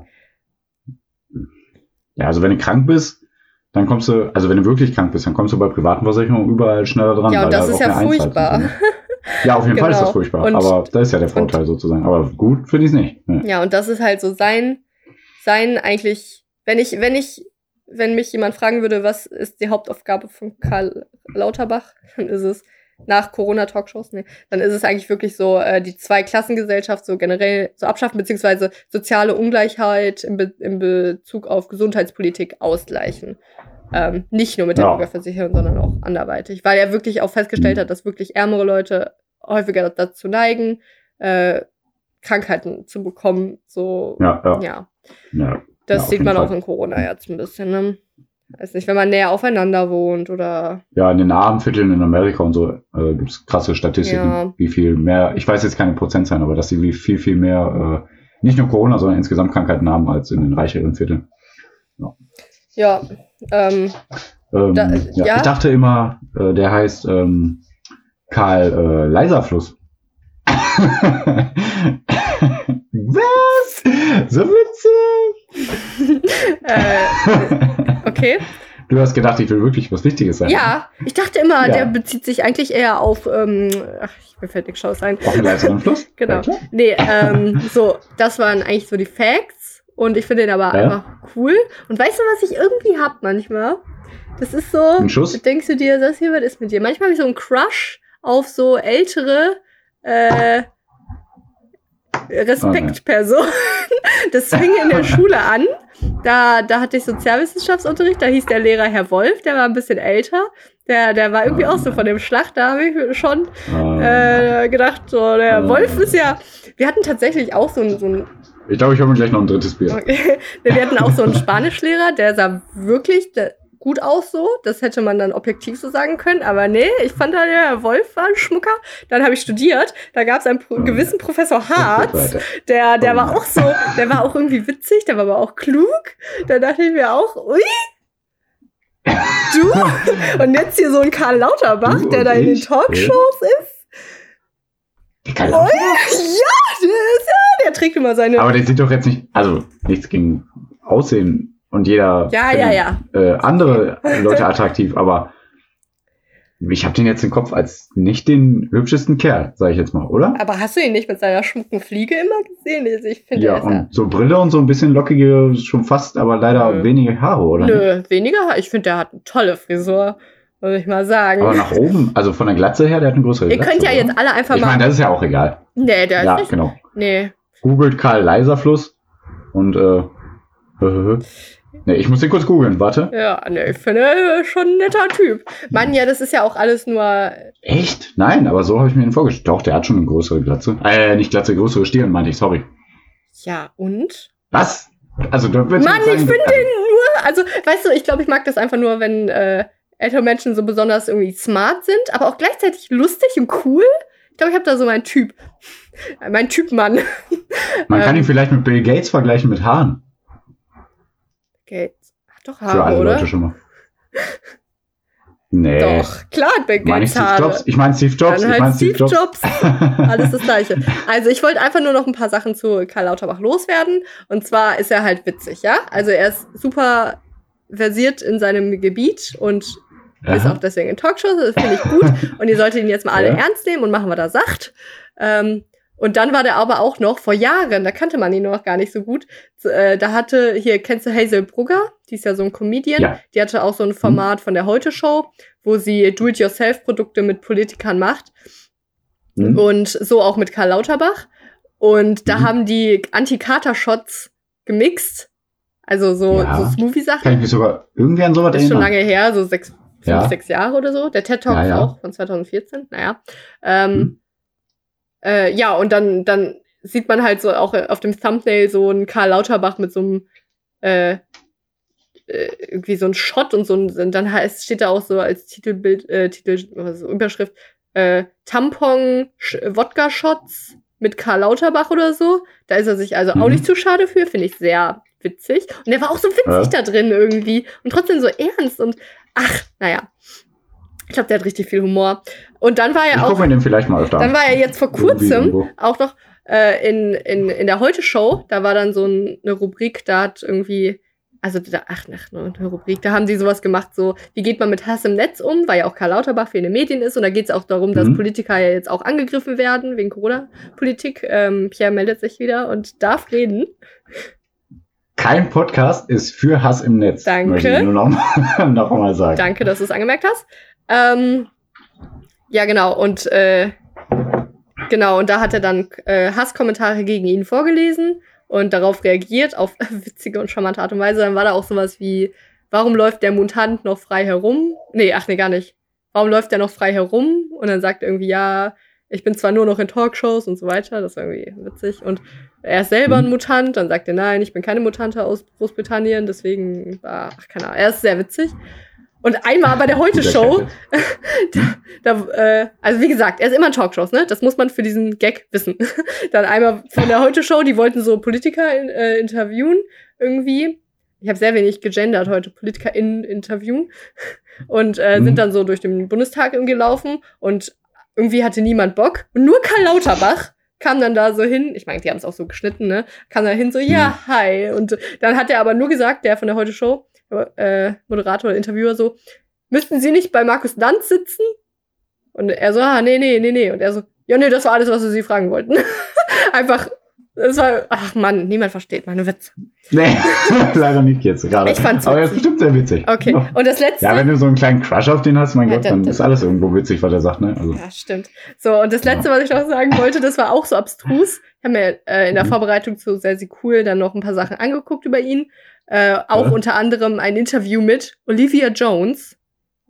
S2: Ja, also wenn du krank bist, dann kommst du, also wenn du wirklich krank bist, dann kommst du bei privaten Versicherungen überall schneller dran.
S1: Ja, und das
S2: da
S1: ist ja furchtbar.
S2: so. Ja, auf jeden Fall ist das
S1: Genau.
S2: furchtbar.
S1: Und-
S2: aber das ist ja der Vorteil sozusagen. Aber gut finde ich es nicht. Ja.
S1: Ja, und das ist halt so sein, sein eigentlich, wenn ich, wenn ich, wenn mich jemand fragen würde, was ist die Hauptaufgabe von Karl Lauterbach, dann ist es nach Corona-Talkshows, nee, dann ist es eigentlich wirklich so, äh, die Zweiklassengesellschaft so generell so abschaffen, beziehungsweise soziale Ungleichheit im, Be im Bezug auf Gesundheitspolitik ausgleichen. Ähm, nicht nur mit der
S2: Ja.
S1: Bürgerversicherung, sondern auch anderweitig, weil er wirklich auch festgestellt
S2: Mhm.
S1: hat, dass wirklich ärmere Leute häufiger dazu neigen, äh, Krankheiten zu bekommen. So,
S2: Ja, ja.
S1: ja.
S2: ja.
S1: Das sieht man
S2: Fall.
S1: auch in Corona jetzt ein bisschen, ne? Weiß nicht, wenn man näher aufeinander wohnt oder.
S2: Ja, in den armen Vierteln in Amerika und so äh, gibt es krasse Statistiken, wie viel mehr, ich weiß jetzt keine Prozentzahlen, aber dass sie wie viel, viel mehr, äh, nicht nur Corona, sondern insgesamt Krankheiten haben als in den reicheren Vierteln.
S1: Ja, ähm,
S2: Ähm,
S1: Da-
S2: ja,
S1: ja?
S2: Ich dachte immer, äh, der heißt ähm, Karl äh, Leiserfluss. Was? So witzig.
S1: äh, okay.
S2: Du hast gedacht, ich will wirklich was Wichtiges sagen.
S1: Ja, ich dachte immer,
S2: Ja.
S1: der bezieht sich eigentlich eher auf, ähm, ach, mir fällt nichts Schaues ein.
S2: Auch einen leiseren Fluss?
S1: Genau.
S2: Ja.
S1: Nee, ähm, so, das waren eigentlich so die Facts. Und ich finde den aber
S2: Ja.
S1: einfach cool. Und weißt du, was ich irgendwie hab manchmal? Das ist so,
S2: Ein Schuss?
S1: denkst du dir, das hier, was ist mit dir? Manchmal habe ich so einen Crush auf so ältere, äh, Respektpersonen. Das fing in der Schule an. Da, da hatte ich Sozialwissenschaftsunterricht, da hieß der Lehrer Herr Wolf, der war ein bisschen älter. Der, der war irgendwie auch so von dem Schlag, da habe ich schon
S2: Äh,
S1: äh, gedacht, so, der
S2: Äh.
S1: Wolf ist ja. Wir hatten tatsächlich auch so ein, so ein
S2: ich glaube, ich hole mir gleich noch ein drittes Bier.
S1: wir hatten auch so einen Spanischlehrer, der sah wirklich gut aus so. Das hätte man dann objektiv so sagen können. Aber nee, ich fand da der Wolf war ein Schmucker. Dann habe ich studiert. Da gab es einen pro gewissen Professor Harz. Der, der war auch so, der war auch irgendwie witzig, der war aber auch klug. Da dachte ich mir auch, ui. Du? Und jetzt hier so ein Karl Lauterbach, der da in den? Talkshows ist.
S2: Kann
S1: Ui, ja, der, ist, ja, der trägt immer seine.
S2: Aber der sieht doch jetzt nicht, also nichts gegen Aussehen und jeder
S1: ja, ja, ja.
S2: Äh, andere Leute attraktiv, aber ich habe den jetzt im Kopf als nicht den hübschesten Kerl, sage ich jetzt mal, oder?
S1: Aber hast du ihn nicht mit seiner schmucken Fliege immer gesehen? Also Ich finde,
S2: Ja, und so Brille und so ein bisschen lockige, schon fast, aber leider
S1: Nö.
S2: wenige Haare, oder?
S1: Nö, weniger. Ich finde, der hat eine tolle Frisur, muss ich mal sagen.
S2: Aber nach oben, also von der Glatze her, der hat eine größere
S1: Ihr
S2: Glatze.
S1: könnt ja
S2: oder?
S1: jetzt alle einfach
S2: Ich
S1: mal.
S2: meine, das ist ja auch egal.
S1: nee, der
S2: Ja,
S1: ist nicht.
S2: genau.
S1: Nee.
S2: Googelt Karl Leiserfluss und äh, nee, ich muss den kurz googeln, warte.
S1: Ja, nee, ich finde, er schon ein netter Typ. Mann, ja, das ist ja auch alles nur.
S2: Echt? Nein, aber so habe ich mir den vorgestellt. Doch, der hat schon eine größere Glatze. Äh, nicht Glatze, größere Stirn, meinte ich, sorry.
S1: Ja, und?
S2: Was? Also, da du
S1: Mann, ich finde den nur. Also, weißt du, ich glaube, ich mag das einfach nur, wenn äh, ältere Menschen so besonders irgendwie smart sind, aber auch gleichzeitig lustig und cool. Ich glaube, ich habe da so meinen Typ. mein Typ Mann.
S2: Man kann
S1: ähm,
S2: ihn vielleicht mit Bill Gates vergleichen mit Haaren.
S1: Gates. Hat doch
S2: Für
S1: Haare,
S2: alle
S1: oder?
S2: Leute schon mal. Nee.
S1: Doch, klar hat Bill
S2: Meine ich
S1: Gates
S2: Steve
S1: Haare.
S2: Jobs? Ich meine Steve Jobs.
S1: Dann
S2: ich meine
S1: halt
S2: Steve
S1: Steve
S2: Jobs.
S1: Jobs. Alles das Gleiche. Also ich wollte einfach nur noch ein paar Sachen zu Karl Lauterbach loswerden. Und zwar ist er halt witzig, ja? Also er ist super versiert in seinem Gebiet und ist
S2: Aha.
S1: auch deswegen in Talkshows. Das finde ich gut. Und ihr solltet ihn jetzt mal alle
S2: Ja.
S1: ernst nehmen und machen, was er sagt. Ähm, und dann war der aber auch noch vor Jahren, da kannte man ihn noch gar nicht so gut. Äh, da hatte, hier kennst du Hazel Brugger, die ist ja so ein Comedian,
S2: Ja.
S1: die hatte auch so ein Format von der Heute Show, wo sie Do-it-yourself-Produkte mit Politikern macht.
S2: Hm?
S1: Und so auch mit Karl Lauterbach. Und da
S2: Mhm.
S1: haben die Anti-Kater-Shots gemixt Also so,
S2: Ja.
S1: so Smoothie-Sachen.
S2: Kann ich mich sogar irgendwie an sowas
S1: Das ist schon
S2: erinnern.
S1: lange her, so sechs, fünf,
S2: Ja.
S1: sechs Jahre oder so. Der TED Talk
S2: Ja, ja.
S1: auch von 2014. Naja. Ähm,
S2: Hm.
S1: äh, ja, und dann, dann sieht man halt so auch auf dem Thumbnail so einen Karl Lauterbach mit so einem äh, äh, irgendwie so ein Shot und so ein, und dann heißt, steht da auch so als Titelbild, äh, Titel, also Überschrift, äh, Tampon Wodka Shots mit Karl Lauterbach oder so. Da ist er sich also auch
S2: Mhm.
S1: nicht zu schade für, finde ich sehr witzig. Und der war auch so witzig
S2: Ja.
S1: da drin irgendwie und trotzdem so ernst und ach, naja. Ich glaube, der hat richtig viel Humor. Und dann war
S2: Ich
S1: er auch,
S2: gucke mir den vielleicht mal öfter
S1: dann
S2: an.
S1: war er jetzt vor kurzem auch noch äh, in, in, in der Heute-Show, da war dann so ein, eine Rubrik, da hat irgendwie, also da, ach, ach, ne, eine Rubrik, da haben die sowas gemacht, so, wie geht man mit Hass im Netz um, weil ja auch Karl Lauterbach viel in den Medien ist und da geht es auch darum, dass
S2: Mhm.
S1: Politiker ja jetzt auch angegriffen werden wegen Corona-Politik. Ähm, Pierre meldet sich wieder und darf reden.
S2: Kein Podcast ist für Hass im Netz.
S1: Danke.
S2: Möchte ich nur noch mal, noch mal sagen.
S1: Danke, dass du es angemerkt hast. Ähm, ja, genau. Und äh, genau, und da hat er dann äh, Hasskommentare gegen ihn vorgelesen und darauf reagiert auf witzige und charmante Art und Weise. Dann war da auch sowas wie, warum läuft der Mutant noch frei herum? Nee, ach nee, gar nicht. Warum läuft der noch frei herum? Und dann sagt er irgendwie, ja, ich bin zwar nur noch in Talkshows und so weiter. Das war irgendwie witzig. Und er ist selber ein
S2: Mhm.
S1: Mutant. Dann sagt er, nein, ich bin keine Mutante aus Großbritannien. Deswegen, war, ach, keine Ahnung. Er ist sehr witzig. Und einmal bei der Heute-Show, da, äh, also wie gesagt, er ist immer in Talkshows, ne? Das muss man für diesen Gag wissen. Dann einmal von der Heute-Show, die wollten so Politiker in, äh, interviewen irgendwie. Ich habe sehr wenig gegendert heute, PolitikerInnen interviewen. Und äh,
S2: Mhm.
S1: sind dann so durch den Bundestag gelaufen und irgendwie hatte niemand Bock. Und nur Karl Lauterbach kam dann da so hin, ich meine, die haben es auch so geschnitten, ne? Kam da hin so, ja, hi. Und dann hat er aber nur gesagt, der von der Heute Show, äh, Moderator oder Interviewer so, müssten Sie nicht bei Markus Lanz sitzen? Und er so, ah, nee, nee, nee, nee. Und er so, ja, nee, das war alles, was wir Sie fragen wollten. Einfach, es war, ach Mann, niemand versteht meine Witze.
S2: Nee, leider nicht jetzt gerade.
S1: Ich fand's
S2: Aber er ist
S1: witzig.
S2: bestimmt sehr witzig.
S1: Okay,
S2: Ja.
S1: und das letzte.
S2: Ja, wenn du so einen kleinen Crush auf den hast, mein
S1: Ja,
S2: Gott,
S1: dann-
S2: ist alles irgendwo witzig, was er sagt, ne? Also,
S1: Ja, stimmt. So, und das letzte, was ich noch sagen wollte, das war auch so abstrus. Ich habe mir äh, in der
S2: Mhm.
S1: Vorbereitung zu sehr, sehr cool dann noch ein paar Sachen angeguckt über ihn. Äh, auch
S2: Ja.
S1: unter anderem ein Interview mit Olivia Jones,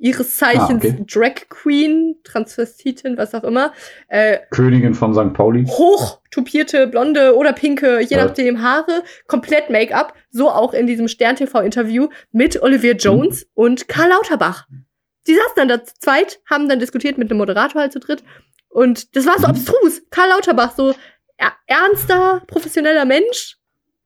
S1: ihres Zeichens
S2: Ah, okay.
S1: Drag Queen, Transvestitin, was auch immer. Äh,
S2: Königin von St. Pauli.
S1: hoch tupierte, blonde oder pinke, je
S2: Ja.
S1: nachdem Haare, komplett Make-up, so auch in diesem Stern-TV-Interview mit Olivia Jones und Karl Lauterbach. Die saßen dann da zu zweit, haben dann diskutiert mit einem Moderator halt zu dritt und das war so
S2: Mhm.
S1: abstrus. Karl Lauterbach, so er ernster, professioneller Mensch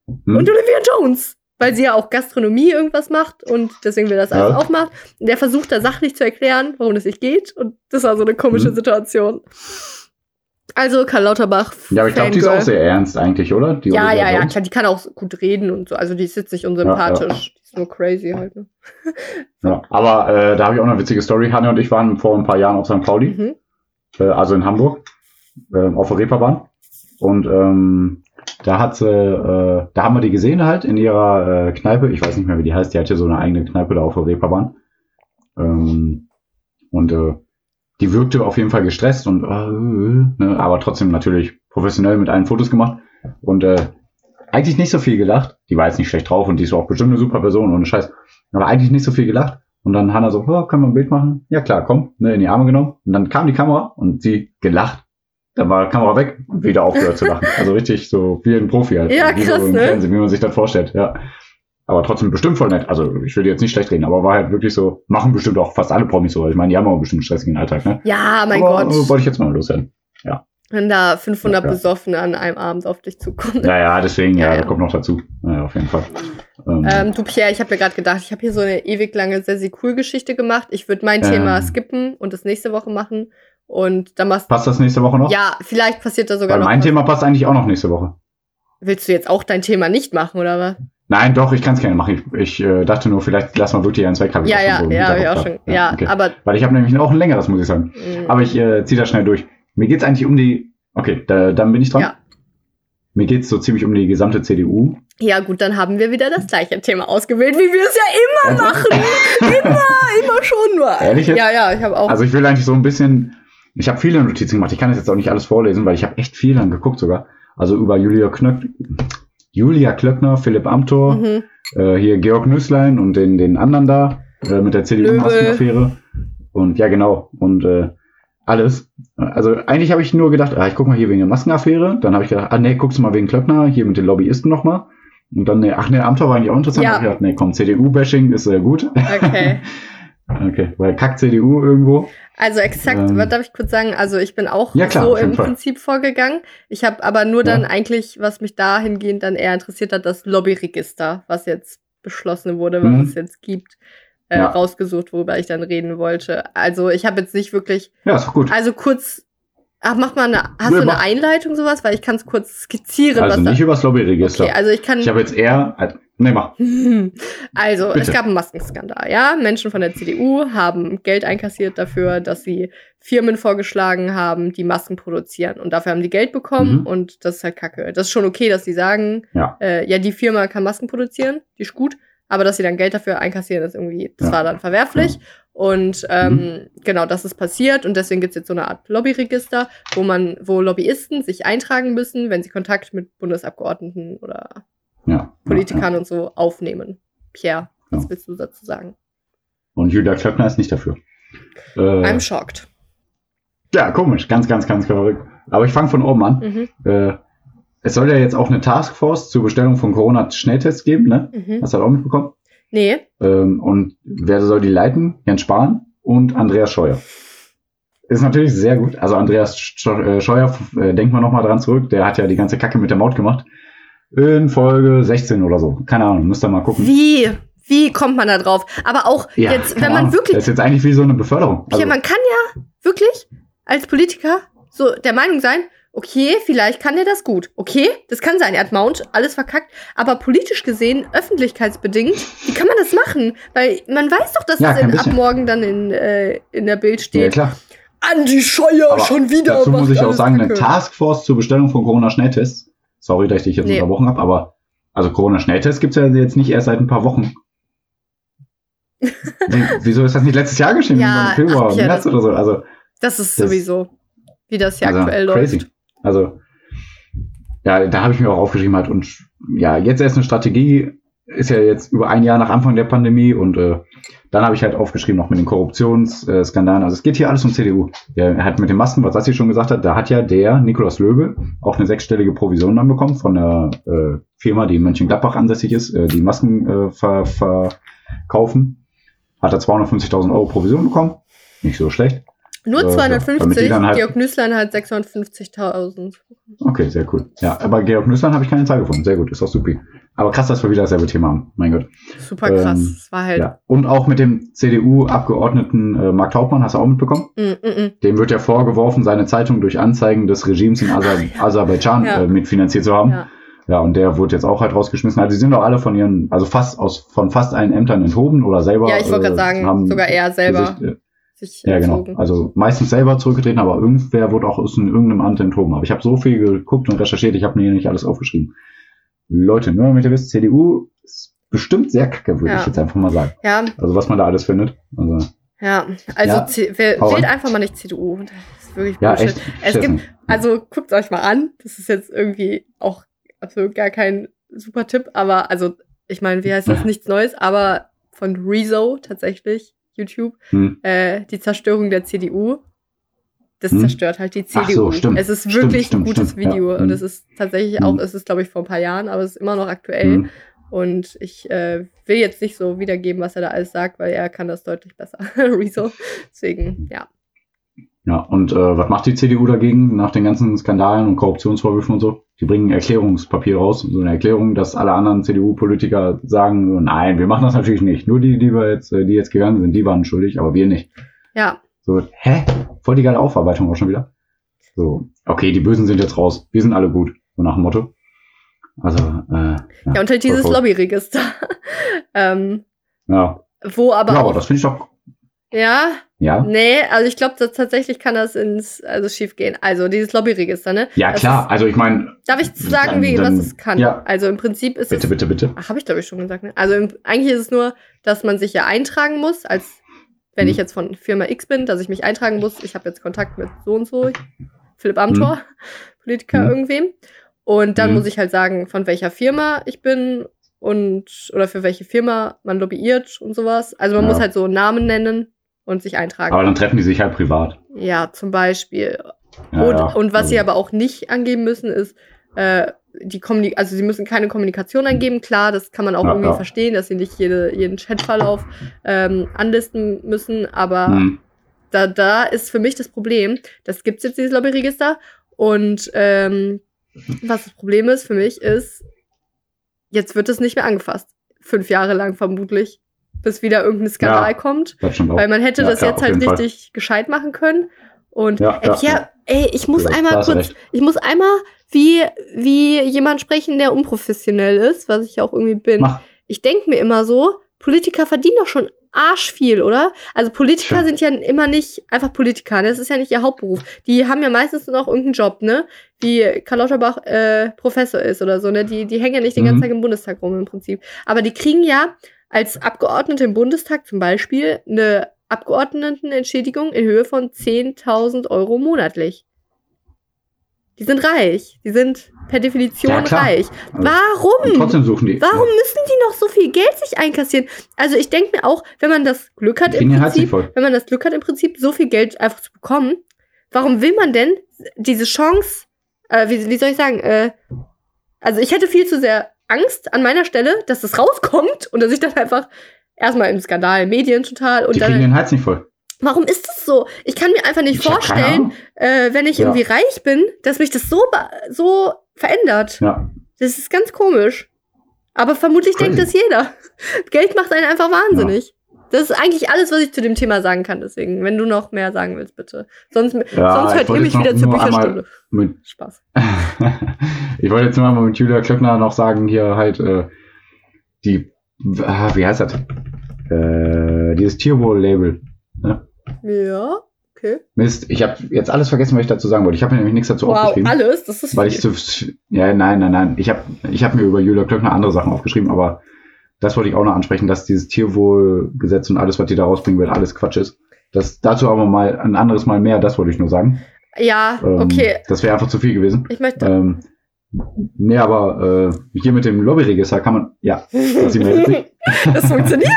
S2: Hm?
S1: und Olivia Jones, weil sie ja auch Gastronomie irgendwas macht und deswegen will das alles
S2: Ja.
S1: aufmacht. Und der versucht da sachlich zu erklären, warum das nicht geht und das war so eine komische
S2: Mhm.
S1: Situation. Also Karl Lauterbach.
S2: Ja, aber ich glaube, die ist auch sehr ernst eigentlich, oder? Die
S1: Ja, ja, ja, klar, die kann auch gut reden und so. Also die ist jetzt nicht unsympathisch. Die ist nur crazy halt. Ne?
S2: Ja, aber äh, da habe ich auch eine witzige Story. Hanne und ich waren vor ein paar Jahren auf St. Pauli,
S1: Mhm.
S2: äh, also in Hamburg, äh, auf der Reeperbahn. Und ähm, da hat sie, äh, da haben wir die gesehen halt in ihrer äh, Kneipe. Ich weiß nicht mehr, wie die heißt. Die hat ja so eine eigene Kneipe da auf der Reeperbahn. Ähm, und äh, die wirkte auf jeden Fall gestresst und äh, ne, aber trotzdem natürlich professionell mit allen Fotos gemacht. Und äh, eigentlich nicht so viel gelacht. Die war jetzt nicht schlecht drauf und die ist auch bestimmt eine super Person, ohne Scheiß. Aber eigentlich nicht so viel gelacht. Und dann Hannah so, oh, können wir ein Bild machen? Ja klar, komm, ne, in die Arme genommen. Und dann kam die Kamera und sie gelacht. Dann war Kamera weg und wieder aufgehört zu lachen. Also richtig so wie ein Profi halt.
S1: Ja,
S2: wie
S1: krass,
S2: so im
S1: ne?
S2: Fernsehen, wie man sich das vorstellt, ja. Aber trotzdem bestimmt voll nett. Also ich will jetzt nicht schlecht reden, aber war halt wirklich so, machen bestimmt auch fast alle Promis so. Ich meine, die haben auch bestimmt einen stressigen Alltag, ne?
S1: Ja, mein
S2: aber, äh,
S1: Gott.
S2: wollte ich jetzt mal loswerden.
S1: Wenn da 500
S2: Ja.
S1: Besoffene an einem Abend auf dich zukommen.
S2: Ja, ja, deswegen, ja,
S1: Ja, ja.
S2: kommt noch dazu. Ja, auf jeden Fall. Ähm,
S1: Ähm, du Pierre, ich habe mir gerade gedacht, ich habe hier so eine ewig lange sehr, sehr cool Geschichte gemacht. Ich würde mein
S2: Ähm.
S1: Thema skippen und das nächste Woche machen. Und dann machst
S2: passt das nächste Woche noch?
S1: Ja, vielleicht passiert da sogar
S2: Weil
S1: noch.
S2: mein
S1: was.
S2: Thema passt eigentlich auch noch nächste Woche.
S1: Willst du jetzt auch dein Thema nicht machen, oder was?
S2: Nein, doch, ich kann es gerne machen. Ich, ich äh, dachte nur, vielleicht lass mal wirklich eins weg. Hab
S1: Ja, ja,
S2: so
S1: ja, hab ich auch schon.
S2: gehabt.
S1: Ja,
S2: okay.
S1: aber.
S2: Weil ich habe nämlich auch ein längeres, muss ich sagen.
S1: mh,
S2: Aber ich äh, ziehe das schnell durch. Mir geht's eigentlich um die. Okay, da, dann bin ich dran.
S1: Ja.
S2: Mir geht's so ziemlich um die gesamte CDU.
S1: Ja, gut, dann haben wir wieder das gleiche Thema ausgewählt, wie wir es ja immer machen. immer, immer schon nur.
S2: Ehrlich jetzt?
S1: Ja, ja, ich habe auch.
S2: Also ich will eigentlich so ein bisschen. Ich habe viele Notizen gemacht. Ich kann das jetzt auch nicht alles vorlesen, weil ich habe echt viel dann geguckt sogar. Also über Julia Knöpf, Julia Klöckner, Philipp Amthor,
S1: Mhm.
S2: äh, hier Georg Nüßlein und den, den anderen da äh, mit der CDU-Maskenaffäre. Und ja, genau. Und äh, alles. Also eigentlich habe ich nur gedacht, ah, ich guck mal hier wegen der Maskenaffäre. Dann habe ich gedacht, ah nee, guckst du mal wegen Klöckner, hier mit den Lobbyisten nochmal. Und dann, nee, ach nee, Amthor war eigentlich auch interessant.
S1: Ja.
S2: Ich gedacht, nee, komm, CDU-Bashing ist äh, gut.
S1: Okay.
S2: okay, weil Kack CDU irgendwo.
S1: Also exakt,
S2: Ähm,
S1: was darf ich kurz sagen? Also ich bin auch
S2: Ja, klar,
S1: so im
S2: Fall.
S1: Prinzip vorgegangen. Ich habe aber nur dann
S2: Ja.
S1: eigentlich, was mich dahingehend dann eher interessiert hat, das Lobbyregister, was jetzt beschlossen wurde,
S2: Mhm.
S1: was es jetzt gibt, äh,
S2: Ja.
S1: rausgesucht, worüber ich dann reden wollte. Also ich habe jetzt nicht wirklich,
S2: Ja, ist gut.
S1: also kurz, ach, mach mal eine, hast
S2: Ja,
S1: du eine. Einleitung sowas? Weil ich kann es kurz skizzieren,
S2: Also
S1: was
S2: nicht
S1: da.
S2: übers Lobbyregister.
S1: Okay, also ich kann.
S2: ich habe jetzt eher, nee, mach.
S1: Also,
S2: Bitte.
S1: es gab einen Maskenskandal, ja. Menschen von der CDU haben Geld einkassiert dafür, dass sie Firmen vorgeschlagen haben, die Masken produzieren. Und dafür haben die Geld bekommen
S2: Mhm.
S1: und das ist halt kacke. Das ist schon okay, dass sie sagen,
S2: Ja.
S1: äh, ja, die Firma kann Masken produzieren, die ist gut, aber dass sie dann Geld dafür einkassieren, ist irgendwie, das
S2: Ja.
S1: war dann verwerflich. Und ähm, genau, das ist passiert und deswegen gibt's jetzt so eine Art Lobbyregister, wo man, wo Lobbyisten sich eintragen müssen, wenn sie Kontakt mit Bundesabgeordneten oder
S2: Ja.
S1: Politikern
S2: Ja.
S1: und so aufnehmen. Pierre, was
S2: Ja.
S1: willst du dazu sagen?
S2: Und Julia Klöckner ist nicht dafür. Äh,
S1: I'm shocked.
S2: ja, komisch. Ganz, ganz, ganz verrückt. Aber ich fange von oben an.
S1: Mhm.
S2: Äh, es soll ja jetzt auch eine Taskforce zur Bestellung von Corona-Schnelltests geben, ne?
S1: Mhm.
S2: Hast du das auch mitbekommen?
S1: Nee,
S2: Ähm, und wer soll die leiten? Jens Spahn und Andreas Scheuer. Ist natürlich sehr gut. Also Andreas äh, Scheuer, äh, denkt mal nochmal dran zurück, der hat ja die ganze Kacke mit der Maut gemacht. In Folge 16 oder so. Keine Ahnung, müsst ihr mal gucken.
S1: wie? Wie kommt man da drauf? Aber auch
S2: Ja,
S1: jetzt, wenn man
S2: Ahnung.
S1: wirklich,
S2: Das ist jetzt eigentlich wie so eine Beförderung.
S1: Pierre, man kann ja wirklich als Politiker so der Meinung sein, okay, vielleicht kann er das gut. Okay, das kann sein, er hat Mount, alles verkackt. Aber politisch gesehen, öffentlichkeitsbedingt, wie kann man das machen? Weil man weiß doch, dass
S2: Ja, kein
S1: in, ab morgen dann in, äh, in der Bild
S2: ja,
S1: steht.
S2: klar.
S1: Andi Scheuer
S2: Aber
S1: schon wieder.
S2: Dazu muss ich auch sagen, eine. Taskforce zur Bestellung von Corona-Schnelltests. Sorry, dass ich dich jetzt
S1: Nee.
S2: unterbrochen habe, aber also Corona-Schnelltests gibt's ja jetzt nicht erst seit ein paar Wochen. Wie, wieso ist das nicht letztes Jahr geschehen?
S1: Ja,
S2: Februar,
S1: ach, Pierre,
S2: März oder so? Also,
S1: Das ist
S2: Das-
S1: sowieso, wie das hier
S2: also
S1: aktuell
S2: crazy.
S1: läuft.
S2: Also, ja, da habe ich mir auch aufgeschrieben halt und ja, jetzt erst eine Strategie, ist ja jetzt über ein Jahr nach Anfang der Pandemie und äh, dann habe ich halt aufgeschrieben noch mit den Korruptionsskandalen. Also es geht hier alles um CDU. Der hat mit den Masken, was Sassi schon gesagt hat, da hat ja der Nikolaus Löwe auch eine sechsstellige Provision dann bekommen von der äh, Firma, die in Mönchengladbach ansässig ist, äh, die Masken äh, ver verkaufen. Hat er 250.000 Euro Provision bekommen. Nicht so schlecht.
S1: Nur
S2: Äh, ja, damit
S1: 250,
S2: die dann halt-
S1: Georg Nüßlein hat 650.000.
S2: Okay, sehr cool. Ja, aber Georg Nüsslein habe ich keine Zahl gefunden. Sehr gut, ist doch super. Aber krass, dass wir wieder dasselbe Thema haben. Mein Gott.
S1: Super krass.
S2: Ähm,
S1: das war halt.
S2: Ja. Und auch mit dem CDU-Abgeordneten äh, Mark Taubmann, hast du auch mitbekommen?
S1: Mm, mm, mm.
S2: Dem wird ja vorgeworfen, seine Zeitung durch Anzeigen des Regimes in Aser Aserbaidschan
S1: Ja.
S2: äh, mitfinanziert zu haben.
S1: Ja.
S2: Ja, und der wurde jetzt auch halt rausgeschmissen. Also die sind doch alle von ihren, also fast aus von fast allen Ämtern enthoben oder selber.
S1: ja, ich wollte gerade
S2: äh,
S1: sagen, sogar er selber
S2: Gesicht, äh,
S1: sich
S2: ja, genau.
S1: entzogen.
S2: Also meistens selber zurückgetreten, aber irgendwer wurde auch aus in irgendeinem Amt enthoben. Aber ich habe so viel geguckt und recherchiert, ich habe mir nicht alles aufgeschrieben. Leute, nur damit ihr wisst, CDU ist bestimmt sehr kacke, würde
S1: Ja.
S2: ich jetzt einfach mal sagen.
S1: Ja,
S2: Also was man da alles findet. Also,
S1: ja. Also
S2: Ja,
S1: C- wählt einfach mal nicht CDU. Das ist wirklich
S2: ja,
S1: Bullshit.
S2: echt.
S1: Es
S2: beschissen.
S1: gibt, also guckt euch mal an. Das ist jetzt irgendwie auch absolut gar kein super Tipp, aber also, ich meine, wie heißt das? Nichts Neues, aber von Rezo tatsächlich, YouTube,
S2: Hm.
S1: äh, die Zerstörung der CDU. Das
S2: Hm.
S1: zerstört halt die
S2: Ach
S1: CDU.
S2: so, stimmt.
S1: Es ist wirklich
S2: stimmt,
S1: ein gutes
S2: stimmt, ja.
S1: Video und
S2: Hm.
S1: es ist tatsächlich
S2: Hm.
S1: auch, es ist glaube ich vor ein paar Jahren, aber es ist immer noch aktuell.
S2: Hm.
S1: Und ich äh, will jetzt nicht so wiedergeben, was er da alles sagt, weil er kann das deutlich besser. Rezo. Deswegen, ja.
S2: Ja, und äh, was macht die CDU dagegen nach den ganzen Skandalen und Korruptionsvorwürfen und so? Die bringen ein Erklärungspapier raus, so eine Erklärung, dass alle anderen CDU-Politiker sagen, nein, wir machen das natürlich nicht. Nur die, die wir jetzt, äh, die jetzt gegangen sind, die waren schuldig, aber wir nicht.
S1: Ja,
S2: So, hä? Voll die geile Aufarbeitung auch schon wieder. So, okay, die Bösen sind jetzt raus. Wir sind alle gut. So nach dem Motto. Also, äh, ja,
S1: ja und halt dieses. Lobbyregister. ähm,
S2: Ja,
S1: wo aber
S2: ja aber das finde ich doch,
S1: ja,
S2: ja.
S1: nee, also ich glaube, tatsächlich kann das ins, also schief gehen. Also dieses Lobbyregister, ne?
S2: Ja,
S1: Das
S2: klar,
S1: Ist,
S2: also ich meine,
S1: darf ich sagen, wie,
S2: dann-
S1: was es kann?
S2: ja.
S1: Also im Prinzip ist
S2: bitte,
S1: es.
S2: bitte, bitte.
S1: Ach, habe ich glaube ich schon gesagt, ne? Also im, eigentlich ist es nur, dass man sich ja eintragen muss, als wenn
S2: Hm.
S1: ich jetzt von Firma X bin, dass ich mich eintragen muss, ich habe jetzt Kontakt mit so und so, Philipp Amthor, Politiker
S2: Hm.
S1: irgendwem. Und dann
S2: Mhm.
S1: muss ich halt sagen, von welcher Firma ich bin und oder für welche Firma man lobbyiert und sowas. Also man
S2: Ja.
S1: muss halt so Namen nennen und sich eintragen.
S2: Aber dann treffen die sich halt privat.
S1: ja, zum Beispiel.
S2: Ja,
S1: und,
S2: ja.
S1: und was sie
S2: Also,
S1: aber auch nicht angeben müssen, ist, äh, die Kommunik also sie müssen keine Kommunikation angeben. Klar, das kann man auch
S2: Ja,
S1: irgendwie
S2: ja.
S1: verstehen, dass sie nicht jede, jeden Chatverlauf ähm, anlisten müssen, aber
S2: hm,
S1: da, da ist für mich das Problem, das gibt's jetzt dieses Lobbyregister und ähm, was das Problem ist für mich ist, jetzt wird es nicht mehr angefasst. Fünf Jahre lang vermutlich, bis wieder irgendein Skandal
S2: Ja.
S1: kommt. Weil man hätte das jetzt halt
S2: jeden Fall.
S1: richtig gescheit machen können. Und
S2: Ja,
S1: ey,
S2: ja.
S1: ey, ich muss
S2: da
S1: einmal kurz, ich muss einmal wie, wie jemand sprechen, der unprofessionell ist, was ich auch irgendwie bin.
S2: Mach.
S1: Ich denke mir immer so, Politiker verdienen doch schon arsch viel, oder? Also Politiker sind ja immer nicht einfach Politiker, ne? das ist ja nicht ihr Hauptberuf. Die haben ja meistens noch irgendeinen Job, ne? Wie Karl Lauterbach äh, Professor ist oder so, ne? Die, die hängen ja nicht den ganzen
S2: Mhm.
S1: Tag im Bundestag rum im Prinzip. Aber die kriegen ja als Abgeordnete im Bundestag zum Beispiel eine Abgeordnetenentschädigung in Höhe von 10.000 Euro monatlich. Die sind reich. Die sind per Definition
S2: Ja,
S1: reich.
S2: Also,
S1: Warum?
S2: Trotzdem suchen die.
S1: Warum müssen die noch so viel Geld sich einkassieren? Also ich denke mir auch, wenn man das Glück hat im
S2: kriegen
S1: Prinzip, wenn man das Glück hat im Prinzip, so viel Geld einfach zu bekommen, warum will man denn diese Chance, äh, wie, wie soll ich sagen, äh, also ich hätte viel zu sehr Angst an meiner Stelle, dass das rauskommt und dass ich dann einfach erstmal im Skandal, Medien total und
S2: Die kriegen
S1: dann,
S2: den Hals nicht voll.
S1: Warum ist das so? Ich kann mir einfach nicht
S2: Ich
S1: vorstellen, äh, wenn ich
S2: Ja.
S1: irgendwie reich bin, dass mich das so, so verändert.
S2: Ja.
S1: Das ist ganz komisch. Aber vermutlich denkt das jeder. Geld macht einen einfach wahnsinnig. Das ist eigentlich alles, was ich zu dem Thema sagen kann. Deswegen, wenn du noch mehr sagen willst, bitte. Sonst,
S2: Ja,
S1: sonst hört ihr mich wieder zur Bücherstunde.
S2: Mit,
S1: Spaß.
S2: ich wollte jetzt nur mal mit Julia Klöckner noch sagen, hier halt, äh, die, ah, wie heißt das? Äh, dieses Tierwohl-Label.
S1: Ja, okay.
S2: Mist, ich habe jetzt alles vergessen, was ich dazu sagen wollte. Ich habe mir nämlich nichts dazu
S1: Wow,
S2: aufgeschrieben.
S1: alles? Das ist
S2: Weil ich zu, ja, nein, nein, nein. Ich habe ich hab mir über Julia Klöckner andere Sachen aufgeschrieben, aber das wollte ich auch noch ansprechen, dass dieses Tierwohlgesetz und alles, was die da rausbringen will, alles Quatsch ist. Das, dazu aber mal ein anderes Mal mehr, das wollte ich nur sagen.
S1: Ja,
S2: Ähm,
S1: okay.
S2: Das wäre einfach zu viel gewesen.
S1: Ich möchte.
S2: Ähm, nee, aber äh, hier mit dem Lobbyregister kann man, ja, sie meldet sich.
S1: das funktioniert.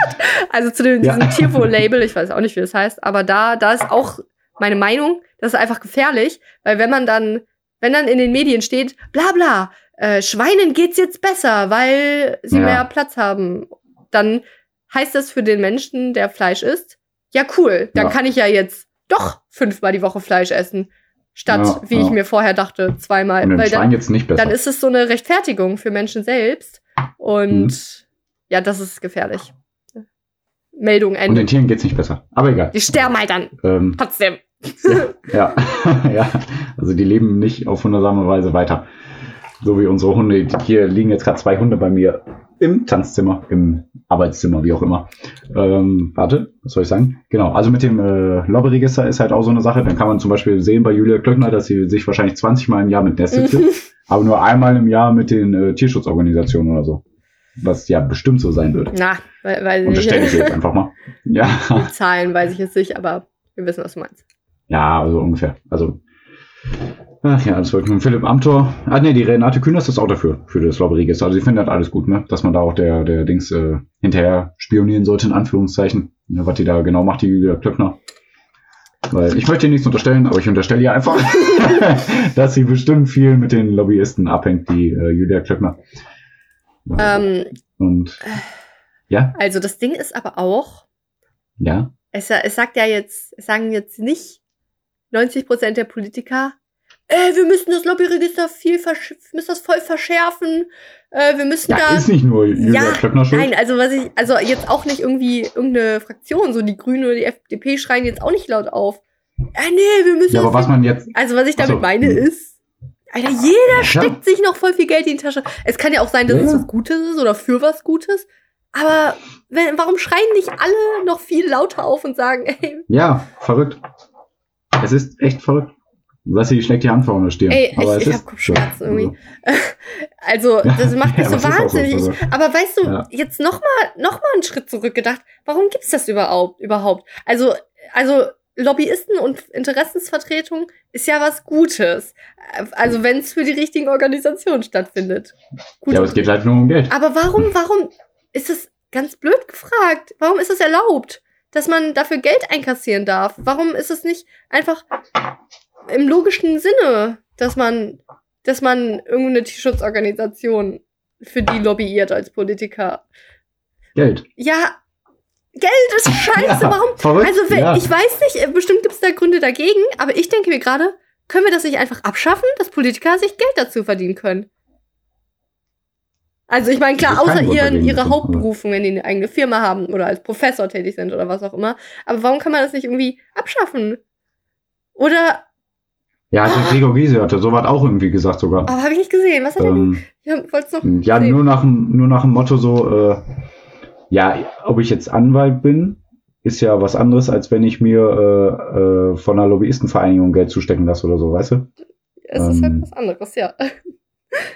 S1: Also zu dem,
S2: Ja.
S1: diesem Tierwohl-Label, ich weiß auch nicht, wie das heißt, aber da, da ist auch meine Meinung, das ist einfach gefährlich, weil wenn man dann, wenn dann in den Medien steht, bla bla, äh, Schweinen geht's jetzt besser, weil sie
S2: Ja.
S1: mehr Platz haben, dann heißt das für den Menschen, der Fleisch isst, ja cool, dann
S2: Ja.
S1: kann ich ja jetzt doch fünfmal die Woche Fleisch essen, statt,
S2: Ja,
S1: wie ich
S2: ja.
S1: mir vorher dachte, zweimal.
S2: Und
S1: Weil dann,
S2: jetzt nicht besser.
S1: dann ist es so eine Rechtfertigung für Menschen selbst. Und
S2: Mhm.
S1: ja, das ist gefährlich. Meldung
S2: und
S1: Ende.
S2: den Tieren geht's nicht besser. Aber egal.
S1: Die sterben halt dann
S2: Ähm,
S1: trotzdem.
S2: ja, ja. Also die leben nicht auf wundersame Weise weiter. So wie unsere Hunde. Hier liegen jetzt gerade zwei Hunde bei mir im Tanzzimmer, im Arbeitszimmer, wie auch immer. Ähm, warte, was soll ich sagen? Genau, also mit dem äh, Lobbyregister ist halt auch so eine Sache. Dann kann man zum Beispiel sehen bei Julia Klöckner, dass sie sich wahrscheinlich 20 Mal im Jahr mit Nestle trifft, aber nur einmal im Jahr mit den äh, Tierschutzorganisationen oder so. Was ja bestimmt so sein wird.
S1: Na, weil, weil
S2: Unterstelle ich jetzt einfach mal. Ja.
S1: die Zahlen weiß ich jetzt nicht, aber wir wissen, was du meinst.
S2: Ja, also ungefähr. Also, ach ja, das wollte ich mit Philipp Amthor. Ah, nee, die Renate Künast ist auch dafür, für das Lobbyregister. Also, sie findet alles gut, ne? Dass man da auch der, der Dings äh, hinterher spionieren sollte, in Anführungszeichen. Ja, was die da genau macht, die Julia Klöckner. Weil ich möchte ihr nichts unterstellen, aber ich unterstelle ihr einfach, dass sie bestimmt viel mit den Lobbyisten abhängt, die äh, Julia Klöckner.
S1: Ähm,
S2: Und ja,
S1: also das Ding ist aber auch,
S2: ja,
S1: es, es sagt ja jetzt, es sagen jetzt nicht 90 Prozent der Politiker, äh, wir müssen das Lobbyregister viel, müssen das voll verschärfen, äh, wir müssen
S2: ja,
S1: da
S2: ist nicht nur Julia
S1: Ja,
S2: Klöckner schuld.
S1: Nein, also was ich, also jetzt auch nicht irgendwie irgendeine Fraktion, so die Grünen oder die FDP schreien jetzt auch nicht laut auf. Äh, nee, wir müssen.
S2: ja, aber
S1: das
S2: was man jetzt,
S1: also was ich damit
S2: so,
S1: meine ist, Alter, jeder steckt sich noch voll viel Geld in die Tasche. Es kann ja auch sein, dass
S2: Ja,
S1: es was Gutes ist oder für was Gutes. Aber wenn, warum schreien nicht alle noch viel lauter auf und sagen, ey,
S2: Ja, verrückt. Es ist echt verrückt. Lassi schlägt die Hand vor der Stirn.
S1: Ey,
S2: Aber
S1: ich-
S2: es
S1: ich hab Kopfschmerzen
S2: so.
S1: irgendwie. also das macht mich
S2: Ja,
S1: so
S2: es auch so,
S1: wahnsinnig.
S2: also.
S1: Aber weißt du,
S2: Ja.
S1: jetzt noch mal, noch mal einen Schritt zurückgedacht. Warum gibt's das überhaupt? Überhaupt? Also, also Lobbyisten und Interessensvertretung ist ja was Gutes. Also wenn es für die richtigen Organisationen stattfindet.
S2: Gut. Ja, aber es geht halt nur um Geld.
S1: Aber warum, warum ist es ganz blöd gefragt? Warum ist es erlaubt, dass man dafür Geld einkassieren darf? Warum ist es nicht einfach im logischen Sinne, dass man, dass man irgendeine Tierschutzorganisation für die lobbyiert als Politiker?
S2: Geld.
S1: Ja, Geld ist scheiße. Ja, Warum? Verrückt, also, wenn, ja. ich weiß nicht, bestimmt gibt es da Gründe dagegen, aber ich denke mir gerade, können wir das nicht einfach abschaffen, dass Politiker sich Geld dazu verdienen können? Also ich meine, klar, außer ihren, ihre Hauptberufung, wenn die eine eigene Firma haben oder als Professor tätig sind oder was auch immer. Aber warum kann man das nicht irgendwie abschaffen? Oder.
S2: Ja, also oh. Gregor Gysi hatte sowas auch irgendwie gesagt sogar.
S1: Aber oh, habe ich nicht gesehen. Was hat ähm, er denn?
S2: Ich noch ja, sehen. nur nach, nur nach dem Motto so, äh, ja, ob ich jetzt Anwalt bin, ist ja was anderes, als wenn ich mir äh, äh, von einer Lobbyistenvereinigung Geld zustecken lasse oder so, weißt du?
S1: Es ähm, ist halt ähm, was anderes, ja.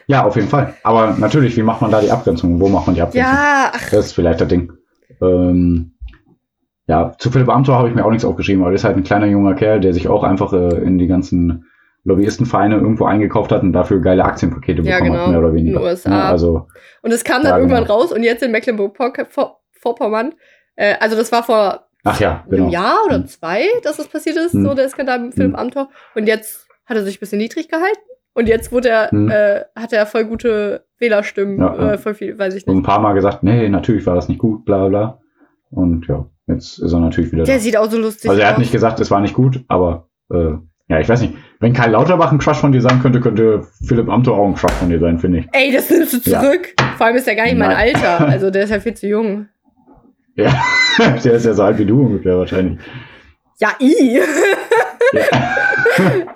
S2: Ja, auf jeden Fall. Aber natürlich, wie macht man da die Abgrenzung? Wo macht man die Abgrenzung?
S1: Ja, ach.
S2: Das ist vielleicht das Ding. Ähm, ja, zu Philipp Amthor habe ich mir auch nichts aufgeschrieben, aber er ist halt ein kleiner junger Kerl, der sich auch einfach äh, in die ganzen Lobbyistenvereine irgendwo eingekauft hat und dafür geile Aktienpakete
S1: ja,
S2: bekommen
S1: genau,
S2: hat, mehr oder weniger.
S1: In den USA. Ja, also, und es kam dann ja, irgendwann genau. raus und jetzt in Mecklenburg-Vorpommern, äh, also das war vor
S2: Ach ja, genau.
S1: einem Jahr oder hm. zwei, dass das passiert ist, hm. so der Skandal mit Philipp hm. Amthor. Und jetzt hat er sich ein bisschen niedrig gehalten. Und jetzt wurde er, hm. äh, hat er voll gute Wählerstimmen, ja, äh, voll viel, weiß ich nicht.
S2: Und ein paar Mal gesagt, nee, natürlich war das nicht gut, bla bla. Und ja, jetzt ist er natürlich wieder.
S1: Der da. sieht auch so lustig aus.
S2: Also er hat nicht gesagt, es war nicht gut, aber äh, ja, ich weiß nicht. Wenn Karl Lauterbach ein Crush von dir sein könnte, könnte Philipp Amthor auch ein Crush von dir sein, finde ich.
S1: Ey, das nimmst du zurück. Ja. Vor allem ist er gar nicht Nein. mein Alter. Also der ist ja viel zu jung.
S2: Ja, der ist ja so alt wie du ungefähr wahrscheinlich.
S1: Ja, i. Ja.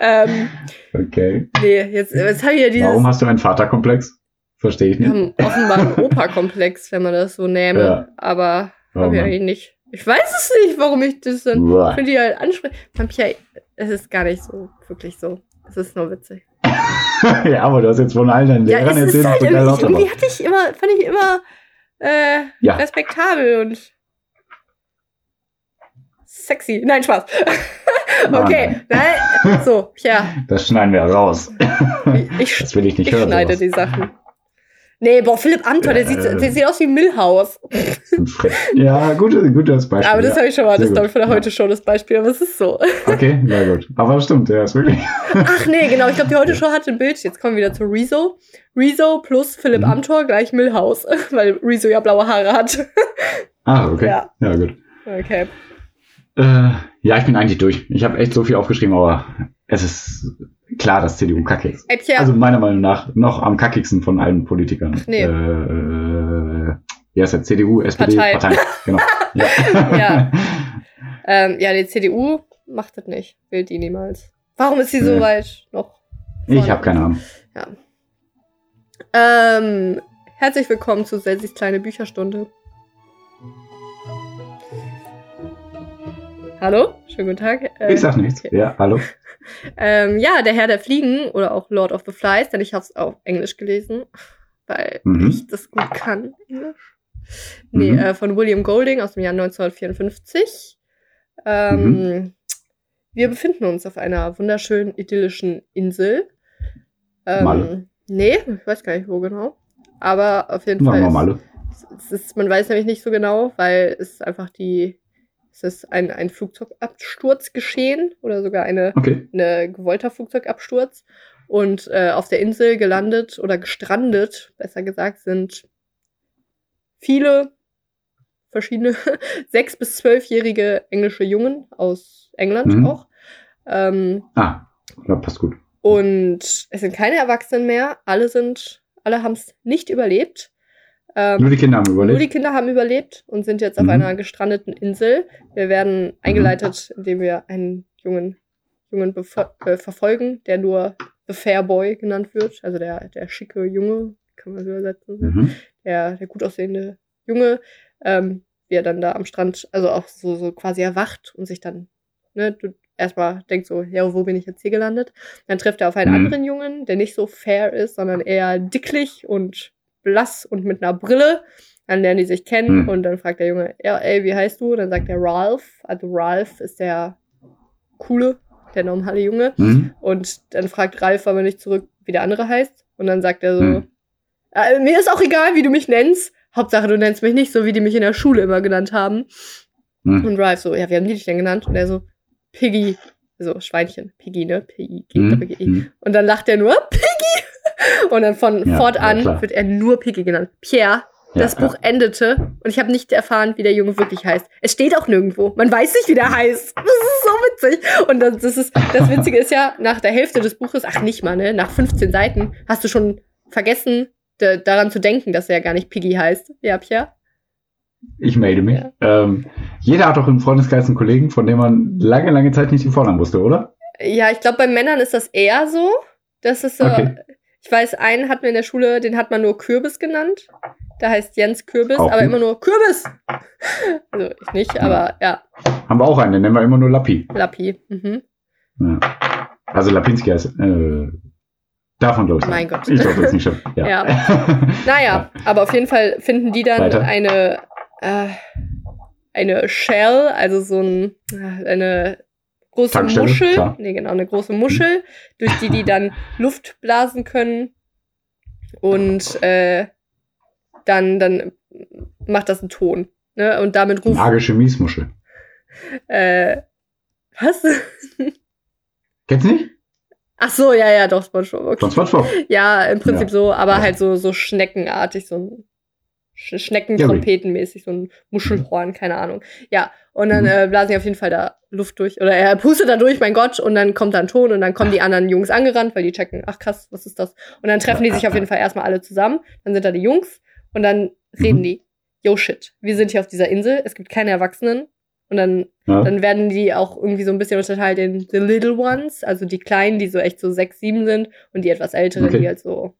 S1: ähm,
S2: okay.
S1: Nee, jetzt, jetzt habe ich ja dieses.
S2: Warum hast du einen Vaterkomplex? Verstehe ich nicht.
S1: Wir haben offenbar einen Opa-Komplex, wenn man das so nähme. Ja. Aber oh, habe ich eigentlich nicht. Ich weiß es nicht, warum ich das dann finde ich halt ansprechen. Vampir, es ist gar nicht so wirklich so. Es ist nur witzig.
S2: ja, aber du hast jetzt von allen deinen
S1: ja, Lehrern erzählt, halt irgendwie, irgendwie hatte ich immer, fand ich immer äh, ja. respektabel und sexy. Nein, Spaß. okay, nein. So, ja.
S2: Das schneiden wir raus.
S1: Ich, das will ich nicht ich hören. Ich schneide sowas. die Sachen. Nee, boah, Philipp Anton, ja, der, sieht, der sieht aus wie Millhaus.
S2: ja, gutes, gutes Beispiel.
S1: Aber das
S2: ja.
S1: habe ich schon mal, das ist ich für heute schon das Beispiel, aber es ist so.
S2: Okay, ja gut. Aber das stimmt, ja, ist wirklich.
S1: Ach nee, genau, ich glaube, die heute Show hatte ein Bild. Jetzt kommen wir wieder zu Rezo. Rezo plus Philipp mhm. Amthor gleich Millhaus, weil Rezo ja blaue Haare hat.
S2: Ah, okay. Ja, ja gut.
S1: Okay.
S2: Äh, ja, ich bin eigentlich durch. Ich habe echt so viel aufgeschrieben, aber es ist klar, dass CDU kacke ist.
S1: Äpfel.
S2: Also meiner Meinung nach noch am kackigsten von allen Politikern.
S1: Nee.
S2: Äh, wie heißt der? CDU, SPD,
S1: Partei.
S2: Partei. Genau.
S1: ja. ja. ähm, ja, die CDU macht das nicht. Wählt die niemals. Warum ist sie so weit noch?
S2: Vorne? Ich habe keine Ahnung.
S1: Ja. Ähm, herzlich willkommen zu Selsis kleine Bücherstunde. Hallo, schönen guten Tag.
S2: Ich sag nichts. Okay. Ja, hallo.
S1: Ähm, ja, der Herr der Fliegen oder auch Lord of the Flies, denn ich habe es auf Englisch gelesen, weil mhm. ich das gut kann, Englisch. Nee, mhm. äh, von William Golding aus dem Jahr 1954. Ähm, mhm. Wir befinden uns auf einer wunderschönen, idyllischen Insel.
S2: Ähm, Malle.
S1: Nee, ich weiß gar nicht, wo genau. Aber auf jeden
S2: Fall.
S1: Ist,
S2: Malle.
S1: Ist, man weiß nämlich nicht so genau, weil es einfach die es ist ein, ein Flugzeugabsturz geschehen oder sogar eine,
S2: okay.
S1: eine gewollter Flugzeugabsturz. Und äh, auf der Insel gelandet oder gestrandet, besser gesagt, sind viele verschiedene sechs- bis zwölfjährige englische Jungen aus England mhm. auch. Ähm,
S2: ah, ja, passt gut.
S1: Und es sind keine Erwachsenen mehr. Alle sind, alle haben es nicht überlebt.
S2: Ähm, nur die Kinder haben überlebt.
S1: Nur die Kinder haben überlebt und sind jetzt mhm. auf einer gestrandeten Insel. Wir werden eingeleitet, mhm. indem wir einen jungen, jungen äh, verfolgen, der nur The Fair Boy genannt wird. Also der, der schicke Junge, kann man so übersetzen. Mhm. Der, der gut aussehende Junge, ähm, wie er dann da am Strand, also auch so, so quasi erwacht und sich dann, ne, du erstmal denkt so, ja, wo bin ich jetzt hier gelandet? Dann trifft er auf einen mhm. anderen Jungen, der nicht so fair ist, sondern eher dicklich und blass und mit einer Brille. Dann lernen die sich kennen hm. und dann fragt der Junge, ja, ey, wie heißt du? Und dann sagt er Ralph. Also Ralph ist der coole, der normale Junge.
S2: Mhm.
S1: Und dann fragt Ralf aber nicht zurück, wie der andere heißt. Und dann sagt er so,
S2: Hm.
S1: äh, mir ist auch egal, wie du mich nennst. Hauptsache, du nennst mich nicht so, wie die mich in der Schule immer genannt haben.
S2: Mhm.
S1: Und Ralph so, ja, wie haben die dich denn genannt? Und er so, Piggy. So, Schweinchen. Piggy, ne? P-I-G,
S2: Mhm.
S1: Doppel-G-I.
S2: Mhm.
S1: Und dann lacht er nur! Und dann von
S2: Ja,
S1: fortan
S2: ja,
S1: wird er nur Piggy genannt. Pierre,
S2: Ja,
S1: das Buch endete und ich habe nicht erfahren, wie der Junge wirklich heißt. Es steht auch nirgendwo. Man weiß nicht, wie der heißt. Das ist so witzig. Und das, das, ist, das Witzige ist ja, nach der Hälfte des Buches, ach nicht mal, ne, nach 15 Seiten, hast du schon vergessen, da- daran zu denken, dass er ja gar nicht Piggy heißt. Ja, Pierre?
S2: Ich melde mich. Ähm, jeder hat doch im Freundeskreis einen Kollegen, von dem man lange, lange Zeit nicht den Vornamen wusste, oder?
S1: Ja, ich glaube, bei Männern ist das eher so. Das ist so.
S2: Okay.
S1: Ich weiß, einen hatten wir in der Schule, den hat man nur Kürbis genannt. Der heißt Jens Kürbis,
S2: Auch
S1: aber immer nur Kürbis. Also ich nicht, aber ja,
S2: Haben wir auch einen, den nennen wir immer nur Lappi.
S1: Lappi. Mhm.
S2: Ja. Also Lapinski heißt, äh, davon glaube ich.
S1: Mein Gott.
S2: Ich glaube, das ist nicht schlimm. Ja.
S1: Ja. Naja, aber auf jeden Fall finden die dann
S2: Weiter.
S1: eine, äh, eine Shell, also so ein, äh, eine große Muschel.
S2: klar.
S1: Nee, genau, eine große Muschel, durch die die dann Luft blasen können. Und äh, dann, dann macht das einen Ton. Ne? Und damit ruft.
S2: Magische Miesmuschel.
S1: Äh, was?
S2: Kennst du nicht?
S1: Ach so, ja, ja, doch, Spongebob. Okay.
S2: Von SpongeBob.
S1: Ja, im Prinzip
S2: Ja.
S1: so, aber
S2: Ja.
S1: halt so, so schneckenartig, so ein Schneckentrompetenmäßig, so ein Muschelhorn, keine Ahnung. Ja, und dann
S2: Mhm.
S1: äh, blasen die auf jeden Fall da Luft durch. Oder er pustet da durch, mein Gott, und dann kommt da ein Ton und dann kommen die anderen Jungs angerannt, weil die checken, ach krass, was ist das? Und dann treffen die sich auf jeden Fall erstmal alle zusammen. Dann sind da die Jungs und dann reden
S2: Mhm.
S1: die, yo shit, wir sind hier auf dieser Insel, es gibt keine Erwachsenen. Und dann
S2: Ja.
S1: dann werden die auch irgendwie so ein bisschen unterteilt in The Little Ones, also die Kleinen, die so echt so sechs, sieben sind und die etwas Älteren,
S2: Okay.
S1: die halt so,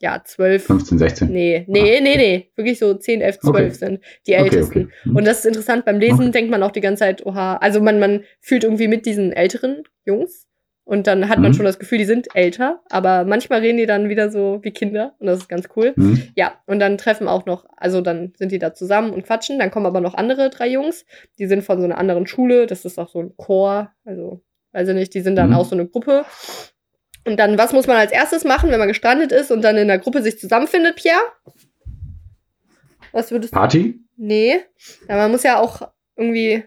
S1: ja, zwölf.
S2: 15, 16.
S1: Nee, nee, nee, nee, wirklich so zehn, elf, zwölf
S2: Okay.
S1: sind die
S2: Okay,
S1: Ältesten.
S2: okay. Hm.
S1: Und das ist interessant, beim Lesen
S2: Okay.
S1: denkt man auch die ganze Zeit, oha, also man, man fühlt irgendwie mit diesen älteren Jungs und dann hat man
S2: Mhm.
S1: schon das Gefühl, die sind älter, aber manchmal reden die dann wieder so wie Kinder und das ist ganz cool.
S2: Hm.
S1: Ja, und dann treffen auch noch, also dann sind die da zusammen und quatschen. Dann kommen aber noch andere drei Jungs, die sind von so einer anderen Schule. Das ist auch so ein Chor, also weiß ich nicht, die sind dann
S2: Mhm.
S1: auch so eine Gruppe. Und dann, was muss man als erstes machen, wenn man gestrandet ist und dann in der Gruppe sich zusammenfindet, Pierre? Was würdest du?
S2: Party?
S1: Nee. Ja, man muss ja auch irgendwie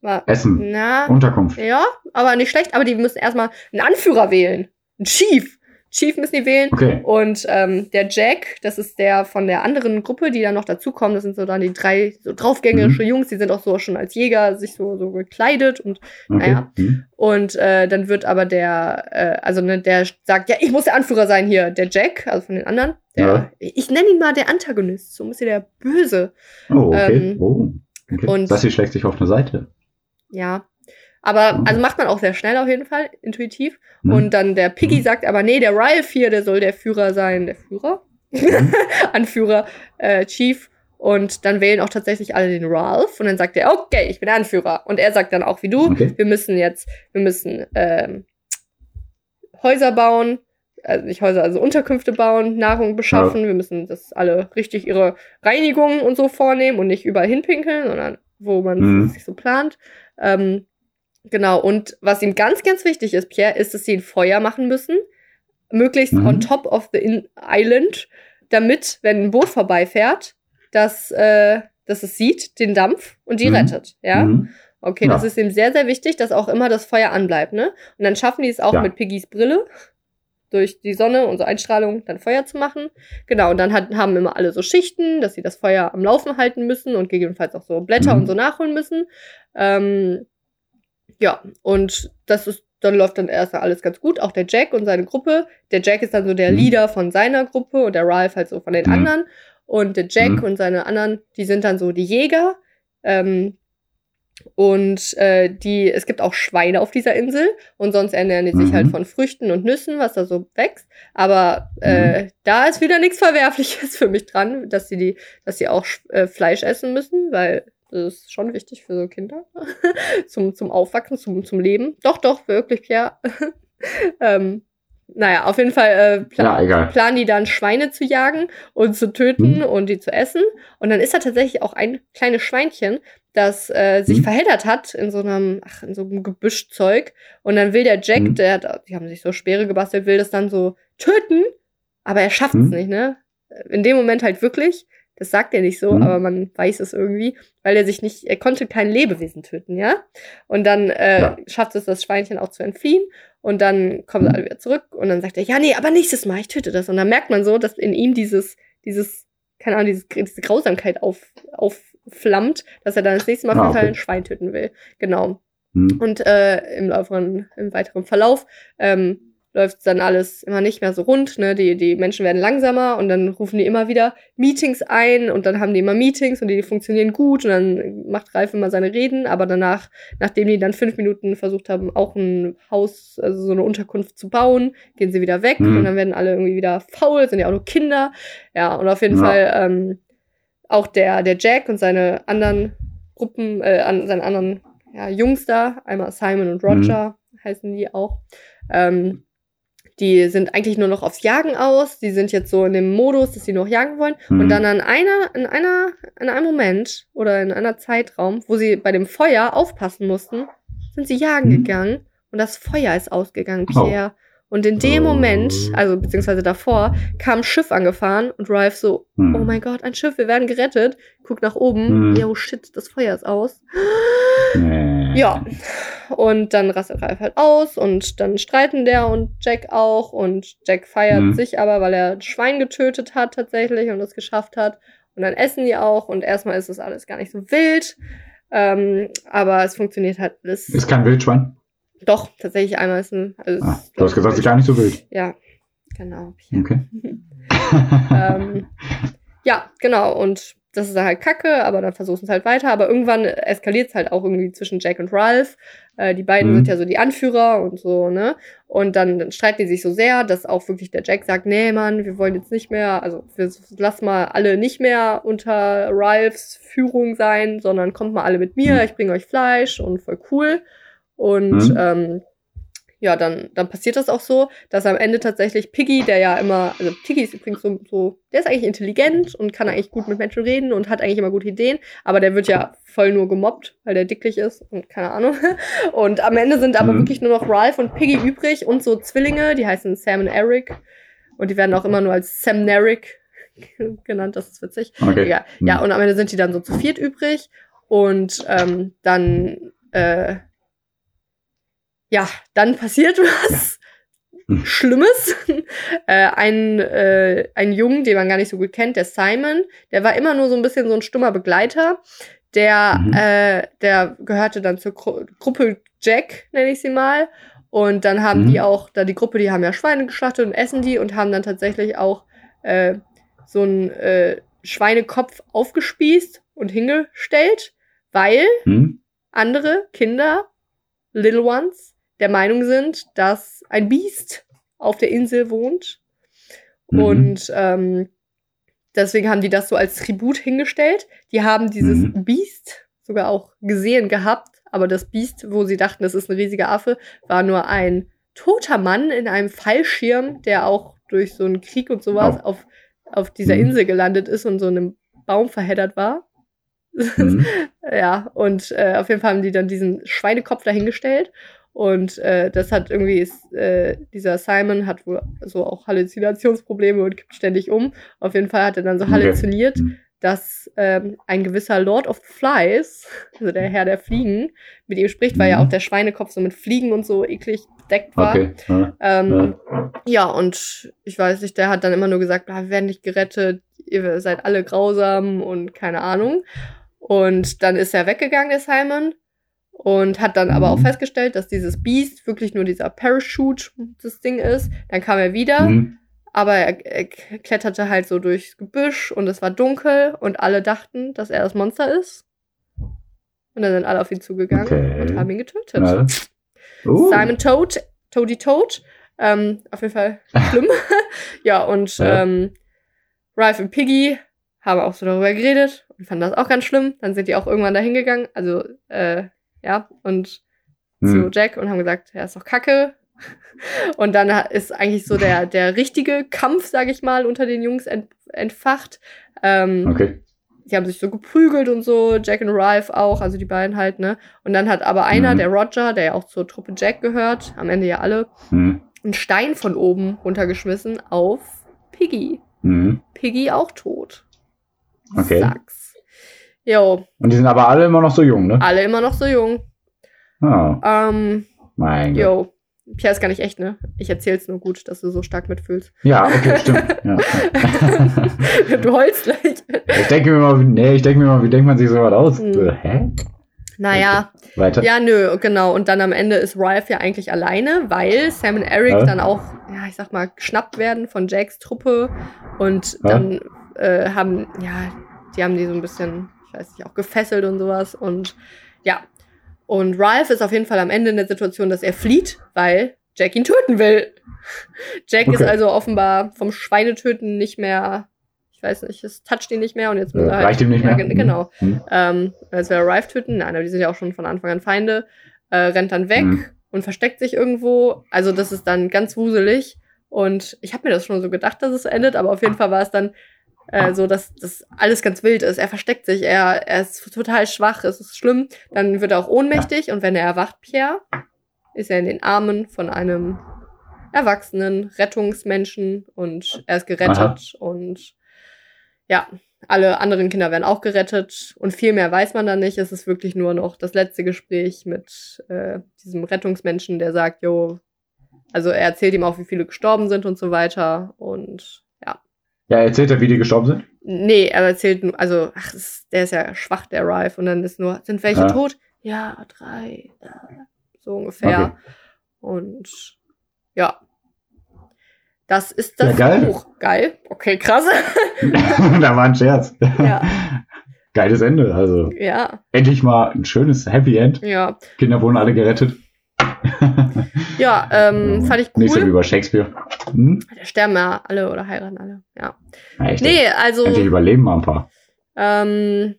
S1: mal.
S2: Essen?
S1: Na,
S2: Unterkunft?
S1: ja, aber nicht schlecht, aber die müssen erstmal einen Anführer wählen. Einen Chief. Chief müssen die wählen.
S2: Okay.
S1: Und ähm, der Jack, das ist der von der anderen Gruppe, die dann noch dazukommen. Das sind so dann die drei so draufgängerische
S2: Mhm.
S1: Jungs, die sind auch so schon als Jäger sich so, so gekleidet und
S2: okay.
S1: Naja.
S2: Hm.
S1: und äh, dann wird aber der, äh, also ne, der sagt, ja, ich muss der Anführer sein hier, der Jack, also von den anderen. Der,
S2: Ja.
S1: Ich nenne ihn mal der Antagonist, so muss der Böse.
S2: Oh, okay.
S1: Ähm,
S2: oh. okay.
S1: und-
S2: Sassi schlägt sich auf eine Seite.
S1: Ja. Aber,
S2: Mhm.
S1: also macht man auch sehr schnell auf jeden Fall, intuitiv.
S2: Hm.
S1: Und dann der Piggy
S2: Mhm.
S1: sagt aber, nee, der Ralph hier, der soll der Führer sein. Der Führer?
S2: Mhm.
S1: Anführer, äh, Chief. Und dann wählen auch tatsächlich alle den Ralph. Und dann sagt er, okay, ich bin der Anführer. Und er sagt dann auch wie du,
S2: Okay.
S1: wir müssen jetzt, wir müssen ähm, Häuser bauen, also nicht Häuser, also Unterkünfte bauen, Nahrung beschaffen. Wir müssen das alle richtig ihre Reinigungen und so vornehmen und nicht überall hinpinkeln, sondern wo man
S2: Mhm.
S1: sich so plant. Ähm, genau, und was ihm ganz, ganz wichtig ist, Pierre, ist, dass sie ein Feuer machen müssen, möglichst
S2: Mhm.
S1: on top of the island, damit, wenn ein Boot vorbeifährt, dass, äh, dass es sieht, den Dampf und die
S2: Mhm.
S1: rettet. Ja.
S2: Mhm.
S1: Okay,
S2: Ja.
S1: das ist ihm sehr, sehr wichtig, dass auch immer das Feuer anbleibt, ne? Und dann schaffen die es auch
S2: Ja.
S1: mit Piggys Brille durch die Sonne und so Einstrahlung dann Feuer zu machen. Genau, und dann hat, haben immer alle so Schichten, dass sie das Feuer am Laufen halten müssen und gegebenenfalls auch so Blätter
S2: Mhm.
S1: und so nachholen müssen. Ähm, ja, und das ist, dann läuft dann erst alles ganz gut. Auch der Jack und seine Gruppe. Der Jack ist dann so der
S2: Mhm.
S1: Leader von seiner Gruppe und der Ralph halt so von den
S2: Mhm.
S1: anderen. Und der Jack
S2: Mhm.
S1: und seine anderen, die sind dann so die Jäger. Ähm, und äh, die, es gibt auch Schweine auf dieser Insel und sonst ernähren die sich
S2: Mhm.
S1: halt von Früchten und Nüssen, was da so wächst. Aber äh, da ist wieder nichts Verwerfliches für mich dran, dass sie die, dass sie auch äh, Fleisch essen müssen, weil das ist schon wichtig für so Kinder zum zum Aufwachsen, zum zum Leben. Doch, doch, wirklich, ja. ähm, naja, auf jeden Fall äh, pla
S2: Ja,
S1: planen die dann Schweine zu jagen und zu töten
S2: Mhm.
S1: und die zu essen. Und dann ist da tatsächlich auch ein kleines Schweinchen, das äh, sich
S2: Mhm.
S1: verheddert hat in so einem, ach, in so einem Gebüschzeug. Und dann will der Jack,
S2: Mhm.
S1: der hat, die haben sich so Speere gebastelt, will das dann so töten, aber er schafft es
S2: Mhm.
S1: nicht, ne? In dem Moment halt wirklich. Das sagt er nicht so,
S2: Mhm.
S1: aber man weiß es irgendwie, weil er sich nicht, er konnte kein Lebewesen töten, ja? Und dann äh,
S2: Ja.
S1: schafft es das Schweinchen auch zu entfliehen und dann kommen sie
S2: Mhm.
S1: alle wieder zurück und dann sagt er, ja, nee, aber nächstes Mal, ich töte das. Und dann merkt man so, dass in ihm dieses, dieses, keine Ahnung, dieses, diese Grausamkeit auf, aufflammt, dass er dann das nächste Mal
S2: Ah, okay.
S1: ein Schwein töten will. Genau.
S2: Hm.
S1: Und äh, im laufenden, im weiteren Verlauf ähm, läuft dann alles immer nicht mehr so rund. Ne? Die, die Menschen werden langsamer und dann rufen die immer wieder Meetings ein und dann haben die immer Meetings und die funktionieren gut und dann macht Ralf immer seine Reden, aber danach, nachdem die dann fünf Minuten versucht haben, auch ein Haus, also so eine Unterkunft zu bauen, gehen sie wieder weg
S2: Mhm.
S1: und dann werden alle irgendwie wieder faul, sind ja auch nur Kinder. Ja, und auf jeden
S2: Ja.
S1: Fall ähm, auch der, der Jack und seine anderen Gruppen, äh, an, seine anderen ja, Jungs da, einmal Simon und Roger heißen die auch. Ähm, die sind eigentlich nur noch aufs Jagen aus. Die sind jetzt so in dem Modus, dass sie noch jagen wollen. Und
S2: Mhm.
S1: dann an einer, in einer, in einem Moment oder in einer Zeitraum, wo sie bei dem Feuer aufpassen mussten, sind sie jagen
S2: Mhm.
S1: gegangen und das Feuer ist ausgegangen,
S2: Oh.
S1: Und in dem
S2: Oh.
S1: Moment, also beziehungsweise davor, kam ein Schiff angefahren und Ralph so,
S2: Hm.
S1: oh mein Gott, ein Schiff, wir werden gerettet. Guckt nach oben,
S2: Mhm.
S1: ja, oh shit, das Feuer ist aus.
S2: Nee.
S1: Ja, und dann rastet Ralph halt aus und dann streiten der und Jack auch und Jack feiert
S2: Mhm.
S1: sich aber, weil er ein Schwein getötet hat tatsächlich und es geschafft hat. Und dann essen die auch und erstmal ist das alles gar nicht so wild. Ähm, aber es funktioniert halt alles.
S2: Ist kein Wildschwein?
S1: Doch, tatsächlich einmal ist ein. Also es
S2: Ah,
S1: ist,
S2: du hast gesagt, es ist gar nicht so wild.
S1: Ja, genau.
S2: Okay.
S1: ähm, ja, genau. Und das ist dann halt kacke, aber dann versuchen es halt weiter. Aber irgendwann eskaliert es halt auch irgendwie zwischen Jack und Ralph. Äh, die beiden
S2: Mhm.
S1: sind ja so die Anführer und so, ne? Und dann, dann streiten die sich so sehr, dass auch wirklich der Jack sagt, nee, Mann, wir wollen jetzt nicht mehr, also wir lassen mal alle nicht mehr unter Ralphs Führung sein, sondern kommt mal alle mit mir,
S2: Mhm.
S1: ich bringe euch Fleisch und voll cool. Und
S2: Mhm.
S1: ähm, ja, dann, dann passiert das auch so, dass am Ende tatsächlich Piggy, der ja immer, also Piggy ist übrigens so, so, der ist eigentlich intelligent und kann eigentlich gut mit Menschen reden und hat eigentlich immer gute Ideen, aber der wird ja voll nur gemobbt, weil der dicklich ist und keine Ahnung. Und am Ende sind aber
S2: Mhm.
S1: wirklich nur noch Ralph und Piggy übrig und so Zwillinge, die heißen Sam und Eric und die werden auch immer nur als Sam Neric genannt, das ist witzig.
S2: Okay.
S1: Egal. Ja, und am Ende sind die dann so zu viert übrig. Und ähm, dann, äh, ja, dann passiert was
S2: Hm.
S1: Schlimmes. äh, ein, äh, ein Jungen, den man gar nicht so gut kennt, der Simon, der war immer nur so ein bisschen so ein stummer Begleiter. Der,
S2: Mhm.
S1: äh, der gehörte dann zur Gru Gruppe Jack, nenne ich sie mal. Und dann haben
S2: Mhm.
S1: die auch, da die Gruppe, die haben ja Schweine geschlachtet und essen die und haben dann tatsächlich auch äh, so einen äh, Schweinekopf aufgespießt und hingestellt, weil
S2: Hm?
S1: andere Kinder, Little Ones, der Meinung sind, dass ein Biest auf der Insel wohnt.
S2: Mhm.
S1: Und ähm, deswegen haben die das so als Tribut hingestellt. Die haben dieses
S2: Mhm.
S1: Biest sogar auch gesehen gehabt, aber das Biest, wo sie dachten, das ist ein riesiger Affe, war nur ein toter Mann in einem Fallschirm, der auch durch so einen Krieg und sowas
S2: Oh.
S1: auf, auf dieser
S2: Mhm.
S1: Insel gelandet ist und so in einem Baum verheddert war.
S2: Mhm.
S1: Ja, und äh, auf jeden Fall haben die dann diesen Schweinekopf dahingestellt. Und äh, das hat irgendwie, ist, äh, dieser Simon hat wohl so auch Halluzinationsprobleme und kippt ständig um. Auf jeden Fall hat er dann so
S2: Okay.
S1: halluziniert,
S2: Mhm.
S1: dass ähm, ein gewisser Lord of the Flies, also der Herr der Fliegen, mit ihm spricht, weil ja
S2: Mhm.
S1: auch der Schweinekopf so mit Fliegen und so eklig bedeckt war.
S2: Okay. Ja.
S1: Ähm,
S2: Ja.
S1: ja, und ich weiß nicht, der hat dann immer nur gesagt, ah, wir werden nicht gerettet, ihr seid alle grausam und keine Ahnung. Und dann ist er weggegangen, der Simon, und hat dann aber auch
S2: Mhm.
S1: festgestellt, dass dieses Biest wirklich nur dieser Parachute das Ding ist. Dann kam er wieder,
S2: Mhm.
S1: aber er, er kletterte halt so durchs Gebüsch und es war dunkel und alle dachten, dass er das Monster ist. Und dann sind alle auf ihn zugegangen
S2: Okay.
S1: und haben ihn getötet.
S2: Ja. Uh.
S1: Simon Toad, Toady Toad. Ähm, auf jeden Fall schlimm. ja, und
S2: Ja.
S1: Ähm, Ralph und Piggy haben auch so darüber geredet und fanden das auch ganz schlimm. Dann sind die auch irgendwann dahin gegangen, also, äh, ja, und zu
S2: Hm.
S1: Jack und haben gesagt, ja, ist doch kacke. Und dann ist eigentlich so der, der richtige Kampf, sag ich mal, unter den Jungs ent, entfacht. Ähm,
S2: Okay.
S1: sie haben sich so geprügelt und so, Jack und Ralph auch, also die beiden halt, ne? Und dann hat aber einer,
S2: Mhm.
S1: der Roger, der ja auch zur Truppe Jack gehört, am Ende ja alle,
S2: Mhm.
S1: einen Stein von oben runtergeschmissen auf Piggy.
S2: Mhm.
S1: Piggy auch tot.
S2: Okay.
S1: Sag's. Jo,
S2: Und die sind aber alle immer noch so jung, ne?
S1: alle immer noch so jung.
S2: Ah,
S1: Ähm,
S2: mein Gott.
S1: jo. Pierre ist gar nicht echt, ne? Ich erzähl's nur gut, dass du so stark mitfühlst.
S2: Ja, okay, stimmt. Ja.
S1: du heulst gleich.
S2: ich denke mir mal, nee, ich denke mir mal, wie denkt man sich sowas aus?
S1: Mhm.
S2: Äh, Hä?
S1: Naja,
S2: Weiter.
S1: ja, nö, genau. Und dann am Ende ist Ralph ja eigentlich alleine, weil Sam und Eric
S2: Ja.
S1: dann auch, ja, ich sag mal, geschnappt werden von Jacks Truppe. Und
S2: Ja.
S1: dann äh, haben, ja, die haben die so ein bisschen, ich weiß nicht, auch gefesselt und sowas. Und ja. Und Ralph ist auf jeden Fall am Ende in der Situation, dass er flieht, weil Jack ihn töten will. Jack ist
S2: Okay.
S1: also offenbar vom Schweinetöten nicht mehr, ich weiß nicht, es toucht ihn nicht mehr und jetzt muss
S2: Äh,
S1: er halt,
S2: reicht ihm nicht mehr?
S1: gen- Genau.
S2: Hm.
S1: Ähm, als wir Rife töten, nein, aber die sind ja auch schon von Anfang an Feinde, äh, rennt dann weg
S2: Mhm.
S1: und versteckt sich irgendwo. Also das ist dann ganz wuselig. Und ich habe mir das schon so gedacht, dass es endet, aber auf jeden Fall war es dann äh, so, dass das alles ganz wild ist. Er versteckt sich, er, er ist total schwach, es ist schlimm. Dann wird er auch ohnmächtig und wenn er erwacht, Pierre, ist er in den Armen von einem erwachsenen Rettungsmenschen und er ist gerettet und ja, alle anderen Kinder werden auch gerettet und viel mehr weiß man dann nicht. Es ist wirklich nur noch das letzte Gespräch mit äh, diesem Rettungsmenschen, der sagt, jo, also er erzählt ihm auch, wie viele gestorben sind und so weiter und ja.
S2: Erzählt er, wie die gestorben sind?
S1: Nee, er erzählt nur, also, ach, der ist ja schwach, der Rife, und dann ist nur, sind welche
S2: Ja.
S1: tot? Ja, drei, so ungefähr.
S2: Okay.
S1: Und ja. Das ist das
S2: Ja, geil.
S1: Buch. Geil. Okay, krass.
S2: da war ein Scherz.
S1: Ja.
S2: Geiles Ende. Also
S1: ja,
S2: endlich mal ein schönes Happy End.
S1: ja.
S2: Kinder wurden alle gerettet.
S1: Ja, ähm, fand ich
S2: Nicht so wie
S1: cool.
S2: bei Shakespeare. Hm?
S1: Da sterben ja alle oder heiraten alle. Ja.
S2: Ja, echt,
S1: Nee, also.
S2: Endlich überleben mal ein paar.
S1: Ähm,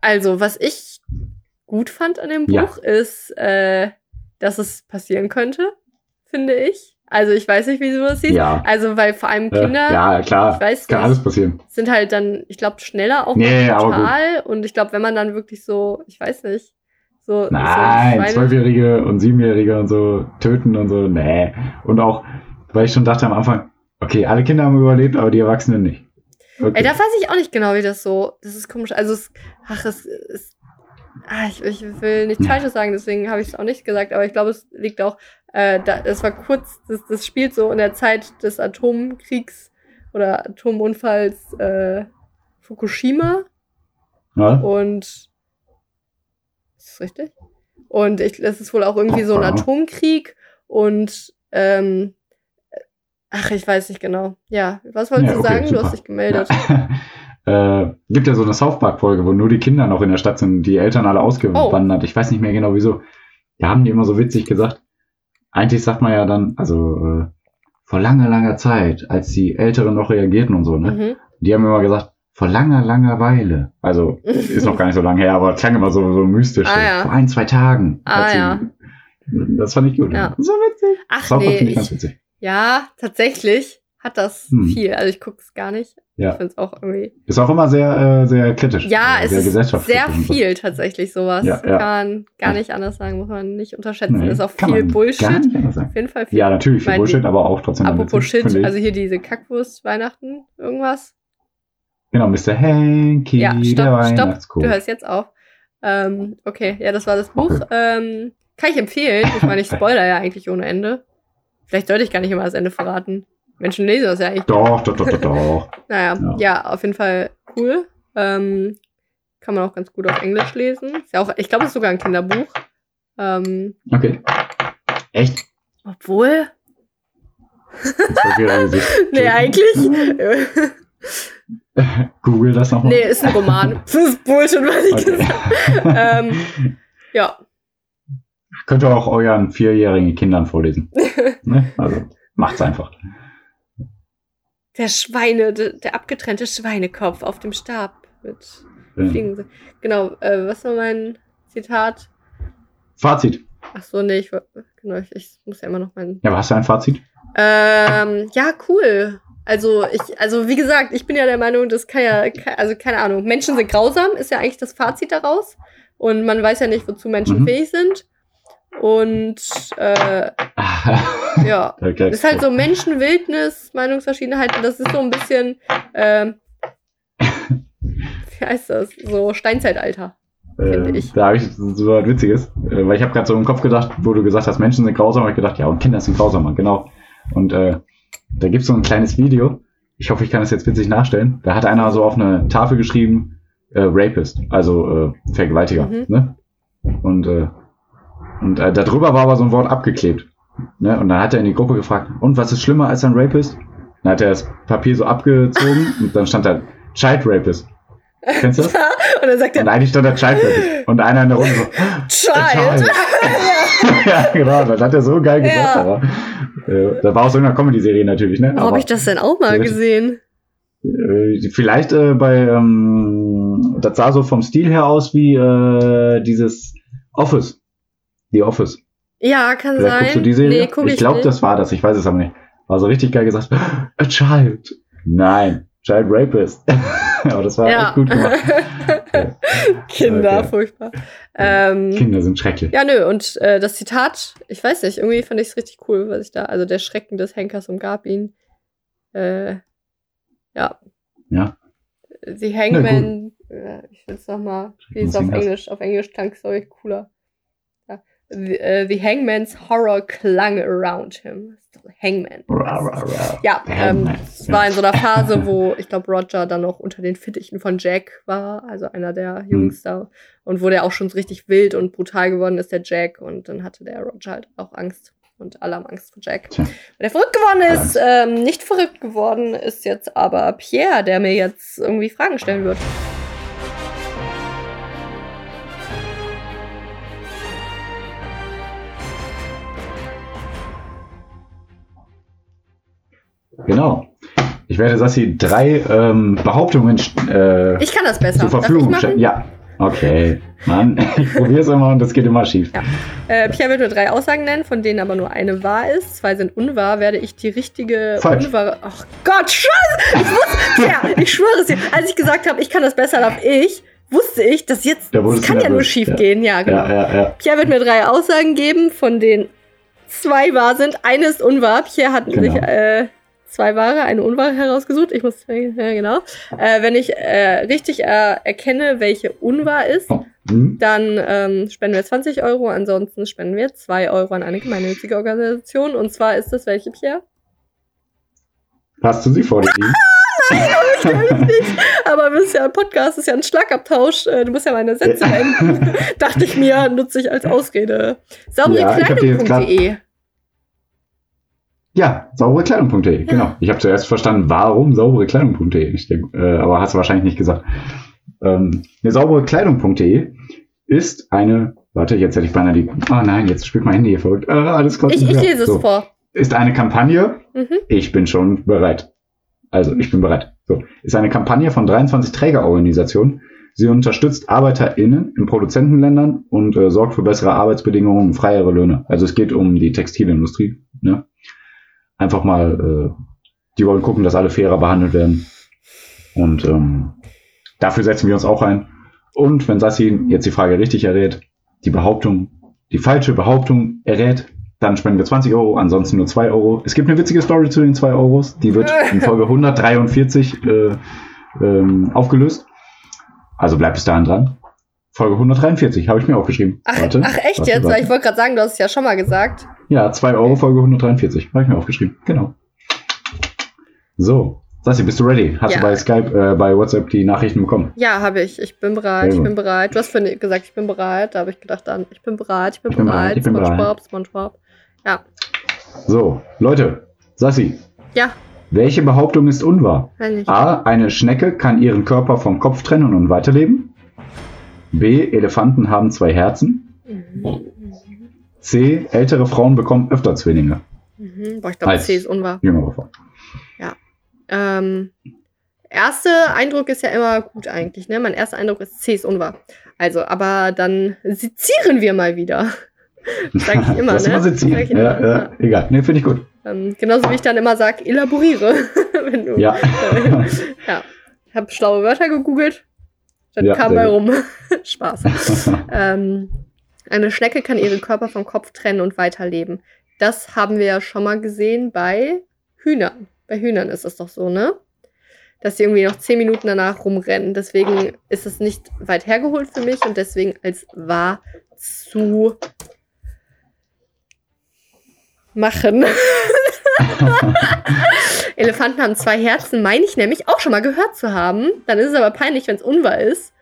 S1: also, was ich gut fand an dem
S2: Ja.
S1: Buch ist, äh, dass es passieren könnte, finde ich. Also, ich weiß nicht, wie du das siehst.
S2: Ja.
S1: Also, weil vor allem
S2: Äh,
S1: Kinder
S2: ja, klar.
S1: ich weiß
S2: Kann
S1: nicht.
S2: alles passieren.
S1: sind halt dann, ich glaube, schneller auch
S2: Nee,
S1: total. Und ich glaube, wenn man dann wirklich so, ich weiß nicht, so.
S2: Nein,
S1: so
S2: Zwölfjährige und Siebenjährige und so töten und so. Nee. Und auch, weil ich schon dachte am Anfang, okay, alle Kinder haben überlebt, aber die Erwachsenen nicht. Okay.
S1: Ey, da weiß ich auch nicht genau, wie das so. Das ist komisch. Also, es, ach, es ist. Ah, ich, ich will nichts. Falsches sagen, deswegen habe ich es auch nicht gesagt, aber ich glaube, es liegt auch, äh, da, es war kurz, das, das spielt so in der Zeit des Atomkriegs oder Atomunfalls äh, Fukushima
S2: ja?
S1: und ist richtig? Und ich, das ist wohl auch irgendwie so ein. Atomkrieg und ähm, ach, ich weiß nicht genau. Ja, was wolltest
S2: Ja,
S1: du
S2: okay,
S1: sagen? Du
S2: super.
S1: hast dich gemeldet.
S2: äh, gibt ja so eine South Park-Folge, wo nur die Kinder noch in der Stadt sind, die Eltern alle
S1: Oh.
S2: ausgewandert. Ich weiß nicht mehr genau wieso. Da haben die immer so witzig gesagt. Eigentlich sagt man ja dann, also äh, vor langer, langer Zeit, als die Älteren noch reagierten und so, ne?
S1: Mhm.
S2: Die haben immer gesagt, vor langer, langer Weile. Also ist noch gar nicht so lange her, aber klang immer so, so mystisch.
S1: Ah, ja.
S2: Vor ein, zwei Tagen.
S1: Ah,
S2: sie-
S1: ja.
S2: Das fand ich gut.
S1: Ja.
S2: So witzig.
S1: Ach nee,
S2: ich witzig.
S1: ja, tatsächlich hat das
S2: Hm.
S1: viel. Also ich gucke es gar nicht.
S2: Ja.
S1: Ich finde es auch irgendwie.
S2: Ist auch immer sehr, äh, sehr kritisch.
S1: Ja,
S2: äh,
S1: es
S2: sehr
S1: ist sehr viel tatsächlich sowas.
S2: Ja, ja.
S1: Kann man gar nicht anders sagen, muss man nicht unterschätzen.
S2: Nee,
S1: ist auch viel Bullshit.
S2: Gar nicht anders sagen.
S1: Auf jeden Fall viel.
S2: Ja, natürlich viel Bullshit, aber auch trotzdem
S1: Apropos Shit, also hier diese Kackwurst, Weihnachten, irgendwas.
S2: Genau, Mr. Hanky,
S1: Ja,
S2: der
S1: stopp.
S2: Weihnachtscoach.
S1: Du hörst jetzt auf. Ähm, okay, ja, das war das Buch.
S2: Okay.
S1: Ähm, kann ich empfehlen. Ich meine, ich spoiler ja eigentlich ohne Ende. Vielleicht sollte ich gar nicht immer das Ende verraten. Menschen lesen das ja eigentlich.
S2: Doch, doch, doch, doch, doch.
S1: Naja,
S2: Ja.
S1: ja. auf jeden Fall cool. Ähm, kann man auch ganz gut auf Englisch lesen. Ist ja auch, ich glaube, es ist sogar ein Kinderbuch. Ähm,
S2: Okay. Echt?
S1: obwohl. Nee, eigentlich.
S2: Google das nochmal.
S1: nee, ist ein Roman. Das ist Bullshit, was ich gesagt habe. Ähm, ja.
S2: Könnt ihr auch euren vierjährigen Kindern vorlesen. ne? Also, macht's einfach.
S1: Der Schweine, der, der abgetrennte Schweinekopf auf dem Stab mit
S2: Ja.
S1: Fliegen. Genau, äh, was war mein Zitat?
S2: Fazit.
S1: Ach so, nee, ich, genau, ich, ich muss ja immer noch mein.
S2: Ja, aber hast du ein Fazit?
S1: Ähm, ja, cool. Also ich, also wie gesagt, ich bin ja der Meinung, das kann ja, also keine Ahnung, Menschen sind grausam, ist ja eigentlich das Fazit daraus. Und man weiß ja nicht, wozu Menschen mhm. fähig sind. Und äh, ja, okay. ist halt so Menschenwildnis, Meinungsverschiedenheit. Und das ist so ein bisschen, äh, wie heißt das? So Steinzeitalter.
S2: Äh, da habe ich so was Witziges, äh, weil ich habe gerade so im Kopf gedacht, wo du gesagt hast, Menschen sind grausam, habe ich gedacht, ja, und Kinder sind grausamer, genau. Und äh, da gibt's so ein kleines Video. Ich hoffe, ich kann das jetzt witzig nachstellen. Da hat einer so auf eine Tafel geschrieben, äh, Rapist, also äh, Vergewaltiger. Mhm. Ne? Und, äh, und äh, darüber war aber so ein Wort abgeklebt. Ne? Und dann hat er in die Gruppe gefragt, und was ist schlimmer als ein Rapist? Dann hat er das Papier so abgezogen und dann stand da Child Rapist. Kennst du das? und dann sagt er. Und eigentlich stand da Child Rapist. Und einer in der Runde so, Child. Child. ja, genau, das hat er so geil gesagt, ja. aber äh, da war aus irgendeiner Comedy-Serie natürlich, ne?
S1: Wo habe ich das denn auch mal gesehen?
S2: Äh, vielleicht äh, bei, ähm, das sah so vom Stil her aus wie äh, dieses Office. The Office.
S1: Ja, kann vielleicht sein.
S2: Guckst du die Serie? Nee, guck ich ich glaube, das war das. Ich weiß es aber nicht. War so richtig geil gesagt. A child. Nein, Child Rapist. aber das war ja. echt gut gemacht.
S1: Kinder, okay. furchtbar.
S2: Ähm, Kinder sind schrecklich.
S1: Ja, nö, und äh, das Zitat, ich weiß nicht, irgendwie fand ich es richtig cool, was ich da, also der Schrecken des Henkers umgab ihn. Äh, ja.
S2: Ja.
S1: The Hangman, äh, ich will es nochmal, wie es auf Englisch? Auf Englisch klang es, glaube ich, cooler. Ja. The, uh, the, Hangman's Horror clung around him. Hangman. Ja, ähm, es war in so einer Phase, wo ich glaube, Roger dann noch unter den Fittichen von Jack war, also einer der hm. Jungs da. Und wo der auch schon so richtig wild und brutal geworden ist, der Jack. Und dann hatte der Roger halt auch Angst. Und alle haben Angst vor Jack. Tja. Der verrückt geworden ist, ähm, nicht verrückt geworden ist jetzt aber Pierre, der mir jetzt irgendwie Fragen stellen wird.
S2: Genau. Ich werde Sassi drei ähm, Behauptungen äh,
S1: ich kann das besser.
S2: zur Verfügung stellen. Ja, okay. Mann, ich probiere es immer und das geht immer schief. Ja.
S1: Äh, Pierre wird nur drei Aussagen nennen, von denen aber nur eine wahr ist. Zwei sind unwahr. Werde ich die richtige
S2: Falsch.
S1: unwahre. Ach Gott, Scheiße! Ich, wusste, ja, ich schwöre es dir. Als ich gesagt habe, ich kann das besser, darf ich, wusste ich, dass jetzt. Da das kann ja nur schief ja. gehen. Ja, genau. Ja, ja, Pierre wird mir drei Aussagen geben, von denen zwei wahr sind. Eine ist unwahr. Pierre hat genau. sich äh, zwei Wahre, eine Unwahre herausgesucht. Ich muss, ja, genau. Äh, wenn ich äh, richtig äh, erkenne, welche unwahr ist, mhm. dann ähm, spenden wir 20 Euro. Ansonsten spenden wir 2 Euro an eine gemeinnützige Organisation. Und zwar ist das welche, Pierre?
S2: Hast du sie vor dir liegen?
S1: Nein, ich nicht. Aber wir sind ja ein Podcast, ist ja ein Schlagabtausch. Äh, du musst ja meine Sätze nennen. Dachte ich mir, nutze ich als Ausrede. Sauberekleidung.de ja,
S2: ja, sauberekleidung.de, ja. genau. Ich habe zuerst verstanden, warum sauberekleidung.de. Äh, aber hast du wahrscheinlich nicht gesagt. Ähm, eine sauberekleidung.de ist eine, warte, jetzt hätte ich beinahe die, oh nein, jetzt spielt mein Handy hier verrückt. Äh, alles
S1: kurz. Ich, ich lese so. es vor.
S2: Ist eine Kampagne, mhm. ich bin schon bereit. Also, ich bin bereit. So, ist eine Kampagne von 23 Trägerorganisationen. Sie unterstützt ArbeiterInnen in Produzentenländern und äh, sorgt für bessere Arbeitsbedingungen und freiere Löhne. Also es geht um die Textilindustrie. Ne? Einfach mal, äh, die wollen gucken, dass alle fairer behandelt werden. Und ähm, dafür setzen wir uns auch ein. Und wenn Sassi jetzt die Frage richtig errät, die Behauptung, die falsche Behauptung errät, dann spenden wir 20 Euro, ansonsten nur 2 Euro. Es gibt eine witzige Story zu den 2 Euros, die wird in Folge 143 äh, ähm, aufgelöst. Also bleibt bis dahin dran. Folge 143 habe ich mir aufgeschrieben.
S1: Ach, warte, ach echt warte, jetzt? Warte. Ich wollte gerade sagen, du hast es ja schon mal gesagt.
S2: Ja, 2 Euro Folge 143. Habe ich mir aufgeschrieben. Genau. So, Sassi, bist du ready? Hast ja. du bei Skype, äh, bei WhatsApp die Nachrichten bekommen?
S1: Ja, habe ich. Ich bin bereit, ich bin bereit. Du hast vorhin gesagt, ich bin bereit. Da habe ich gedacht dann, ich bin bereit, ich bin, ich bin bereit. bereit. Ich bin SpongeBob, bereit. SpongeBob. Ja.
S2: So, Leute, Sassi.
S1: Ja.
S2: Welche Behauptung ist unwahr? A. Eine Schnecke kann ihren Körper vom Kopf trennen und weiterleben. B. Elefanten haben zwei Herzen. Mhm. C. Ältere Frauen bekommen öfter Zwillinge.
S1: Mhm. Boah, ich glaube, C ist unwahr. Jüngere Frauen. Ja. Ähm, erster Eindruck ist ja immer gut eigentlich, ne? Mein erster Eindruck ist C ist unwahr. Also, aber dann sezieren wir mal wieder. Sag ich immer,
S2: Lass
S1: ne?
S2: Mal sezieren. Ja, ja, ja, egal. Ne, finde ich gut.
S1: Ähm, genauso wie ich dann immer sage, elaboriere. Wenn du,
S2: Ja.
S1: Äh, ja. Ich habe schlaue Wörter gegoogelt. Dann
S2: Ja,
S1: kam bei
S2: gut.
S1: rum. Spaß. ähm, eine Schnecke kann ihren Körper vom Kopf trennen und weiterleben. Das haben wir ja schon mal gesehen bei Hühnern. Bei Hühnern ist es doch so, ne? Dass sie irgendwie noch zehn Minuten danach rumrennen. Deswegen ist es nicht weit hergeholt für mich und deswegen als wahr zu machen. Elefanten haben zwei Herzen, meine ich nämlich auch schon mal gehört zu haben. Dann ist es aber peinlich, wenn es unwahr ist.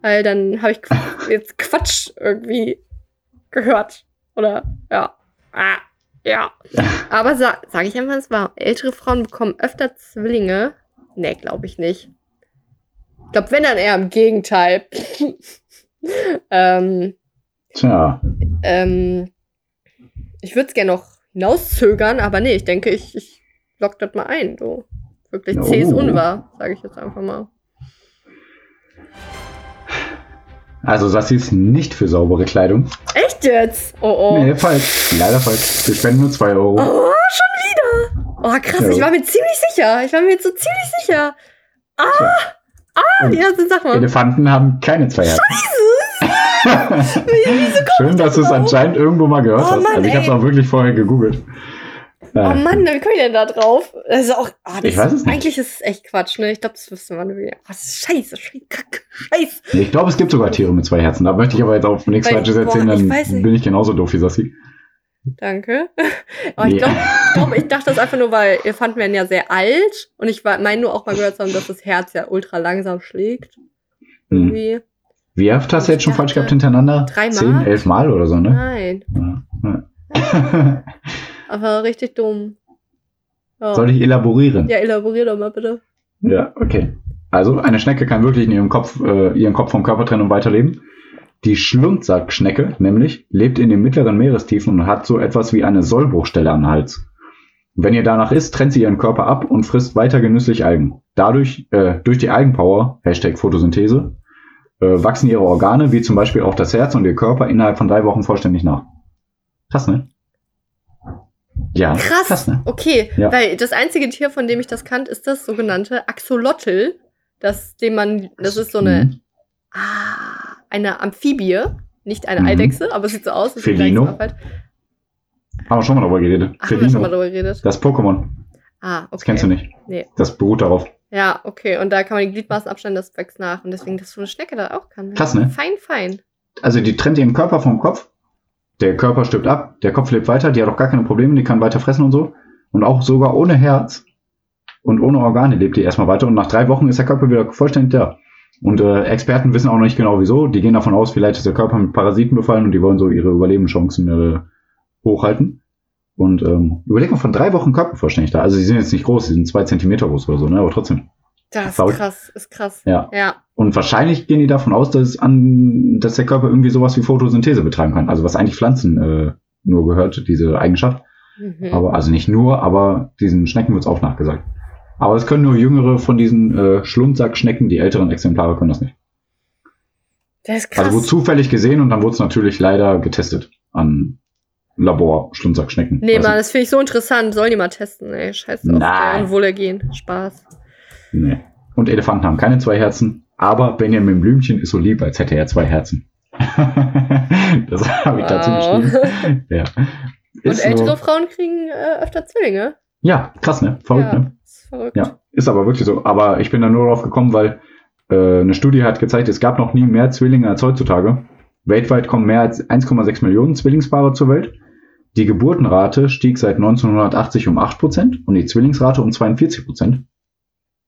S1: Weil dann habe ich jetzt Quatsch irgendwie gehört. Oder ja. Ah, ja. Aber sa sage ich einfach, es war. Ältere Frauen bekommen öfter Zwillinge. Nee, glaube ich nicht. Ich glaube, wenn dann eher im Gegenteil. ähm,
S2: Tja,
S1: ähm, ich würde es gerne noch hinauszögern, aber nee, ich denke, ich, ich lock das mal ein. Du. Wirklich C ist
S2: Oh.
S1: unwahr, sage ich jetzt einfach mal.
S2: Also Sassi ist nicht für saubere Kleidung.
S1: Echt jetzt? Oh oh.
S2: Nee, falsch. Leider falsch. Wir spenden nur 2 Euro.
S1: Oh, schon wieder. Oh, krass,
S2: Ja.
S1: ich war mir ziemlich sicher. Ich war mir jetzt so ziemlich sicher. Ah, ah, ja, sag mal.
S2: Elefanten haben keine zwei Herzen. Schön, dass du es anscheinend irgendwo mal gehört
S1: Oh
S2: hast.
S1: Mann,
S2: also ich habe es auch wirklich vorher gegoogelt.
S1: Oh
S2: Äh,
S1: Mann, wie komme ich denn da drauf? Das ist auch, ah, das
S2: Ich weiß es nicht.
S1: Eigentlich ist es echt Quatsch, ne? Ich glaube, das wüsste man irgendwie. Oh, das ist scheiße, scheiße, kacke, scheiße.
S2: Ich glaube, es gibt sogar Tiere mit zwei Herzen. Da möchte ich aber jetzt auch nichts Falsches erzählen,
S1: ich
S2: dann
S1: nicht.
S2: bin ich genauso doof wie Sassi.
S1: Danke. Aber ich glaube, ich, glaub, ich dachte das einfach nur, weil Elefanten werden ja sehr alt und ich meine nur auch mal gehört zu haben, dass das Herz ja ultra langsam schlägt.
S2: Hm.
S1: Irgendwie.
S2: Wie oft hast du jetzt schon
S1: Ich
S2: falsch gehabt hintereinander?
S1: dreimal.
S2: Zehn, elf Mal oder so, ne?
S1: Nein,
S2: Ja. Ja.
S1: aber richtig dumm. Ja,
S2: Soll ich elaborieren?
S1: ja elaborier doch mal bitte.
S2: Ja, okay. Also eine Schnecke kann wirklich in ihrem Kopf, äh, ihren Kopf vom Körper trennen und weiterleben. Die Schlundsackschnecke nämlich lebt in den mittleren Meerestiefen und hat so etwas wie eine Sollbruchstelle am Hals. Wenn ihr danach isst, trennt sie ihren Körper ab und frisst weiter genüsslich Algen. Dadurch, äh, durch die Algenpower, Hashtag Photosynthese, äh, wachsen ihre Organe, wie zum Beispiel auch das Herz und ihr Körper, innerhalb von drei Wochen vollständig nach. Krass, ne? Ja,
S1: Krass.
S2: krass, ne?
S1: Okay,
S2: Ja.
S1: weil das einzige Tier, von dem ich das kannte, ist das sogenannte Axolotl. Das, dem man, das ist so eine,
S2: Mhm.
S1: ah, eine Amphibie, nicht eine
S2: Mhm.
S1: Eidechse, aber es sieht so aus.
S2: Felino? Haben wir schon mal darüber geredet.
S1: Ach, haben wir schon mal
S2: Felino.
S1: drüber geredet.
S2: Das Pokémon.
S1: Ah, okay.
S2: Das kennst du nicht.
S1: Nee.
S2: Das beruht darauf.
S1: Ja, okay. Und da kann man die Gliedmaßen abstellen, das wächst nach. Und deswegen, dass so eine Schnecke da auch kann.
S2: Krass, ne?
S1: Fein, fein.
S2: Also die trennt ihren Körper vom Kopf. Der Körper stirbt ab, der Kopf lebt weiter, die hat auch gar keine Probleme, die kann weiter fressen und so. Und auch sogar ohne Herz und ohne Organe lebt die erstmal weiter. Und nach drei Wochen ist der Körper wieder vollständig da. Und äh, Experten wissen auch noch nicht genau wieso. Die gehen davon aus, vielleicht ist der Körper mit Parasiten befallen und die wollen so ihre Überlebenschancen äh, hochhalten. Und ähm, überleg mal, von drei Wochen Körper vollständig da. Also die sind jetzt nicht groß, die sind zwei Zentimeter groß oder so, ne? Aber trotzdem.
S1: Das ist krass, ist krass.
S2: Ja.
S1: Ja.
S2: Und wahrscheinlich gehen die davon aus, dass, an, dass der Körper irgendwie sowas wie Photosynthese betreiben kann. Also was eigentlich Pflanzen äh, nur gehört, diese Eigenschaft.
S1: Mhm.
S2: Aber also nicht nur, aber diesen Schnecken wird es auch nachgesagt. Aber es können nur jüngere von diesen äh, Schlundsackschnecken, die älteren Exemplare können das nicht.
S1: das ist krass.
S2: Also wurde zufällig gesehen und dann wurde es natürlich leider getestet an Labor-Schlundsackschnecken.
S1: nee,
S2: Also,
S1: Mann, das finde ich so interessant. Sollen die mal testen, ey. Scheiße auf deren Wohlergehen. Spaß.
S2: Nee. Und Elefanten haben keine zwei Herzen, aber Benjamin Blümchen ist so lieb, als hätte er zwei Herzen. das habe ich dazu geschrieben. Ja.
S1: Und ältere
S2: so,
S1: Frauen kriegen äh, öfter Zwillinge.
S2: ja, krass, ne? Verrückt,
S1: ja,
S2: ne?
S1: ist verrückt.
S2: Ja, ist aber wirklich so. Aber ich bin da nur drauf gekommen, weil äh, eine Studie hat gezeigt, es gab noch nie mehr Zwillinge als heutzutage. Weltweit kommen mehr als 1,6 Millionen Zwillingspaare zur Welt. Die Geburtenrate stieg seit 1980 um 8% und die Zwillingsrate um 42%.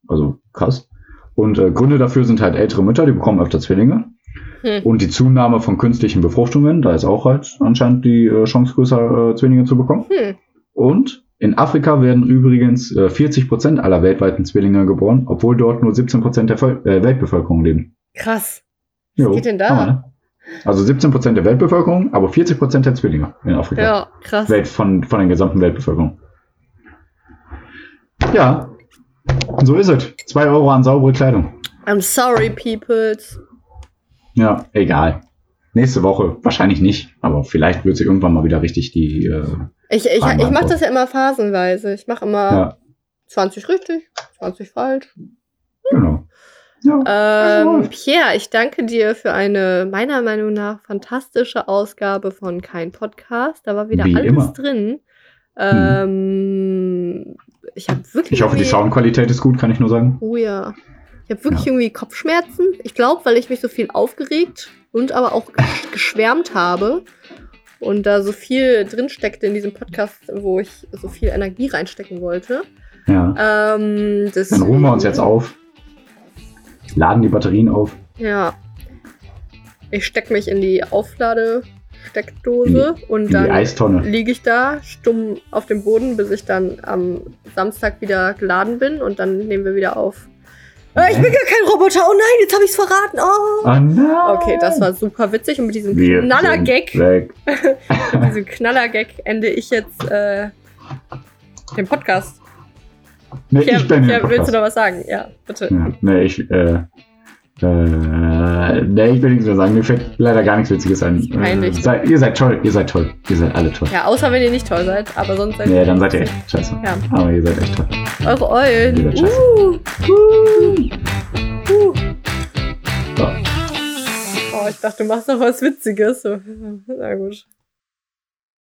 S2: Also krass. Und äh, Gründe dafür sind halt ältere Mütter, die bekommen öfter Zwillinge.
S1: Hm.
S2: Und die Zunahme von künstlichen Befruchtungen, da ist auch halt anscheinend die äh, Chance größer, äh, Zwillinge zu bekommen.
S1: Hm.
S2: Und in Afrika werden übrigens äh, 40% aller weltweiten Zwillinge geboren, obwohl dort nur 17% der Völ äh, Weltbevölkerung leben.
S1: Krass.
S2: Jo,
S1: geht denn da?
S2: Hammer, ne? Also 17% der Weltbevölkerung, aber 40% der Zwillinge in Afrika.
S1: Ja, krass.
S2: Welt von, von der gesamten Weltbevölkerung. Ja, so ist es. 2 Euro an saubere Kleidung.
S1: I'm sorry, peoples.
S2: Ja, egal. Nächste Woche wahrscheinlich nicht, aber vielleicht wird sie irgendwann mal wieder richtig die. Äh,
S1: Ich, ich, ich mache das ja immer phasenweise. Ich mache immer
S2: ja.
S1: 20 richtig, 20 falsch.
S2: Genau. Ja,
S1: Ähm. Pierre, ich danke dir für eine meiner Meinung nach fantastische Ausgabe von Kein Podcast. Da war wieder
S2: Wie
S1: alles
S2: immer. Hm.
S1: drin. Ähm, ich habe wirklich.
S2: ich hoffe, die Soundqualität ist gut, kann ich nur sagen.
S1: Oh ja. Ich habe wirklich
S2: Ja.
S1: irgendwie Kopfschmerzen. Ich glaube, weil ich mich so viel aufgeregt und aber auch gesch- geschwärmt habe. Und da so viel drinsteckte in diesem Podcast, wo ich so viel Energie reinstecken wollte.
S2: Ja.
S1: Ähm,
S2: Dann ruhen wir uns jetzt auf. Laden die Batterien auf.
S1: Ja. Ich steck mich in die Aufladesteckdose und
S2: In die
S1: dann
S2: Eistonne.
S1: liege ich da stumm auf dem Boden, bis ich dann am Samstag wieder geladen bin und dann nehmen wir wieder auf. Äh, ich bin gar kein Roboter. Oh nein, jetzt habe ich's verraten. Oh.
S2: Oh nein.
S1: Okay, das war super witzig und mit diesem Knaller-Gag, mit diesem Knaller-Gag ende ich jetzt äh, den Podcast.
S2: Nee,
S1: Pierre,
S2: ich bin
S1: Pierre, willst du noch was sagen? Ja, bitte.
S2: Ja, nee, ich, äh, äh, nee, ich will nichts mehr sagen. Mir fällt leider gar nichts Witziges ein.
S1: Peinlich.
S2: Äh, seid, ihr seid toll, ihr seid toll. Ihr seid alle toll.
S1: Ja, außer wenn ihr nicht toll seid, aber sonst seid
S2: Nee,
S1: ihr
S2: dann seid ihr echt scheiße.
S1: Ja.
S2: Aber ihr seid echt toll.
S1: Eure Eulen.
S2: Ihr seid scheiße.
S1: Uh, uh.
S2: So.
S1: Oh, ich dachte, du machst noch was Witziges. Na gut.